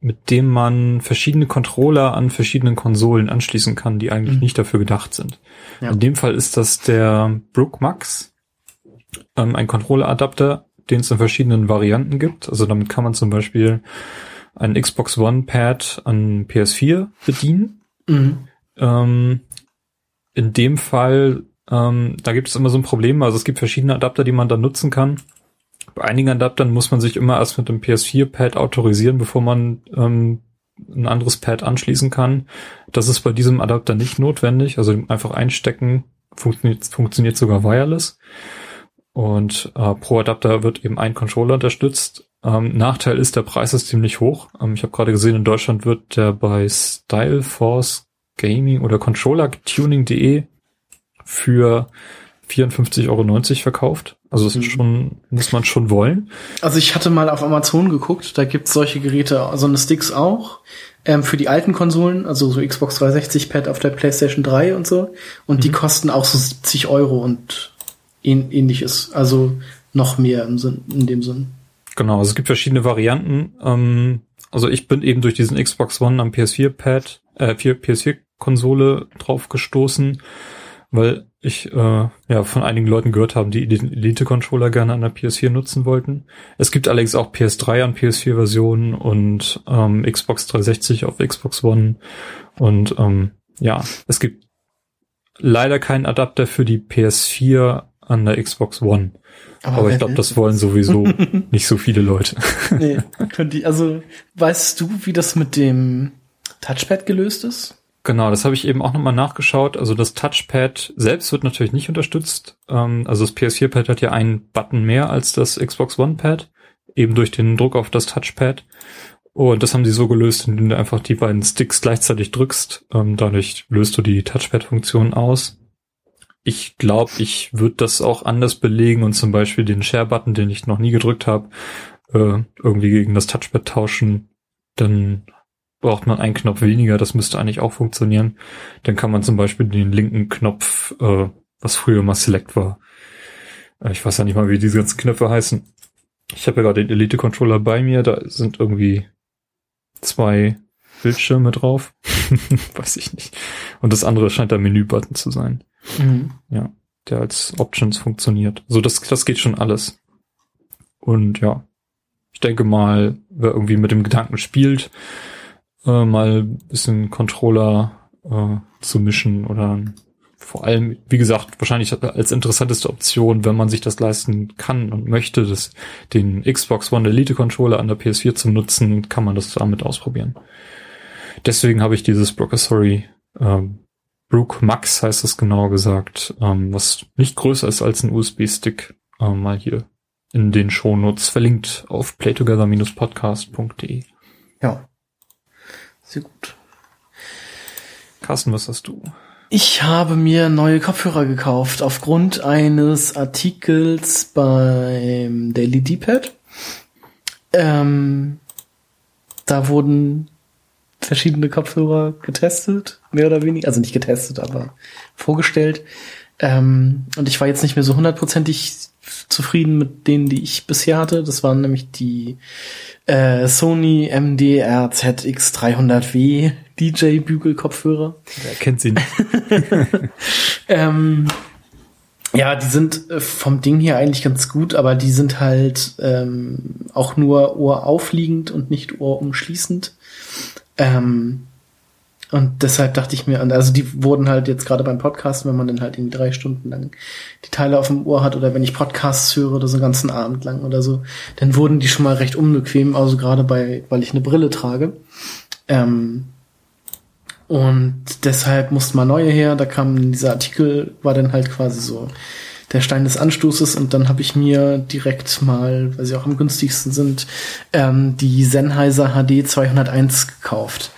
Speaker 1: mit dem man verschiedene Controller an verschiedenen Konsolen anschließen kann, die eigentlich mhm. nicht dafür gedacht sind. Ja. In dem Fall ist das der Brook Max, ähm, ein Controller-Adapter, den es in verschiedenen Varianten gibt. Also damit kann man zum Beispiel ein Xbox One Pad an PS4 bedienen. Mhm. Ähm, in dem Fall, ähm, da gibt es immer so ein Problem. Also es gibt verschiedene Adapter, die man da nutzen kann. Bei einigen Adaptern muss man sich immer erst mit dem PS4-Pad autorisieren, bevor man ähm, ein anderes Pad anschließen kann. Das ist bei diesem Adapter nicht notwendig. Also einfach einstecken funktioniert, funktioniert sogar wireless. Und äh, pro Adapter wird eben ein Controller unterstützt. Ähm, Nachteil ist, der Preis ist ziemlich hoch. Ähm, ich habe gerade gesehen, in Deutschland wird der bei Styleforce Gaming oder ControllerTuning.de für 54,90 Euro verkauft. Also das ist mhm. schon, muss man schon wollen.
Speaker 2: Also ich hatte mal auf Amazon geguckt, da gibt's solche Geräte, so eine Sticks auch, ähm, für die alten Konsolen, also so Xbox 360 Pad auf der PlayStation 3 und so. Und mhm. die kosten auch so 70 Euro und ähnliches. Also noch mehr im Sinn, in dem Sinn.
Speaker 1: Genau, also es gibt verschiedene Varianten. Ähm, also ich bin eben durch diesen Xbox One am PS4 Pad, äh, PS4 Konsole drauf gestoßen weil ich äh, ja von einigen Leuten gehört habe, die den Elite-Controller gerne an der PS4 nutzen wollten. Es gibt allerdings auch PS3 an PS4-Versionen und ähm, Xbox 360 auf Xbox One. Und ähm, ja, es gibt leider keinen Adapter für die PS4 an der Xbox One. Aber, Aber ich glaube, das wollen sowieso *laughs* nicht so viele Leute.
Speaker 2: nee, könnt ihr, also weißt du, wie das mit dem Touchpad gelöst ist?
Speaker 1: Genau, das habe ich eben auch nochmal nachgeschaut. Also das Touchpad selbst wird natürlich nicht unterstützt. Ähm, also das PS4-Pad hat ja einen Button mehr als das Xbox One-Pad, eben durch den Druck auf das Touchpad. Und das haben sie so gelöst, indem du einfach die beiden Sticks gleichzeitig drückst. Ähm, dadurch löst du die Touchpad-Funktion aus. Ich glaube, ich würde das auch anders belegen und zum Beispiel den Share-Button, den ich noch nie gedrückt habe, äh, irgendwie gegen das Touchpad tauschen. Dann braucht man einen Knopf weniger, das müsste eigentlich auch funktionieren. Dann kann man zum Beispiel den linken Knopf, äh, was früher mal Select war. Äh, ich weiß ja nicht mal, wie diese ganzen Knöpfe heißen. Ich habe ja gerade den Elite-Controller bei mir, da sind irgendwie zwei Bildschirme drauf. *laughs* weiß ich nicht. Und das andere scheint der Menü-Button zu sein. Mhm. Ja, der als Options funktioniert. So, das, das geht schon alles. Und ja, ich denke mal, wer irgendwie mit dem Gedanken spielt, äh, mal bisschen Controller äh, zu mischen oder vor allem, wie gesagt, wahrscheinlich als interessanteste Option, wenn man sich das leisten kann und möchte, das, den Xbox One Elite Controller an der PS4 zu nutzen, kann man das damit ausprobieren. Deswegen habe ich dieses Brocassory ähm, Brook Max heißt es genau gesagt, ähm, was nicht größer ist als ein USB-Stick, ähm, mal hier in den Shownotes verlinkt auf playtogether-podcast.de.
Speaker 2: Ja. Sehr gut.
Speaker 1: Carsten, was hast du?
Speaker 2: Ich habe mir neue Kopfhörer gekauft aufgrund eines Artikels beim Daily D-Pad. Ähm, da wurden verschiedene Kopfhörer getestet, mehr oder weniger, also nicht getestet, aber vorgestellt. Ähm, und ich war jetzt nicht mehr so hundertprozentig zufrieden mit denen, die ich bisher hatte. Das waren nämlich die äh, Sony MDR ZX300W DJ Bügel Kopfhörer.
Speaker 1: Wer kennt sie nicht? *laughs*
Speaker 2: ähm, ja, die sind äh, vom Ding her eigentlich ganz gut, aber die sind halt ähm, auch nur ohraufliegend und nicht ohrumschließend. Ähm, und deshalb dachte ich mir, also die wurden halt jetzt gerade beim Podcast, wenn man dann halt irgendwie drei Stunden lang die Teile auf dem Ohr hat oder wenn ich Podcasts höre oder so einen ganzen Abend lang oder so, dann wurden die schon mal recht unbequem, also gerade bei, weil ich eine Brille trage. Ähm, und deshalb mussten mal neue her. Da kam dieser Artikel, war dann halt quasi so der Stein des Anstoßes und dann habe ich mir direkt mal, weil sie auch am günstigsten sind, ähm, die Sennheiser HD 201 gekauft.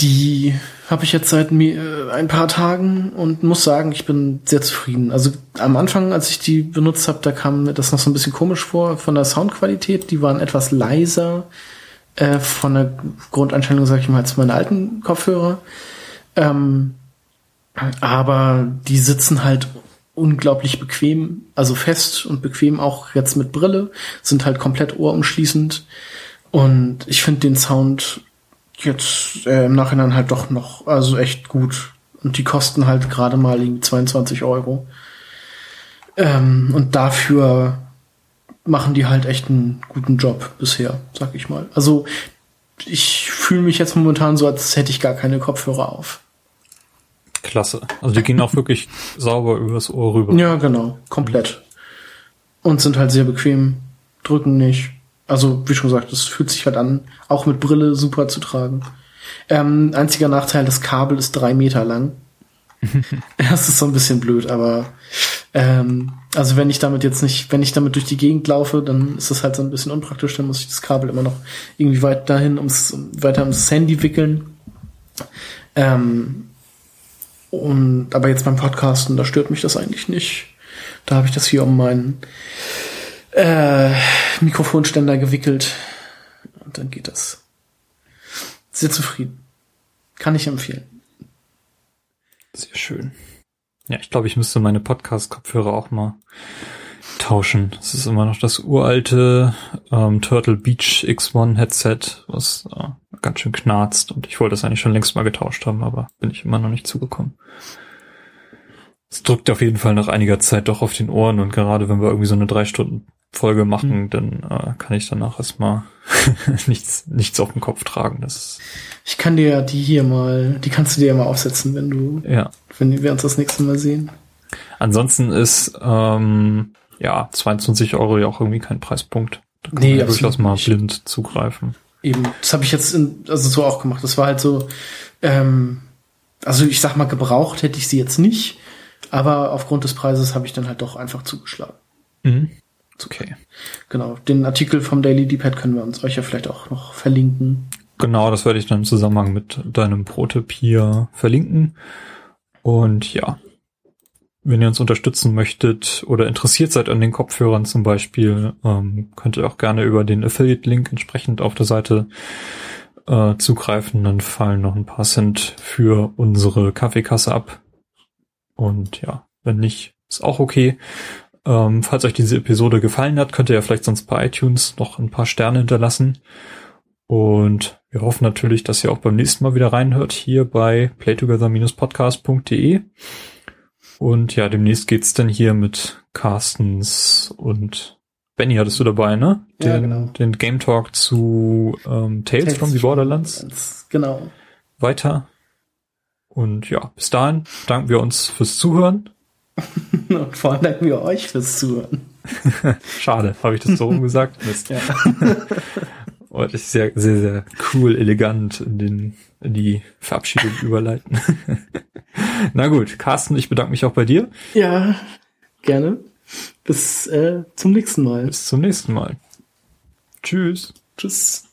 Speaker 2: Die habe ich jetzt seit äh, ein paar Tagen und muss sagen, ich bin sehr zufrieden. Also am Anfang, als ich die benutzt habe, da kam mir das noch so ein bisschen komisch vor von der Soundqualität. Die waren etwas leiser äh, von der Grundeinstellung, sage ich mal, als meine alten Kopfhörer. Ähm, aber die sitzen halt unglaublich bequem, also fest und bequem auch jetzt mit Brille, sind halt komplett ohrumschließend. Und ich finde den Sound jetzt äh, im Nachhinein halt doch noch, also echt gut. Und die kosten halt gerade mal 22 Euro. Ähm, und dafür machen die halt echt einen guten Job bisher, sag ich mal. Also ich fühle mich jetzt momentan so, als hätte ich gar keine Kopfhörer auf.
Speaker 1: Klasse. Also die gehen auch wirklich *laughs* sauber übers Ohr rüber.
Speaker 2: Ja, genau. Komplett. Und sind halt sehr bequem, drücken nicht. Also, wie schon gesagt, es fühlt sich halt an, auch mit Brille super zu tragen. Ähm, einziger Nachteil, das Kabel ist drei Meter lang. *laughs* das ist so ein bisschen blöd, aber ähm, also wenn ich damit jetzt nicht, wenn ich damit durch die Gegend laufe, dann ist das halt so ein bisschen unpraktisch, dann muss ich das Kabel immer noch irgendwie weit dahin ums, weiter ums Handy wickeln. Ähm, und aber jetzt beim Podcasten, da stört mich das eigentlich nicht. Da habe ich das hier um meinen äh, Mikrofonständer gewickelt. Und dann geht das. Sehr zufrieden. Kann ich empfehlen.
Speaker 1: Sehr schön. Ja, ich glaube, ich müsste meine Podcast-Kopfhörer auch mal tauschen. Es ist immer noch das uralte ähm, Turtle Beach X1 Headset, was äh, ganz schön knarzt und ich wollte das eigentlich schon längst mal getauscht haben, aber bin ich immer noch nicht zugekommen. Es drückt auf jeden Fall nach einiger Zeit doch auf den Ohren und gerade wenn wir irgendwie so eine drei Stunden Folge machen, mhm. dann äh, kann ich danach erstmal *laughs* nichts, nichts auf dem Kopf tragen. Das
Speaker 2: ich kann dir ja die hier mal, die kannst du dir ja mal aufsetzen, wenn du,
Speaker 1: ja.
Speaker 2: wenn wir uns das nächste Mal sehen.
Speaker 1: Ansonsten ist ähm, ja 22 Euro ja auch irgendwie kein Preispunkt.
Speaker 2: Da kann nee, man ja
Speaker 1: durchaus mal blind zugreifen.
Speaker 2: Eben, das habe ich jetzt in, also so auch gemacht. Das war halt so, ähm, also ich sag mal, gebraucht hätte ich sie jetzt nicht, aber aufgrund des Preises habe ich dann halt doch einfach zugeschlagen.
Speaker 1: Mhm. Okay.
Speaker 2: Genau. Den Artikel vom Daily D-Pad können wir uns euch ja vielleicht auch noch verlinken.
Speaker 1: Genau, das werde ich dann im Zusammenhang mit deinem Prototyp hier verlinken. Und ja, wenn ihr uns unterstützen möchtet oder interessiert seid an den Kopfhörern zum Beispiel, ähm, könnt ihr auch gerne über den Affiliate-Link entsprechend auf der Seite äh, zugreifen. Dann fallen noch ein paar Cent für unsere Kaffeekasse ab. Und ja, wenn nicht, ist auch okay. Ähm, falls euch diese Episode gefallen hat, könnt ihr ja vielleicht sonst bei iTunes noch ein paar Sterne hinterlassen. Und wir hoffen natürlich, dass ihr auch beim nächsten Mal wieder reinhört hier bei playtogether-podcast.de. Und ja, demnächst geht's dann hier mit Carstens und Benny hattest du dabei, ne?
Speaker 2: Den, ja, genau.
Speaker 1: Den Game Talk zu ähm, Tales, Tales from the Borderlands.
Speaker 2: Genau.
Speaker 1: Weiter. Und ja, bis dahin danken wir uns fürs Zuhören.
Speaker 2: Und vor allem danken wir euch fürs Zuhören. *laughs*
Speaker 1: Schade, habe ich das so umgesagt? Mist. Ja. *laughs* Und ich sehr, sehr, sehr cool, elegant in, den, in die Verabschiedung überleiten. *laughs* Na gut, Carsten, ich bedanke mich auch bei dir.
Speaker 2: Ja, gerne. Bis äh, zum nächsten Mal.
Speaker 1: Bis zum nächsten Mal. Tschüss.
Speaker 2: Tschüss.